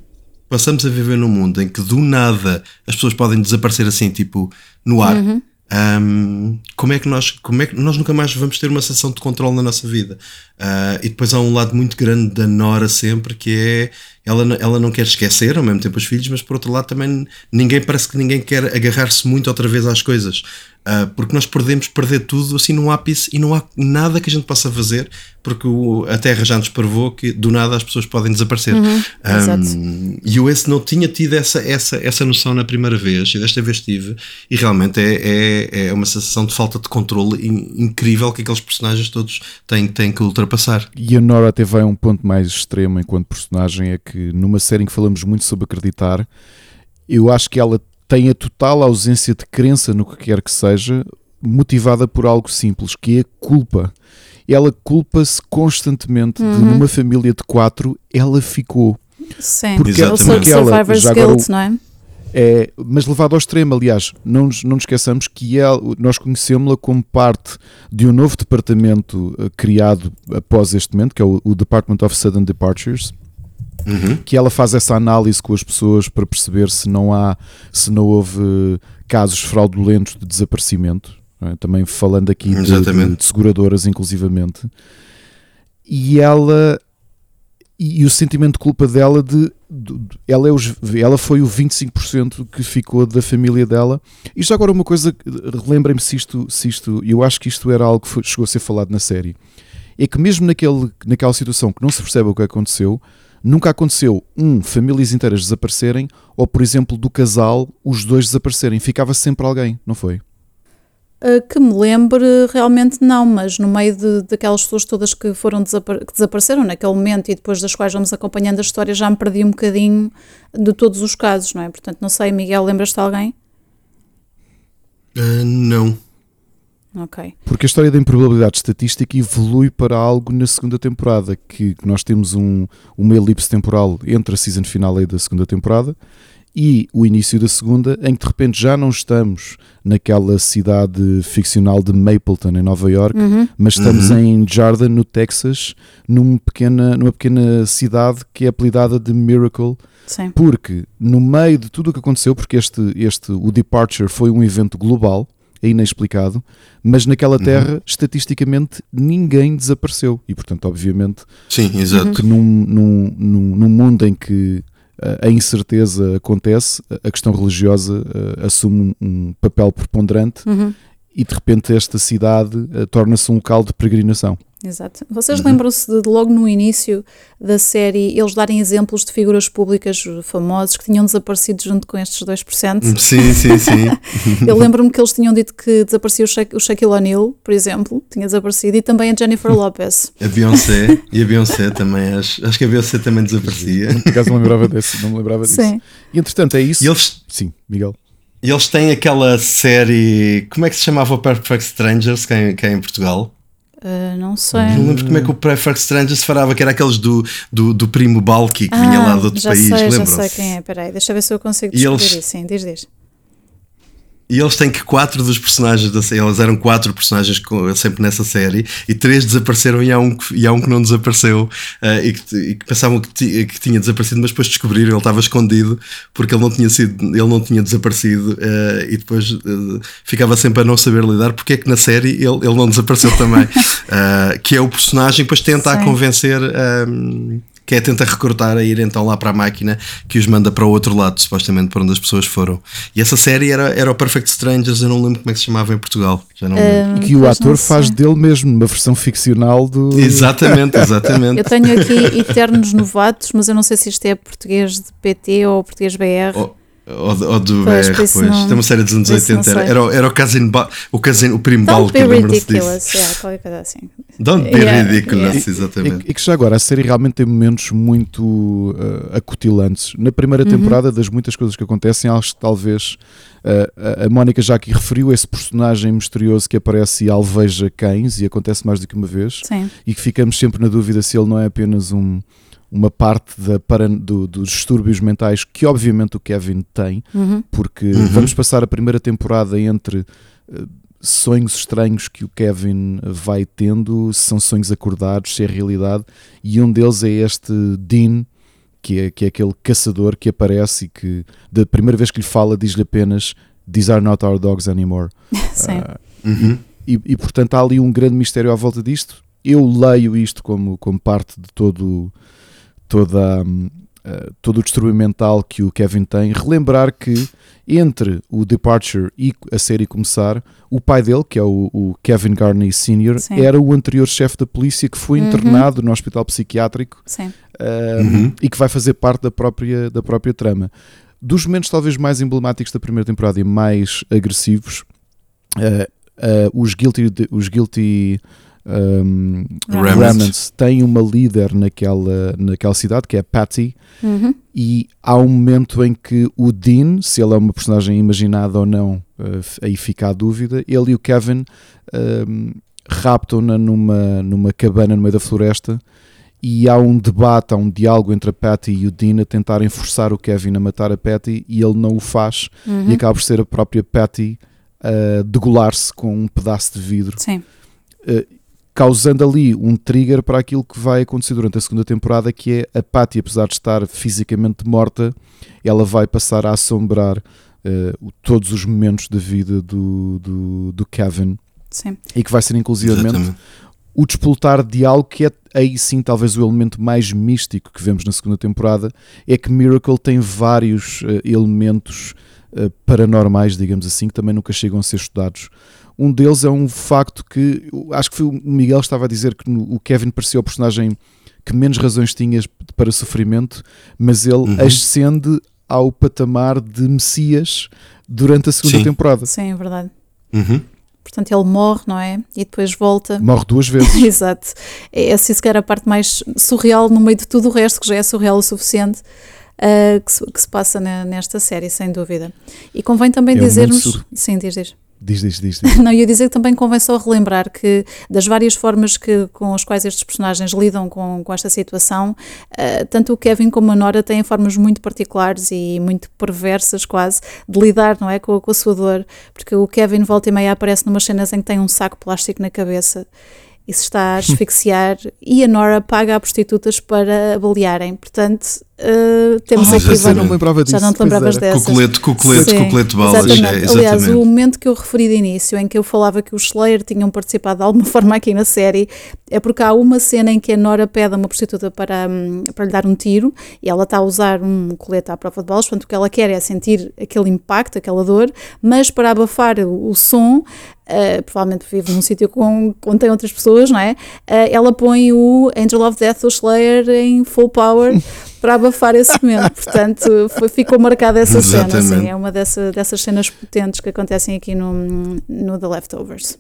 passamos a viver num mundo em que do nada as pessoas podem desaparecer assim, tipo, no ar. Uhum. Um, como é que nós como é que nós nunca mais vamos ter uma sensação de controle na nossa vida uh, e depois há um lado muito grande da Nora sempre que é ela, ela não quer esquecer ao mesmo tempo os filhos mas por outro lado também ninguém parece que ninguém quer agarrar-se muito outra vez às coisas Uh, porque nós podemos perder tudo assim num ápice e não há nada que a gente possa fazer porque o, a Terra já nos provou que do nada as pessoas podem desaparecer. Uhum, um, e eu esse não tinha tido essa, essa, essa noção na primeira vez e desta vez tive, e realmente é, é, é uma sensação de falta de controle incrível que aqueles personagens todos têm, têm que ultrapassar. E a Nora até vai a um ponto mais extremo enquanto personagem, é que numa série em que falamos muito sobre acreditar, eu acho que ela tem a total ausência de crença no que quer que seja, motivada por algo simples, que é a culpa. Ela culpa-se constantemente uhum. de numa família de quatro, ela ficou. Sim, porque, ela, porque ela, já guilt, não é? É, mas levado ao extremo, aliás, não nos, não nos esqueçamos que ela, nós conhecemos-la como parte de um novo departamento uh, criado após este momento, que é o, o Department of Sudden Departures, Uhum. que ela faz essa análise com as pessoas para perceber se não há, se não houve casos fraudulentos de desaparecimento, é? também falando aqui de, de, de, seguradoras, inclusivamente. E ela e, o sentimento de culpa dela de, de, de ela, é os, ela foi o 25% que ficou da família dela. E já agora uma coisa, relembrem-me se isto, se isto, eu acho que isto era algo que foi, chegou a ser falado na série, é que mesmo naquele, naquela situação que não se percebe o que aconteceu, Nunca aconteceu, um, famílias inteiras desaparecerem, ou, por exemplo, do casal, os dois desaparecerem. Ficava sempre alguém, não foi? Uh, que me lembre, realmente não, mas no meio de, daquelas pessoas todas que foram que desapareceram naquele momento e depois das quais vamos acompanhando a história, já me perdi um bocadinho de todos os casos, não é? Portanto, não sei, Miguel, lembras-te de alguém? Uh, não. Ok. Porque a história da improbabilidade estatística evolui para algo na segunda temporada, que nós temos um, uma elipse temporal entre a season final da segunda temporada e o início da segunda, em que de repente já não estamos naquela cidade ficcional de Mapleton, em Nova York, uhum. mas estamos uhum. em Jordan, no Texas, numa pequena, numa pequena cidade que é apelidada de Miracle. Sim. Porque no meio de tudo o que aconteceu, porque este, este, o Departure foi um evento global, é inexplicado, mas naquela uhum. terra, uhum. estatisticamente, ninguém desapareceu. E, portanto, obviamente, Sim, exato. que num, num, num, num mundo em que a incerteza acontece, a questão religiosa uh, assume um papel preponderante uhum. E, de repente, esta cidade uh, torna-se um local de peregrinação. Exato. Vocês uhum. lembram-se de, logo no início da série eles darem exemplos de figuras públicas famosos que tinham desaparecido junto com estes 2%? Hum, sim, sim, sim. Eu lembro-me que eles tinham dito que desaparecia o, Sha o Shaquille O'Neal, por exemplo, tinha desaparecido, e também a Jennifer Lopez. A Beyoncé, e a Beyoncé também, acho, acho que a Beyoncé também desaparecia. Por acaso não lembrava desse, não me lembrava disso. Sim. E entretanto é isso. E eles... Sim, Miguel. E eles têm aquela série, como é que se chamava Perfect Strangers, que é, que é em Portugal? Uh, não sei. Não lembro como é que o Prefer Strangers se falava, que era aqueles do, do, do primo Balki que ah, vinha lá de outro já país. Sei, já sei quem é, peraí, deixa eu ver se eu consigo descobrir eles... isso. Sim, diz, diz. E eles têm que quatro dos personagens da série, eles eram quatro personagens sempre nessa série, e três desapareceram e há um, e há um que não desapareceu uh, e, que, e, que, pensavam que, que, tinha desaparecido, mas depois descobriram ele estava escondido porque ele não tinha sido, ele não tinha desaparecido uh, e depois uh, ficava sempre a não saber lidar porque é que na série ele, ele não desapareceu também. que é o personagem, depois tenta Sim. a convencer que é tenta recrutar a ir então lá para a máquina que os manda para o outro lado, supostamente para onde as pessoas foram. E essa série era, era o Perfect Strangers, eu não lembro como é que se chamava em Portugal. Já não lembro. Um, E que o ator faz dele mesmo uma versão ficcional do. Exatamente, exatamente. Eu tenho aqui Eternos Novatos, mas eu não sei se isto é português de PT ou português BR. Ou, ou, ou do Pois, BR, pois. não- é uma série dos anos por isso não 80. Era, era, o- era o cousin, Ba- o cousin, o primo Don't Balkan, be lembram-se disso. Yeah, qualquer coisa assim. Don't be Yeah, ridiculous, yeah. exatamente. E, e que já agora a série realmente tem momentos muito uh, acutilantes. Na primeira Uhum. temporada, das muitas coisas que acontecem, acho que talvez uh, a- a Mónica já aqui referiu esse personagem misterioso que aparece e alveja cães, e acontece mais do que uma vez, Sim. e que ficamos sempre na dúvida se ele não é apenas um, uma parte da paran- do- dos distúrbios mentais que, obviamente, o Kevin tem, Uhum. porque Uhum. vamos passar a primeira temporada entre eh, sonhos estranhos que o Kevin vai tendo, se são sonhos acordados, se é realidade, e um deles é este Dean, que é, que é aquele caçador que aparece e que, da primeira vez que lhe fala, diz-lhe apenas These are not our dogs anymore. Sim. Ah, Uhum. e, e, portanto há ali um grande mistério à volta disto. Eu leio isto como, como parte de todo, toda, eh, todo o distúrbio mental que o Kevin tem. Relembrar que entre o Departure e a série começar, o pai dele, que é o, o Kevin Garney Sr., era o anterior chefe da polícia que foi Uhum. internado no hospital psiquiátrico Sim. um, Uhum. e que vai fazer parte da própria, da própria trama. Dos momentos talvez mais emblemáticos da primeira temporada e mais agressivos, uh, uh, os Guilty, os guilty um, Remnants. Remnants têm uma líder naquela, naquela cidade que é Patty Uhum. e há um momento em que o Dean, se ele é uma personagem imaginada ou não, uh, aí fica a dúvida, ele e o Kevin um, raptam-na numa, numa cabana no meio da floresta e há um debate, há um diálogo entre a Patty e o Dean a tentarem forçar o Kevin a matar a Patty e ele não o faz Uhum. e acaba por ser a própria Patty a degolar-se com um pedaço de vidro Sim. Causando ali um trigger para aquilo que vai acontecer durante a segunda temporada, que é a Patty, apesar de estar fisicamente morta, ela vai passar a assombrar o- todos os momentos da vida do, do, do Kevin Sim. e que vai ser inclusivamente Exatamente. o despoltar de algo que é aí sim talvez o elemento mais místico que vemos na segunda temporada é que Miracle tem vários eh, elementos eh, paranormais, digamos assim, que também nunca chegam a ser estudados. Um deles é um facto que acho que foi o Miguel estava a dizer que o Kevin parecia o personagem que menos razões tinha para sofrimento, mas ele Uhum. ascende ao patamar de Messias durante a segunda Sim. temporada. Sim, é verdade. Uhum. Portanto, ele morre, não é? E depois volta. Morre duas vezes. Exato. É Essa se calhar a parte mais surreal no meio de tudo o resto, que já é surreal o suficiente, ah, que, se, que se passa na- nesta série, sem dúvida. E convém também É um dizermos. Sim, diz, diz. Diz, diz, diz. diz. Não, ia dizer que também convém só relembrar que das várias formas que, com as quais estes personagens lidam com, com esta situação, ah, tanto o Kevin como a Nora têm formas muito particulares e muito perversas quase de lidar, não é, com, com a sua dor, porque o Kevin volta e meia aparece numas cenas em que tem um saco plástico na cabeça e se está a asfixiar e a Nora paga a prostitutas para balearem, portanto ah, temos Ah, aqui já não me lembrava já não te lembravas dessas. Cocolete, cocolete, Sim, cocolete balas. exatamente. É, Aliás, exatamente. o momento que eu referi de início, em que eu falava que os Slayer tinham participado de alguma forma aqui na série, é porque há uma cena em que a Nora pede a uma prostituta para, hum, para lhe dar um tiro e ela está a usar um colete à prova de balas, portanto o que ela quer é sentir aquele impacto, aquela dor, mas para abafar o, o som, Uh, provavelmente vive num sítio com, onde tem outras pessoas, não é? Uh, ela põe o Angel of Death do Slayer em full power para abafar esse momento. Portanto, foi, ficou marcada essa cena. Assim, Exatamente. é uma dessa, dessas cenas potentes que acontecem aqui no, no The Leftovers.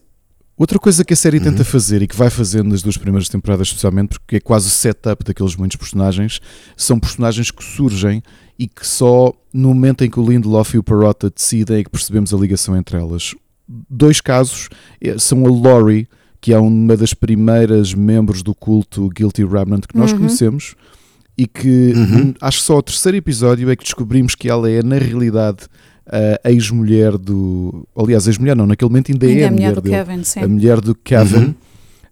Outra coisa que a série tenta fazer e que vai fazendo nas duas primeiras temporadas, especialmente porque é quase o setup daqueles muitos personagens, são personagens que surgem e que só no momento em que o Lindelof e o Perrotta decidem é que percebemos a ligação entre elas. Dois casos eh, são a Laurie, que é uma das primeiras membros do culto Guilty Remnant que nós Uhum. conhecemos e que Uhum. hum, acho que só o terceiro episódio é que descobrimos que ela é na realidade a ex-mulher do. Aliás, ex-mulher não, naquele momento ainda, Ainda é é a a mulher mulher do dele Kevin, sim. a mulher do Kevin, Uhum.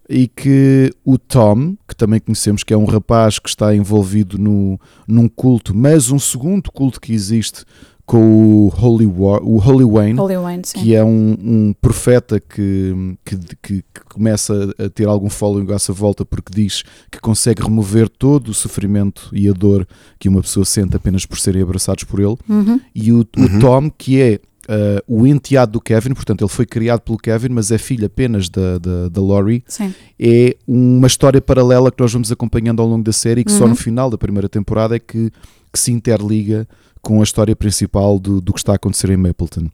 e que o Tom, que também conhecemos que é um rapaz que está envolvido no, num culto, mas um segundo culto que existe com o Holy, War, o Holy Wayne, Holy Wayne que é um, um profeta que, que, que, que começa a ter algum following à sua volta porque diz que consegue remover todo o sofrimento e a dor que uma pessoa sente apenas por serem abraçados por ele. Uhum. E o, o Tom, que é uh, o enteado do Kevin, portanto, ele foi criado pelo Kevin, mas é filho apenas da, da, da Laurie. Sim. É uma história paralela que nós vamos acompanhando ao longo da série e que só no final da primeira temporada é que, que se interliga com a história principal do, do que está a acontecer em Mapleton.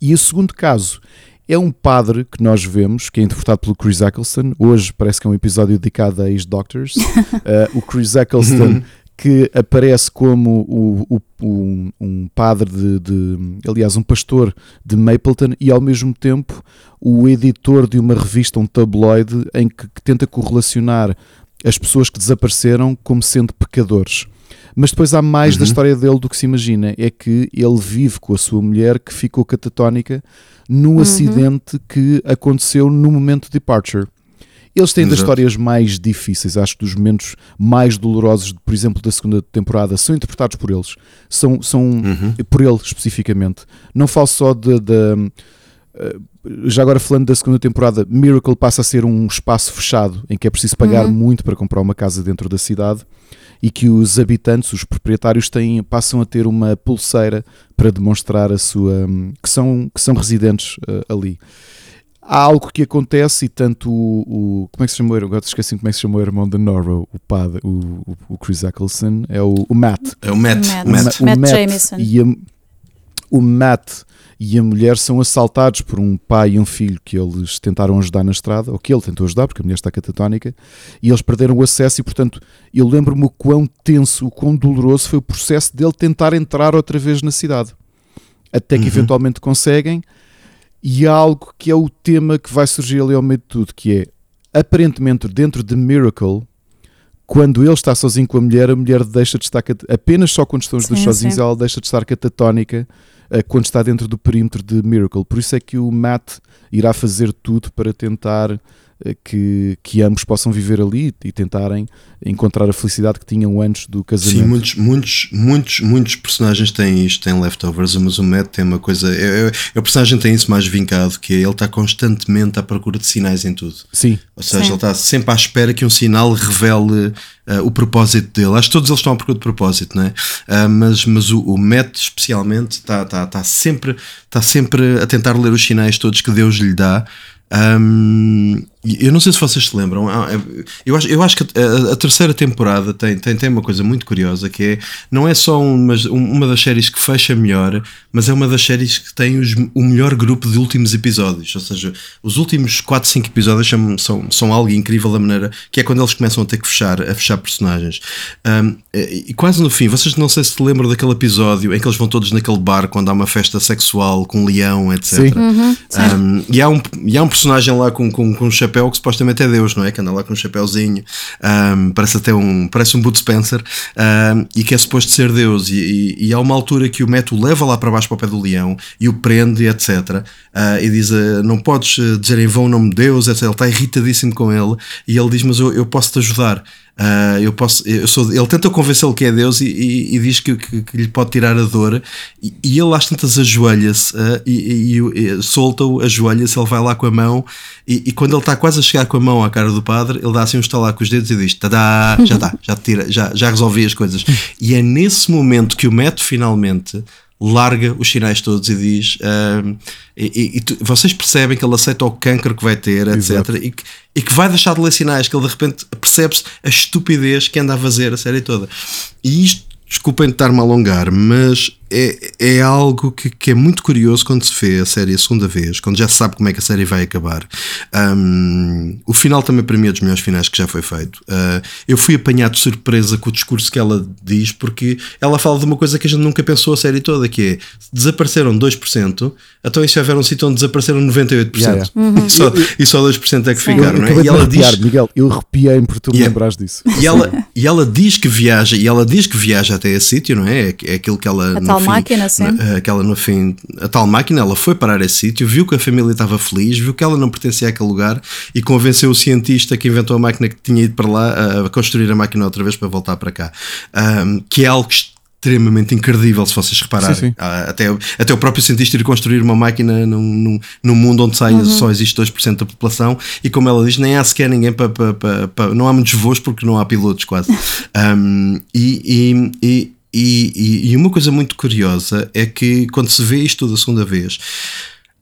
E o segundo caso é um padre que nós vemos, que é interpretado pelo Chris Eccleston. Hoje parece que é um episódio dedicado a ex-doctors. uh, o Chris Eccleston que aparece como o, o, um, um padre de, de, aliás, um pastor de Mapleton e ao mesmo tempo o editor de uma revista, um tabloide, em que, que tenta correlacionar as pessoas que desapareceram como sendo pecadores. Mas depois há mais uhum. da história dele do que se imagina. É que ele vive com a sua mulher que ficou catatónica no uhum. acidente que aconteceu no momento de departure. Eles têm Exato. das histórias mais difíceis, acho que dos momentos mais dolorosos, por exemplo, da segunda temporada, são interpretados por eles. São, são uhum. por ele especificamente. Não falo só de, de eh, já agora falando da segunda temporada, Miracle passa a ser um espaço fechado em que é preciso pagar uhum. muito para comprar uma casa dentro da cidade e que os habitantes, os proprietários têm, passam a ter uma pulseira para demonstrar a sua que são, que são residentes uh, ali. Há algo que acontece e tanto o, o como é que se chamou, agora esqueci como é que se chamou o irmão de Nora, o padre, o, o, Chris Eccleston, é o, o Matt. É o Matt. Matt, o Matt, o Matt, Matt Jameson. E a, o Matt e a mulher são assaltados por um pai e um filho que eles tentaram ajudar na estrada, ou que ele tentou ajudar, porque a mulher está catatónica, e eles perderam o acesso e, portanto, eu lembro-me o quão tenso, o quão doloroso foi o processo dele tentar entrar outra vez na cidade. Até que uhum. eventualmente conseguem, e há algo que é o tema que vai surgir ali ao meio de tudo, que é, aparentemente, dentro de Miracle, quando ele está sozinho com a mulher, a mulher deixa de estar apenas só quando estão os dois sozinhos, ela deixa de estar catatónica quando está dentro do perímetro de Miracle. Por isso é que o Matt irá fazer tudo para tentar eh, que, que ambos possam viver ali e tentarem encontrar a felicidade que tinham antes do casamento. Sim, muitos, muitos, muitos, muitos personagens têm isto, têm leftovers, mas o Matt tem uma coisa. É, é, o personagem tem isso mais vincado, que é ele está constantemente à procura de sinais em tudo. Sim. Ou seja, Sim. ele está sempre à espera que um sinal revele uh, o propósito dele. Acho que todos eles estão à procura de propósito, não é? Uh, mas mas o, o Matt, especialmente, está, está, está, sempre, está sempre a tentar ler os sinais todos que Deus lhe dá. Um, eu não sei se vocês se lembram, é, eu acho, eu acho que a, a, terceira temporada tem, tem, tem uma coisa muito curiosa que é não é só uma, uma das séries que fecha melhor, mas é uma das séries que tem os, o melhor grupo de últimos episódios. Ou seja, os últimos 4, 5 episódios são, são, são algo incrível da maneira que é quando eles começam a ter que fechar, a fechar personagens. Um, e quase no fim, vocês não sei se lembram daquele episódio em que eles vão todos naquele bar quando há uma festa sexual com um leão, etc. Sim. Uhum, um, e, há um, e há um personagem lá com, com, com um chapéu que supostamente é Deus, não é? Que anda lá com um chapéuzinho, um, parece até um, parece um Boot Spencer, um, e que é suposto ser Deus. E, e, e, há uma altura que o Meto leva lá para baixo para o pé do leão e o prende, etc. Uh, e diz: uh, Não podes dizer em vão o nome de Deus, etc. Ele está irritadíssimo com ele, e ele diz: Mas eu, eu posso te ajudar. Uh, eu posso, eu sou, ele tenta convencê-lo que é Deus e, e, e diz que, que, que, lhe pode tirar a dor, e, e ele às tantas ajoelha-se uh, e, solta-o, ajoelha-se, ele vai lá com a mão, e, quando ele está quase a chegar com a mão à cara do padre, ele dá assim um estalar com os dedos e diz: Tadá, já está, já, tira, já, já resolvi as coisas. E é nesse momento que o Meto finalmente larga os sinais todos e diz. Uh, e, e tu, vocês percebem que ele aceita o cancro que vai ter, etc. E que, e que vai deixar de ler sinais, que ele de repente percebe-se a estupidez que anda a fazer a série toda. E isto, desculpem estar-me a alongar, mas é, é algo que, que, é muito curioso quando se vê a série a segunda vez, quando já se sabe como é que a série vai acabar. Um, o final também para mim é dos melhores finais que já foi feito. Uh, eu fui apanhado de surpresa com o discurso que ela diz, porque ela fala de uma coisa que a gente nunca pensou a série toda, que é desapareceram 2%, então isso houver um sítio onde desapareceram 98%. Yeah, yeah. Uhum. E, só, e só 2% é que Sim. ficaram, não é? E ela diz, Miguel, eu arrepiei-me por tu me yeah. lembrares disso. E ela, e ela diz que viaja, e ela diz que viaja até esse sítio, não é? É aquilo que ela fim, máquina, sim. Aquela no fim, a tal máquina, ela foi parar esse sítio, viu que a família estava feliz, viu que ela não pertencia àquele lugar e convenceu o cientista que inventou a máquina que tinha ido para lá a construir a máquina outra vez para voltar para cá. Um, que é algo extremamente incredível, se vocês repararem. Sim, sim. Até, até o próprio cientista ir construir uma máquina num, num, num mundo onde sai, uhum. só existe 2% da população e, como ela diz, nem há sequer ninguém para. Pa, pa, pa, não há muitos voos porque não há pilotos, quase. um, e, e, e, e, uma coisa muito curiosa é que quando se vê isto da segunda vez.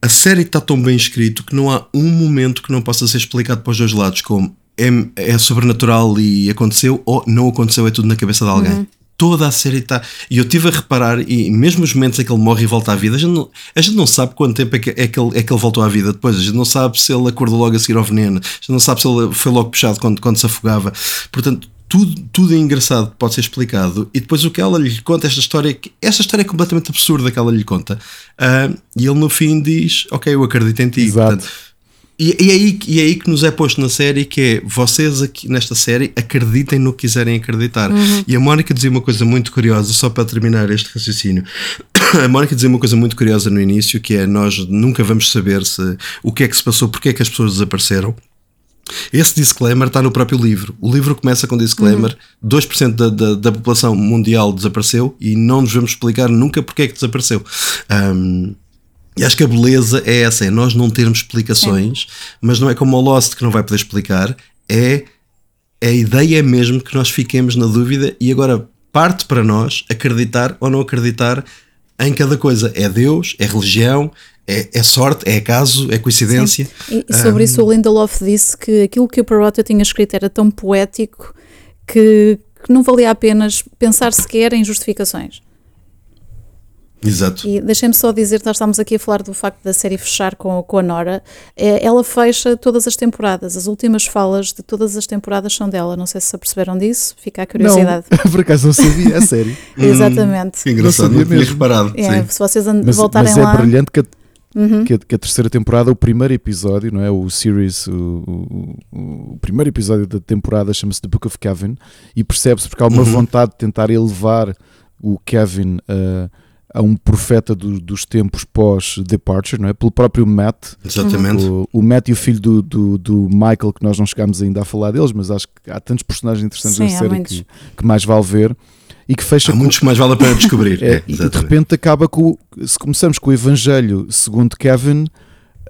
A série está tão bem escrito que não há um momento que não possa ser explicado para os dois lados, como é, é sobrenatural e aconteceu, ou não aconteceu, é tudo na cabeça de alguém. Uhum toda a série está. E eu estive a reparar, e mesmo os momentos em que ele morre e volta à vida, a gente não, a gente não sabe quanto tempo é que, é, que ele, é que ele voltou à vida depois. A gente não sabe se ele acordou logo a seguir ao veneno, a gente não sabe se ele foi logo puxado quando, quando se afogava. Portanto, tudo, tudo é engraçado pode ser explicado. E depois o que ela lhe conta, esta história, esta história é completamente absurda que ela lhe conta. Uh, e ele no fim diz: Ok, eu acredito em ti. Exato. Portanto, e, e, é aí, e é aí que nos é posto na série que é vocês aqui nesta série acreditem no que quiserem acreditar. Uhum. E a Mónica dizia uma coisa muito curiosa, só para terminar este raciocínio. A Mónica dizia uma coisa muito curiosa no início, que é nós nunca vamos saber se o que é que se passou, porque é que as pessoas desapareceram. Esse disclaimer está no próprio livro. O livro começa com disclaimer: uhum. 2% da, da, da população mundial desapareceu e não nos vamos explicar nunca porque é que desapareceu. Um, e acho que a beleza é essa, é nós não termos explicações, é. mas não é como o Lost que não vai poder explicar, é a ideia é mesmo que nós fiquemos na dúvida e agora parte para nós acreditar ou não acreditar em cada coisa. É Deus, é religião, é, é sorte, é acaso, é coincidência. Sim. E sobre um, isso o Lindelof disse que aquilo que o Perrotta tinha escrito era tão poético que, que não valia a pena pensar sequer em justificações. Exato. E deixem-me só dizer, nós estamos aqui a falar do facto da série fechar com, com a Nora. É, ela fecha todas as temporadas. As últimas falas de todas as temporadas são dela. Não sei se aperceberam disso. Fica a curiosidade. Não, por acaso não sabia, é sério. Exatamente. Hum, engraçado, não, não tinha reparado. É, se vocês mas, voltarem mas é lá. é brilhante que a, uhum. que, a, que a, terceira temporada, o primeiro episódio, não é? O series, o, o, o primeiro episódio da temporada chama-se The Book of Kevin e percebe-se porque há uma uhum. vontade de tentar elevar o Kevin a. Uh, a um profeta do, dos tempos pós-Departure, não é? Pelo próprio Matt. Exatamente. O, o, Matt e o filho do, do, do, Michael, que nós não chegámos ainda a falar deles, mas acho que há tantos personagens interessantes Sim, na série que, que, mais vale ver. E que fecha há com, muitos que mais vale a pena descobrir. é, é, e de repente acaba com. Se começamos com o Evangelho segundo Kevin,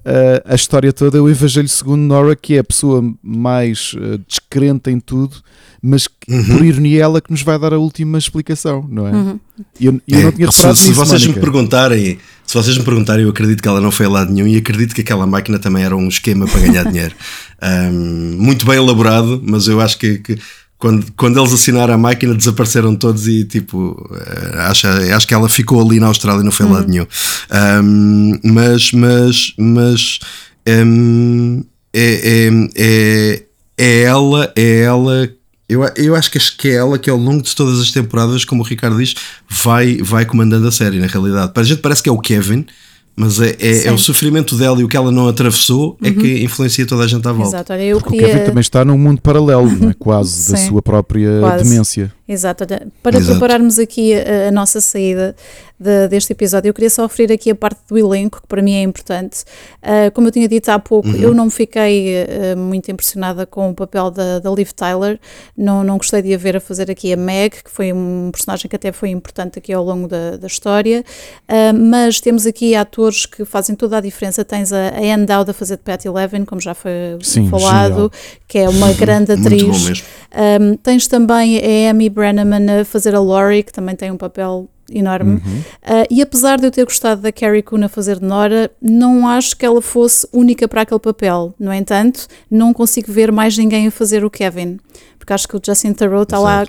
uh, a história toda é o Evangelho segundo Nora, que é a pessoa mais uh, descrente em tudo mas uhum. por ironia ela que nos vai dar a última explicação, não é? Uhum. Eu, eu é, não tinha reparado se, nisso, se vocês Mónica. me perguntarem, se vocês me perguntarem, eu acredito que ela não foi a lado nenhum e acredito que aquela máquina também era um esquema para ganhar dinheiro. Um, muito bem elaborado, mas eu acho que, que quando, quando eles assinaram a máquina desapareceram todos e tipo eh, acho, acho que ela ficou ali na Austrália não foi uhum. lado nenhum um, mas mas mas um, é, é, é, é ela é ela eu, eu acho que é ela que ao longo de todas as temporadas, como o Ricardo diz, vai, vai comandando a série, na realidade. Para a gente parece que é o Kevin, mas é, é, é, o sofrimento dela e o que ela não atravessou uhum. é que uhum. influencia toda a gente à volta. Exato, olha, eu queria... O Kevin também está num mundo paralelo, não é? quase, da sua própria quase. demência. Exato, olha, para Exato. prepararmos aqui a, a nossa saída, de, deste episódio. Eu queria só oferecer aqui a parte do elenco, que para mim é importante. Uh, como eu tinha dito há pouco, uhum. eu não fiquei uh, muito impressionada com o papel da, da Liv Tyler, não, não gostei de a ver a fazer aqui a Meg, que foi um personagem que até foi importante aqui ao longo da, da história, uh, mas temos aqui atores que fazem toda a diferença. Tens a, a Anne Dowd a fazer de Pat Eleven, como já foi Sim, falado, genial. que é uma grande atriz. Um, tens também a Amy Brenneman a fazer a Laurie, que também tem um papel enorme. Uhum. Uh, e apesar de eu ter gostado da Carrie Coon a fazer de Nora, não acho que ela fosse única para aquele papel. No entanto, não consigo ver mais ninguém a fazer o Kevin. Porque acho que o Justin Theroux está lá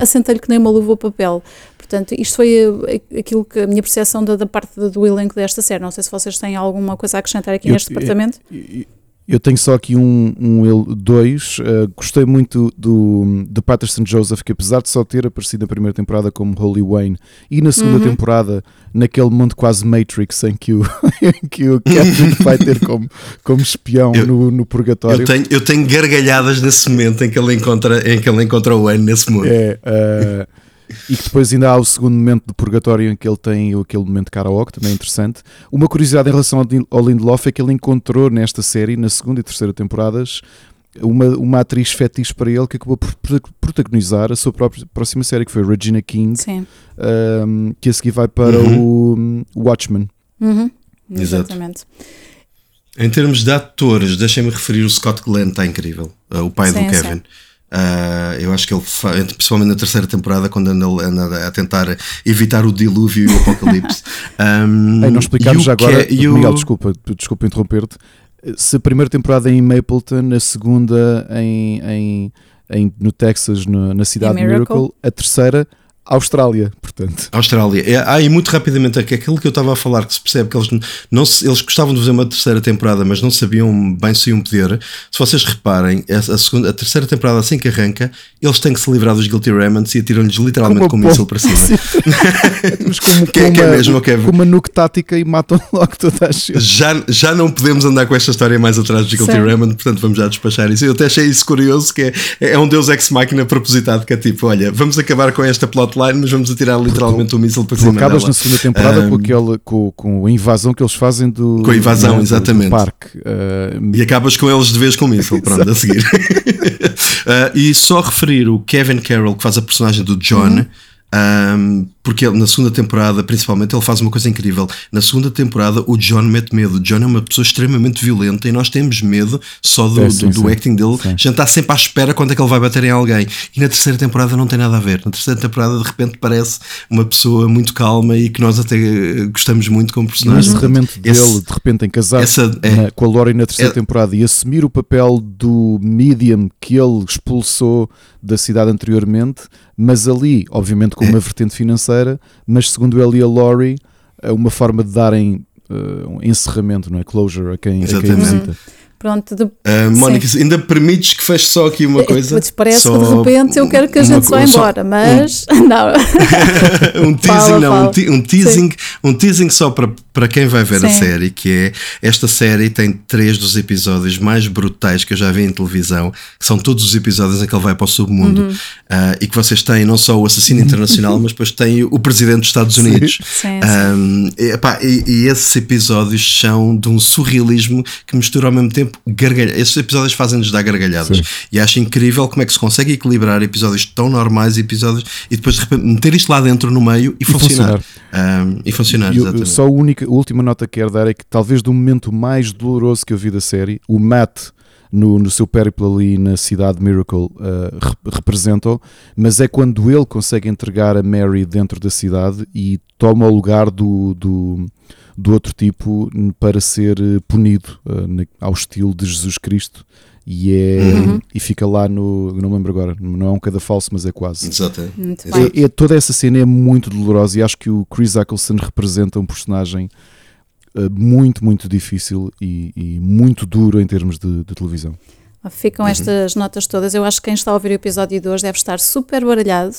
a sentar-lhe que nem uma luva ao papel. Portanto, isto foi eh, aquilo que a minha percepção da, da parte do elenco desta série. Não sei se vocês têm alguma coisa a acrescentar aqui eu, neste departamento. Eu, eu tenho só aqui um, um dois. Uh, gostei muito do, do Patterson Joseph, que apesar de só ter aparecido na primeira temporada como Holy Wayne e na segunda uhum. temporada, naquele mundo quase Matrix em que o, em que o Kevin vai ter como, como espião eu, no, no purgatório. Eu tenho, eu tenho gargalhadas nesse momento em que ele encontra, em que ele encontra o Wayne nesse mundo. É. Uh, e que depois ainda há o segundo momento de purgatório em que ele tem aquele momento de karaoke, também é interessante. Uma curiosidade em relação ao Lindelof é que ele encontrou nesta série, na segunda e terceira temporadas, uma, uma atriz fetiche para ele que acabou por protagonizar a sua própria próxima série, que foi Regina King, um, que a seguir vai para uhum. o Watchmen. Uhum. Exatamente. Em termos de atores, deixem-me referir o Scott Glenn, está incrível, uh, o pai sim, do Kevin. Sim. Uh, eu acho que ele, principalmente na terceira temporada, quando anda, anda a tentar evitar o dilúvio e o apocalipse. Um, Ei, não explicámos já agora, que, Miguel, o... desculpa, desculpa interromper-te. Se a primeira temporada é em Mapleton, a segunda em, em, em no Texas, no, na cidade de Miracle. Miracle, a terceira Austrália, portanto. Austrália. É, ah, e muito rapidamente, aquilo que eu estava a falar, que se percebe que eles, não se, eles gostavam de fazer uma terceira temporada, mas não sabiam bem se iam poder. Se vocês reparem, a, a, segunda, a terceira temporada, assim que arranca, eles têm que se livrar dos Guilty Remnants e atiram-lhes literalmente com um míssil para cima. mas como, que, como, que é mesmo, okay. com uma nuke tática e matam logo toda a gente. Já, já não podemos andar com esta história mais atrás dos Guilty Remnants, portanto vamos já despachar isso. Eu até achei isso curioso, que é, é um deus ex-máquina propositado, que é tipo, olha, vamos acabar com esta plot plotline, mas vamos atirar literalmente o míssil para cima acabas na segunda temporada um, com, aquele, com, com a invasão que eles fazem do, com a invasão, do, exatamente. Do parque. Uh, e acabas com eles de vez com o míssil, pronto, a seguir. uh, e só referir o Kevin Carroll, que faz a personagem do John. Uhum. Um, porque ele, na segunda temporada, principalmente, ele faz uma coisa incrível. Na segunda temporada, o John mete medo. O John é uma pessoa extremamente violenta e nós temos medo só do, é, sim, do, do sim. acting dele. Sim. Já está sempre à espera quando é que ele vai bater em alguém. E na terceira temporada não tem nada a ver. Na terceira temporada, de repente, parece uma pessoa muito calma e que nós até eh, gostamos muito como personagem. O encerramento dele, de repente, em casar é, com a Lori na terceira é, temporada e assumir o papel do medium que ele expulsou da cidade anteriormente, mas ali, obviamente, com uma vertente financeira financeira, mas segundo ele e a Laurie, é uma forma de darem uh, um encerramento, não é? Closure a quem, a quem visita. Pronto, de... uh, Mónica, Sim. ainda permites que feche só aqui uma coisa? Parece só que de repente eu quero que a gente vá embora, mas um, não. um teasing, fala, não, fala. Um, um, teasing, um teasing só para, para quem vai ver Sim. a série, que é esta série tem três dos episódios mais brutais que eu já vi em televisão, que são todos os episódios em que ele vai para o submundo, uhum. uh, e que vocês têm não só o assassino internacional, mas depois têm o presidente dos Estados Unidos. Sim. Um, e, epá, e, e esses episódios são de um surrealismo que mistura ao mesmo tempo Esses episódios fazem-nos dar gargalhadas. Sim. E acho incrível como é que se consegue equilibrar episódios tão normais e episódios e depois de repente meter isto lá dentro no meio e, e funcionar. funcionar. Um, e funcionar, eu, Só a única, a última nota que quero dar é que talvez do momento mais doloroso que eu vi da série, o Matt no, no seu périplo ali na cidade de Miracle uh, representam, mas é quando ele consegue entregar a Mary dentro da cidade e toma o lugar do, do do outro tipo para ser eh, punido uh, ao estilo de Jesus Cristo e é uhum. e fica lá no não me lembro agora não é um cada falso mas é quase Exato. É, é, toda essa cena é muito dolorosa e acho que o Chris Eccleston representa um personagem uh, muito muito difícil e, e, muito duro em termos de, de televisão Ficam uhum. estas notas todas. Eu acho que quem está a ouvir o episódio de hoje deve estar super baralhado,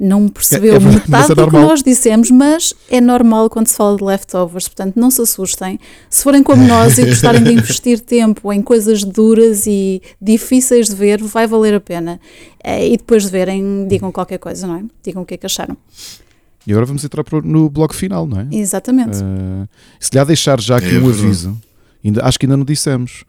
não percebeu é, é, metade é do que nós dissemos, mas é normal quando se fala de leftovers, portanto não se assustem. Se forem como nós e gostarem de investir tempo em coisas duras e difíceis de ver, vai valer a pena. Eh, e depois de verem, digam qualquer coisa, não é? Digam o que é que acharam. E agora vamos entrar no bloco final, não é? Exatamente. Uh, se lhe há deixar já aqui é um aviso, ainda, acho que ainda não dissemos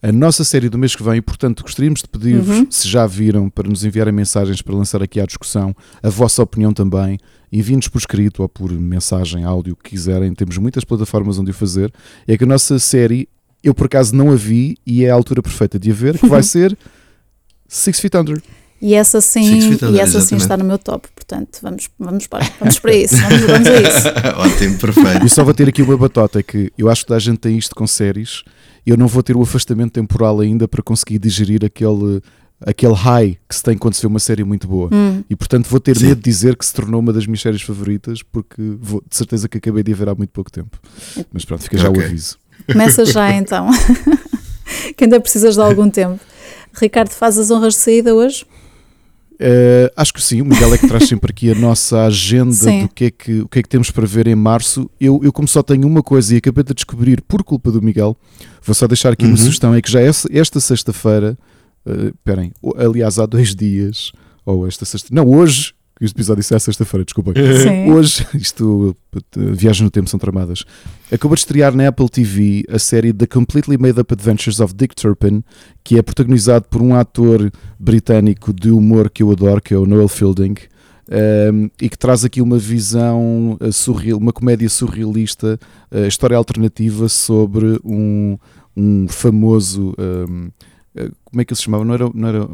a nossa série do mês que vem e, portanto, gostaríamos de pedir-vos, uhum. se já viram, para nos enviarem mensagens para lançar aqui à discussão, a vossa opinião também. Enviem-nos por escrito ou por mensagem, áudio, o que quiserem. Temos muitas plataformas onde o fazer. É que a nossa série, eu por acaso não a vi e é a altura perfeita de a ver, que vai ser Six Feet Under. E essa sim, e essa sim está no meu top, portanto vamos, vamos, para, vamos para isso, vamos, vamos a isso. Ótimo, perfeito. E só vou ter aqui uma batota, é que eu acho que a gente tem isto com séries eu não vou ter o afastamento temporal ainda para conseguir digerir aquele aquele high que se tem quando se vê uma série muito boa. Hum. E portanto vou ter Sim. medo de dizer que se tornou uma das minhas séries favoritas porque vou, de certeza que acabei de a ver há muito pouco tempo. Mas pronto, fica já okay. o aviso. Começa já então. que ainda precisas de algum tempo. Ricardo, faz as honras de saída hoje? Uh, acho que sim, o Miguel é que traz sempre aqui a nossa agenda sim. do que é que, o que é que temos para ver em março. Eu, eu como só tenho uma coisa e acabei de descobrir por culpa do Miguel, vou só deixar aqui uhum. uma sugestão, é que já esta, esta sexta-feira, uh, esperem, aliás há dois dias, ou esta sexta, não, hoje, que este episódio isso é sexta-feira, desculpa. Sim. Hoje, isto, uh, viagens no tempo são tramadas. Acabou de estrear na Apple TV a série The Completely Made Up Adventures of Dick Turpin, que é protagonizado por um ator britânico de humor que eu adoro, que é o Noel Fielding. Um, e que traz aqui uma visão uh, surreal, uma comédia surrealista, uh, história alternativa sobre um, um famoso. Um, uh, como é que ele se chamava? Não era. Não era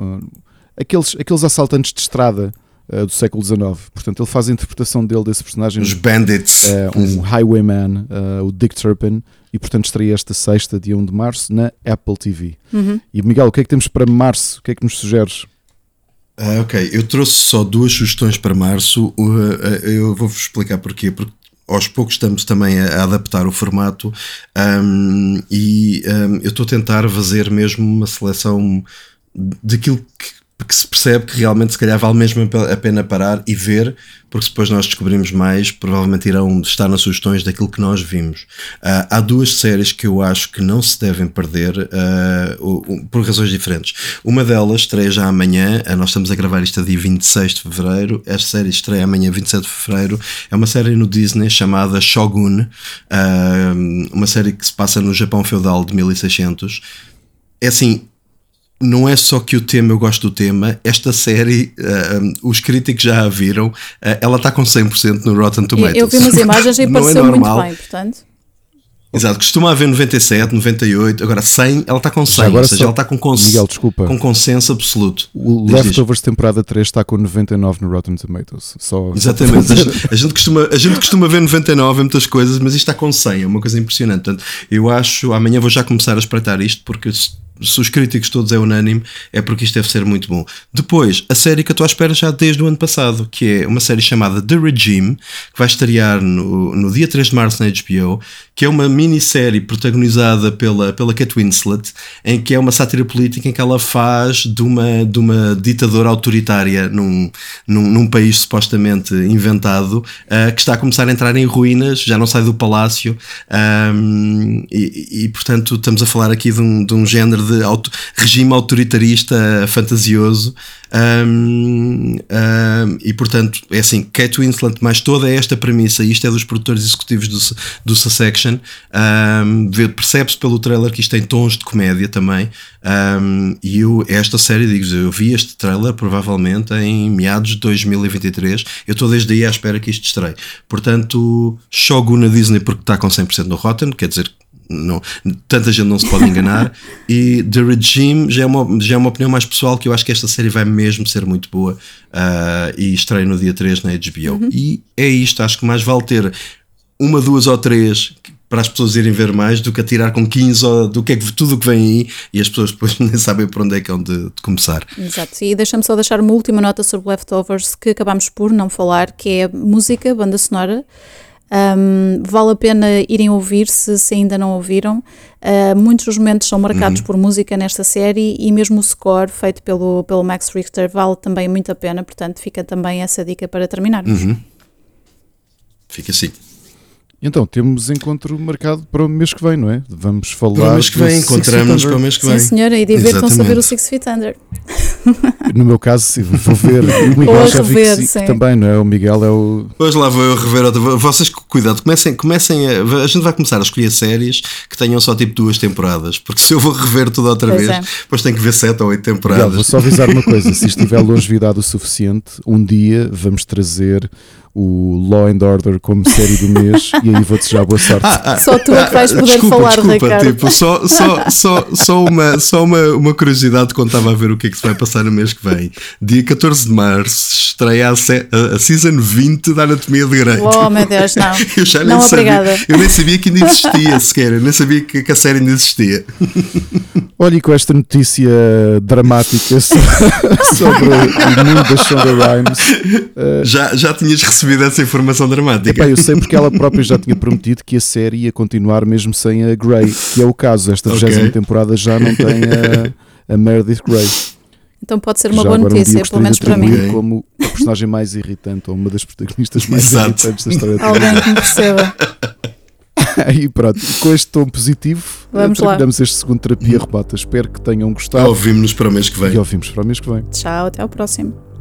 aqueles, aqueles assaltantes de estrada do século XIX. Portanto, ele faz a interpretação dele desse personagem. Os Bandits. um highwayman, o Dick Turpin. E portanto estreia esta sexta, dia 1 de março, na Apple TV. Uhum. E Miguel, o que é que temos para março? O que é que nos sugeres? Ah, ok, eu trouxe só duas sugestões para março. Uh, eu vou-vos explicar porquê. Porque aos poucos estamos também a, adaptar o formato um, e um, eu estou a tentar fazer mesmo uma seleção daquilo que que se percebe que realmente se calhar vale mesmo a pena parar e ver, porque depois nós descobrimos mais, provavelmente irão estar nas sugestões daquilo que nós vimos. Uh, há duas séries que eu acho que não se devem perder uh, por razões diferentes. Uma delas estreia já amanhã, uh, nós estamos a gravar isto a dia 26 de Fevereiro, esta série estreia amanhã 27 de Fevereiro, é uma série no Disney chamada Shogun, uma série que se passa no Japão feudal de 1600. É assim, não é só que o tema, eu gosto do tema, esta série, uh, os críticos já a viram, uh, ela está com 100% no Rotten Tomatoes. Eu vi umas imagens e pareceu é muito bem, portanto. Exato, costuma haver 97, 98, agora 100, ela está com 100, agora ou seja, só... ela está com, cons... Miguel, desculpa. com consenso absoluto. O diz, Leftovers diz. temporada 3 está com 99 no Rotten Tomatoes. Só... Exatamente, a, gente, a, gente costuma, a gente costuma ver 99 em muitas coisas, mas isto está com 100, é uma coisa impressionante. Portanto, eu acho, amanhã vou já começar a espreitar isto, porque se os críticos todos é unânime, é porque isto deve ser muito bom. Depois, a série que eu estou à espera já desde o ano passado, que é uma série chamada The Regime, que vai estrear no, no dia 3 de março na HBO, que é uma minissérie protagonizada pela, pela Kate Winslet, em que é uma sátira política em que ela faz de uma, de uma ditadora autoritária num, num, num país supostamente inventado, uh, que está a começar a entrar em ruínas, já não sai do palácio, um, e, e, portanto estamos a falar aqui de um, de um género de auto, regime autoritarista fantasioso. Um, um, e portanto, é assim: Kate Winslet, mais toda esta premissa, isto é dos produtores executivos do, do Sussection. Um, Percebe-se pelo trailer que isto tem tons de comédia também. e eu, esta série, digo eu vi este trailer provavelmente em meados de 2023. Eu estou desde aí à espera que isto estreie. Portanto, Shogun na Disney porque está com 100% no Rotten, quer dizer não, tanta gente não se pode enganar. e The Regime já é, uma, já é uma opinião mais pessoal que eu acho que esta série vai mesmo ser muito boa uh, e estreia no dia 3 na HBO. Uhum. E é isto, acho que mais vale ter uma, duas ou três para as pessoas irem ver mais do que atirar com 15 ou do que é que tudo o que vem aí e as pessoas depois nem sabem por onde é que é de, de começar. Exato, e deixa-me só deixar uma última nota sobre Leftovers que acabámos por não falar, que é música, banda sonora. Um, vale a pena irem ouvir se, se ainda não ouviram. Uh, muitos dos momentos são marcados uhum. por música nesta série e mesmo o score feito pelo, pelo Max Richter vale também muito a pena, portanto fica também essa dica para terminarmos. Uhum. Fica assim. Então, temos encontro marcado para o mês que vem, não é? Vamos falar. Para o mês que vem, encontramos para o mês que vem. Sim, senhora, e divirtam-se a ver o Six Feet Under. No meu caso, sim, vou ver. O Miguel já rever, vi que também, não é? O Miguel é o. Pois lá vou eu rever outra. Vocês, cuidado, comecem, comecem a. A gente vai começar a escolher séries que tenham só tipo duas temporadas, porque se eu vou rever tudo outra pois vez, é. depois tenho que ver sete ou oito temporadas. Miguel, vou só avisar uma coisa: se estiver longevidade o suficiente, um dia vamos trazer o Law and Order como série do mês e aí vou desejar boa sorte. Ah, ah, só tu é que vais poder desculpa, falar, desculpa, Ricardo. Tipo, só, só, só, só, uma, só uma, uma curiosidade quando estava a ver o que é que se vai passar no mês que vem. Dia 14 de março estreia a, a, a Season 20 da Anatomia de Grey. Oh meu Deus, não. Eu já não, nem obrigada. sabia. Eu nem sabia que ainda existia sequer. Eu nem sabia que, que a série ainda existia. Olha, e com esta notícia dramática sobre o mundo da Shonda Rhimes. Já, já tinhas recebido essa informação dramática? Epá, eu sei porque ela própria já tinha prometido que a série ia continuar mesmo sem a Grey, que é o caso. Esta 20 okay. temporada já não tem a, a Meredith Grey. Então pode ser uma já boa notícia, um pelo menos para mim. Como a personagem mais irritante, ou uma das protagonistas mais Exato. irritantes da história Alguém que me perceba. E pronto, com este tom positivo, Vamos terminamos este segundo Terapia Rebota. Espero que tenham gostado. Ouvimos-nos para o mês que vem. E ouvimos para o mês que vem. Tchau, até ao próximo.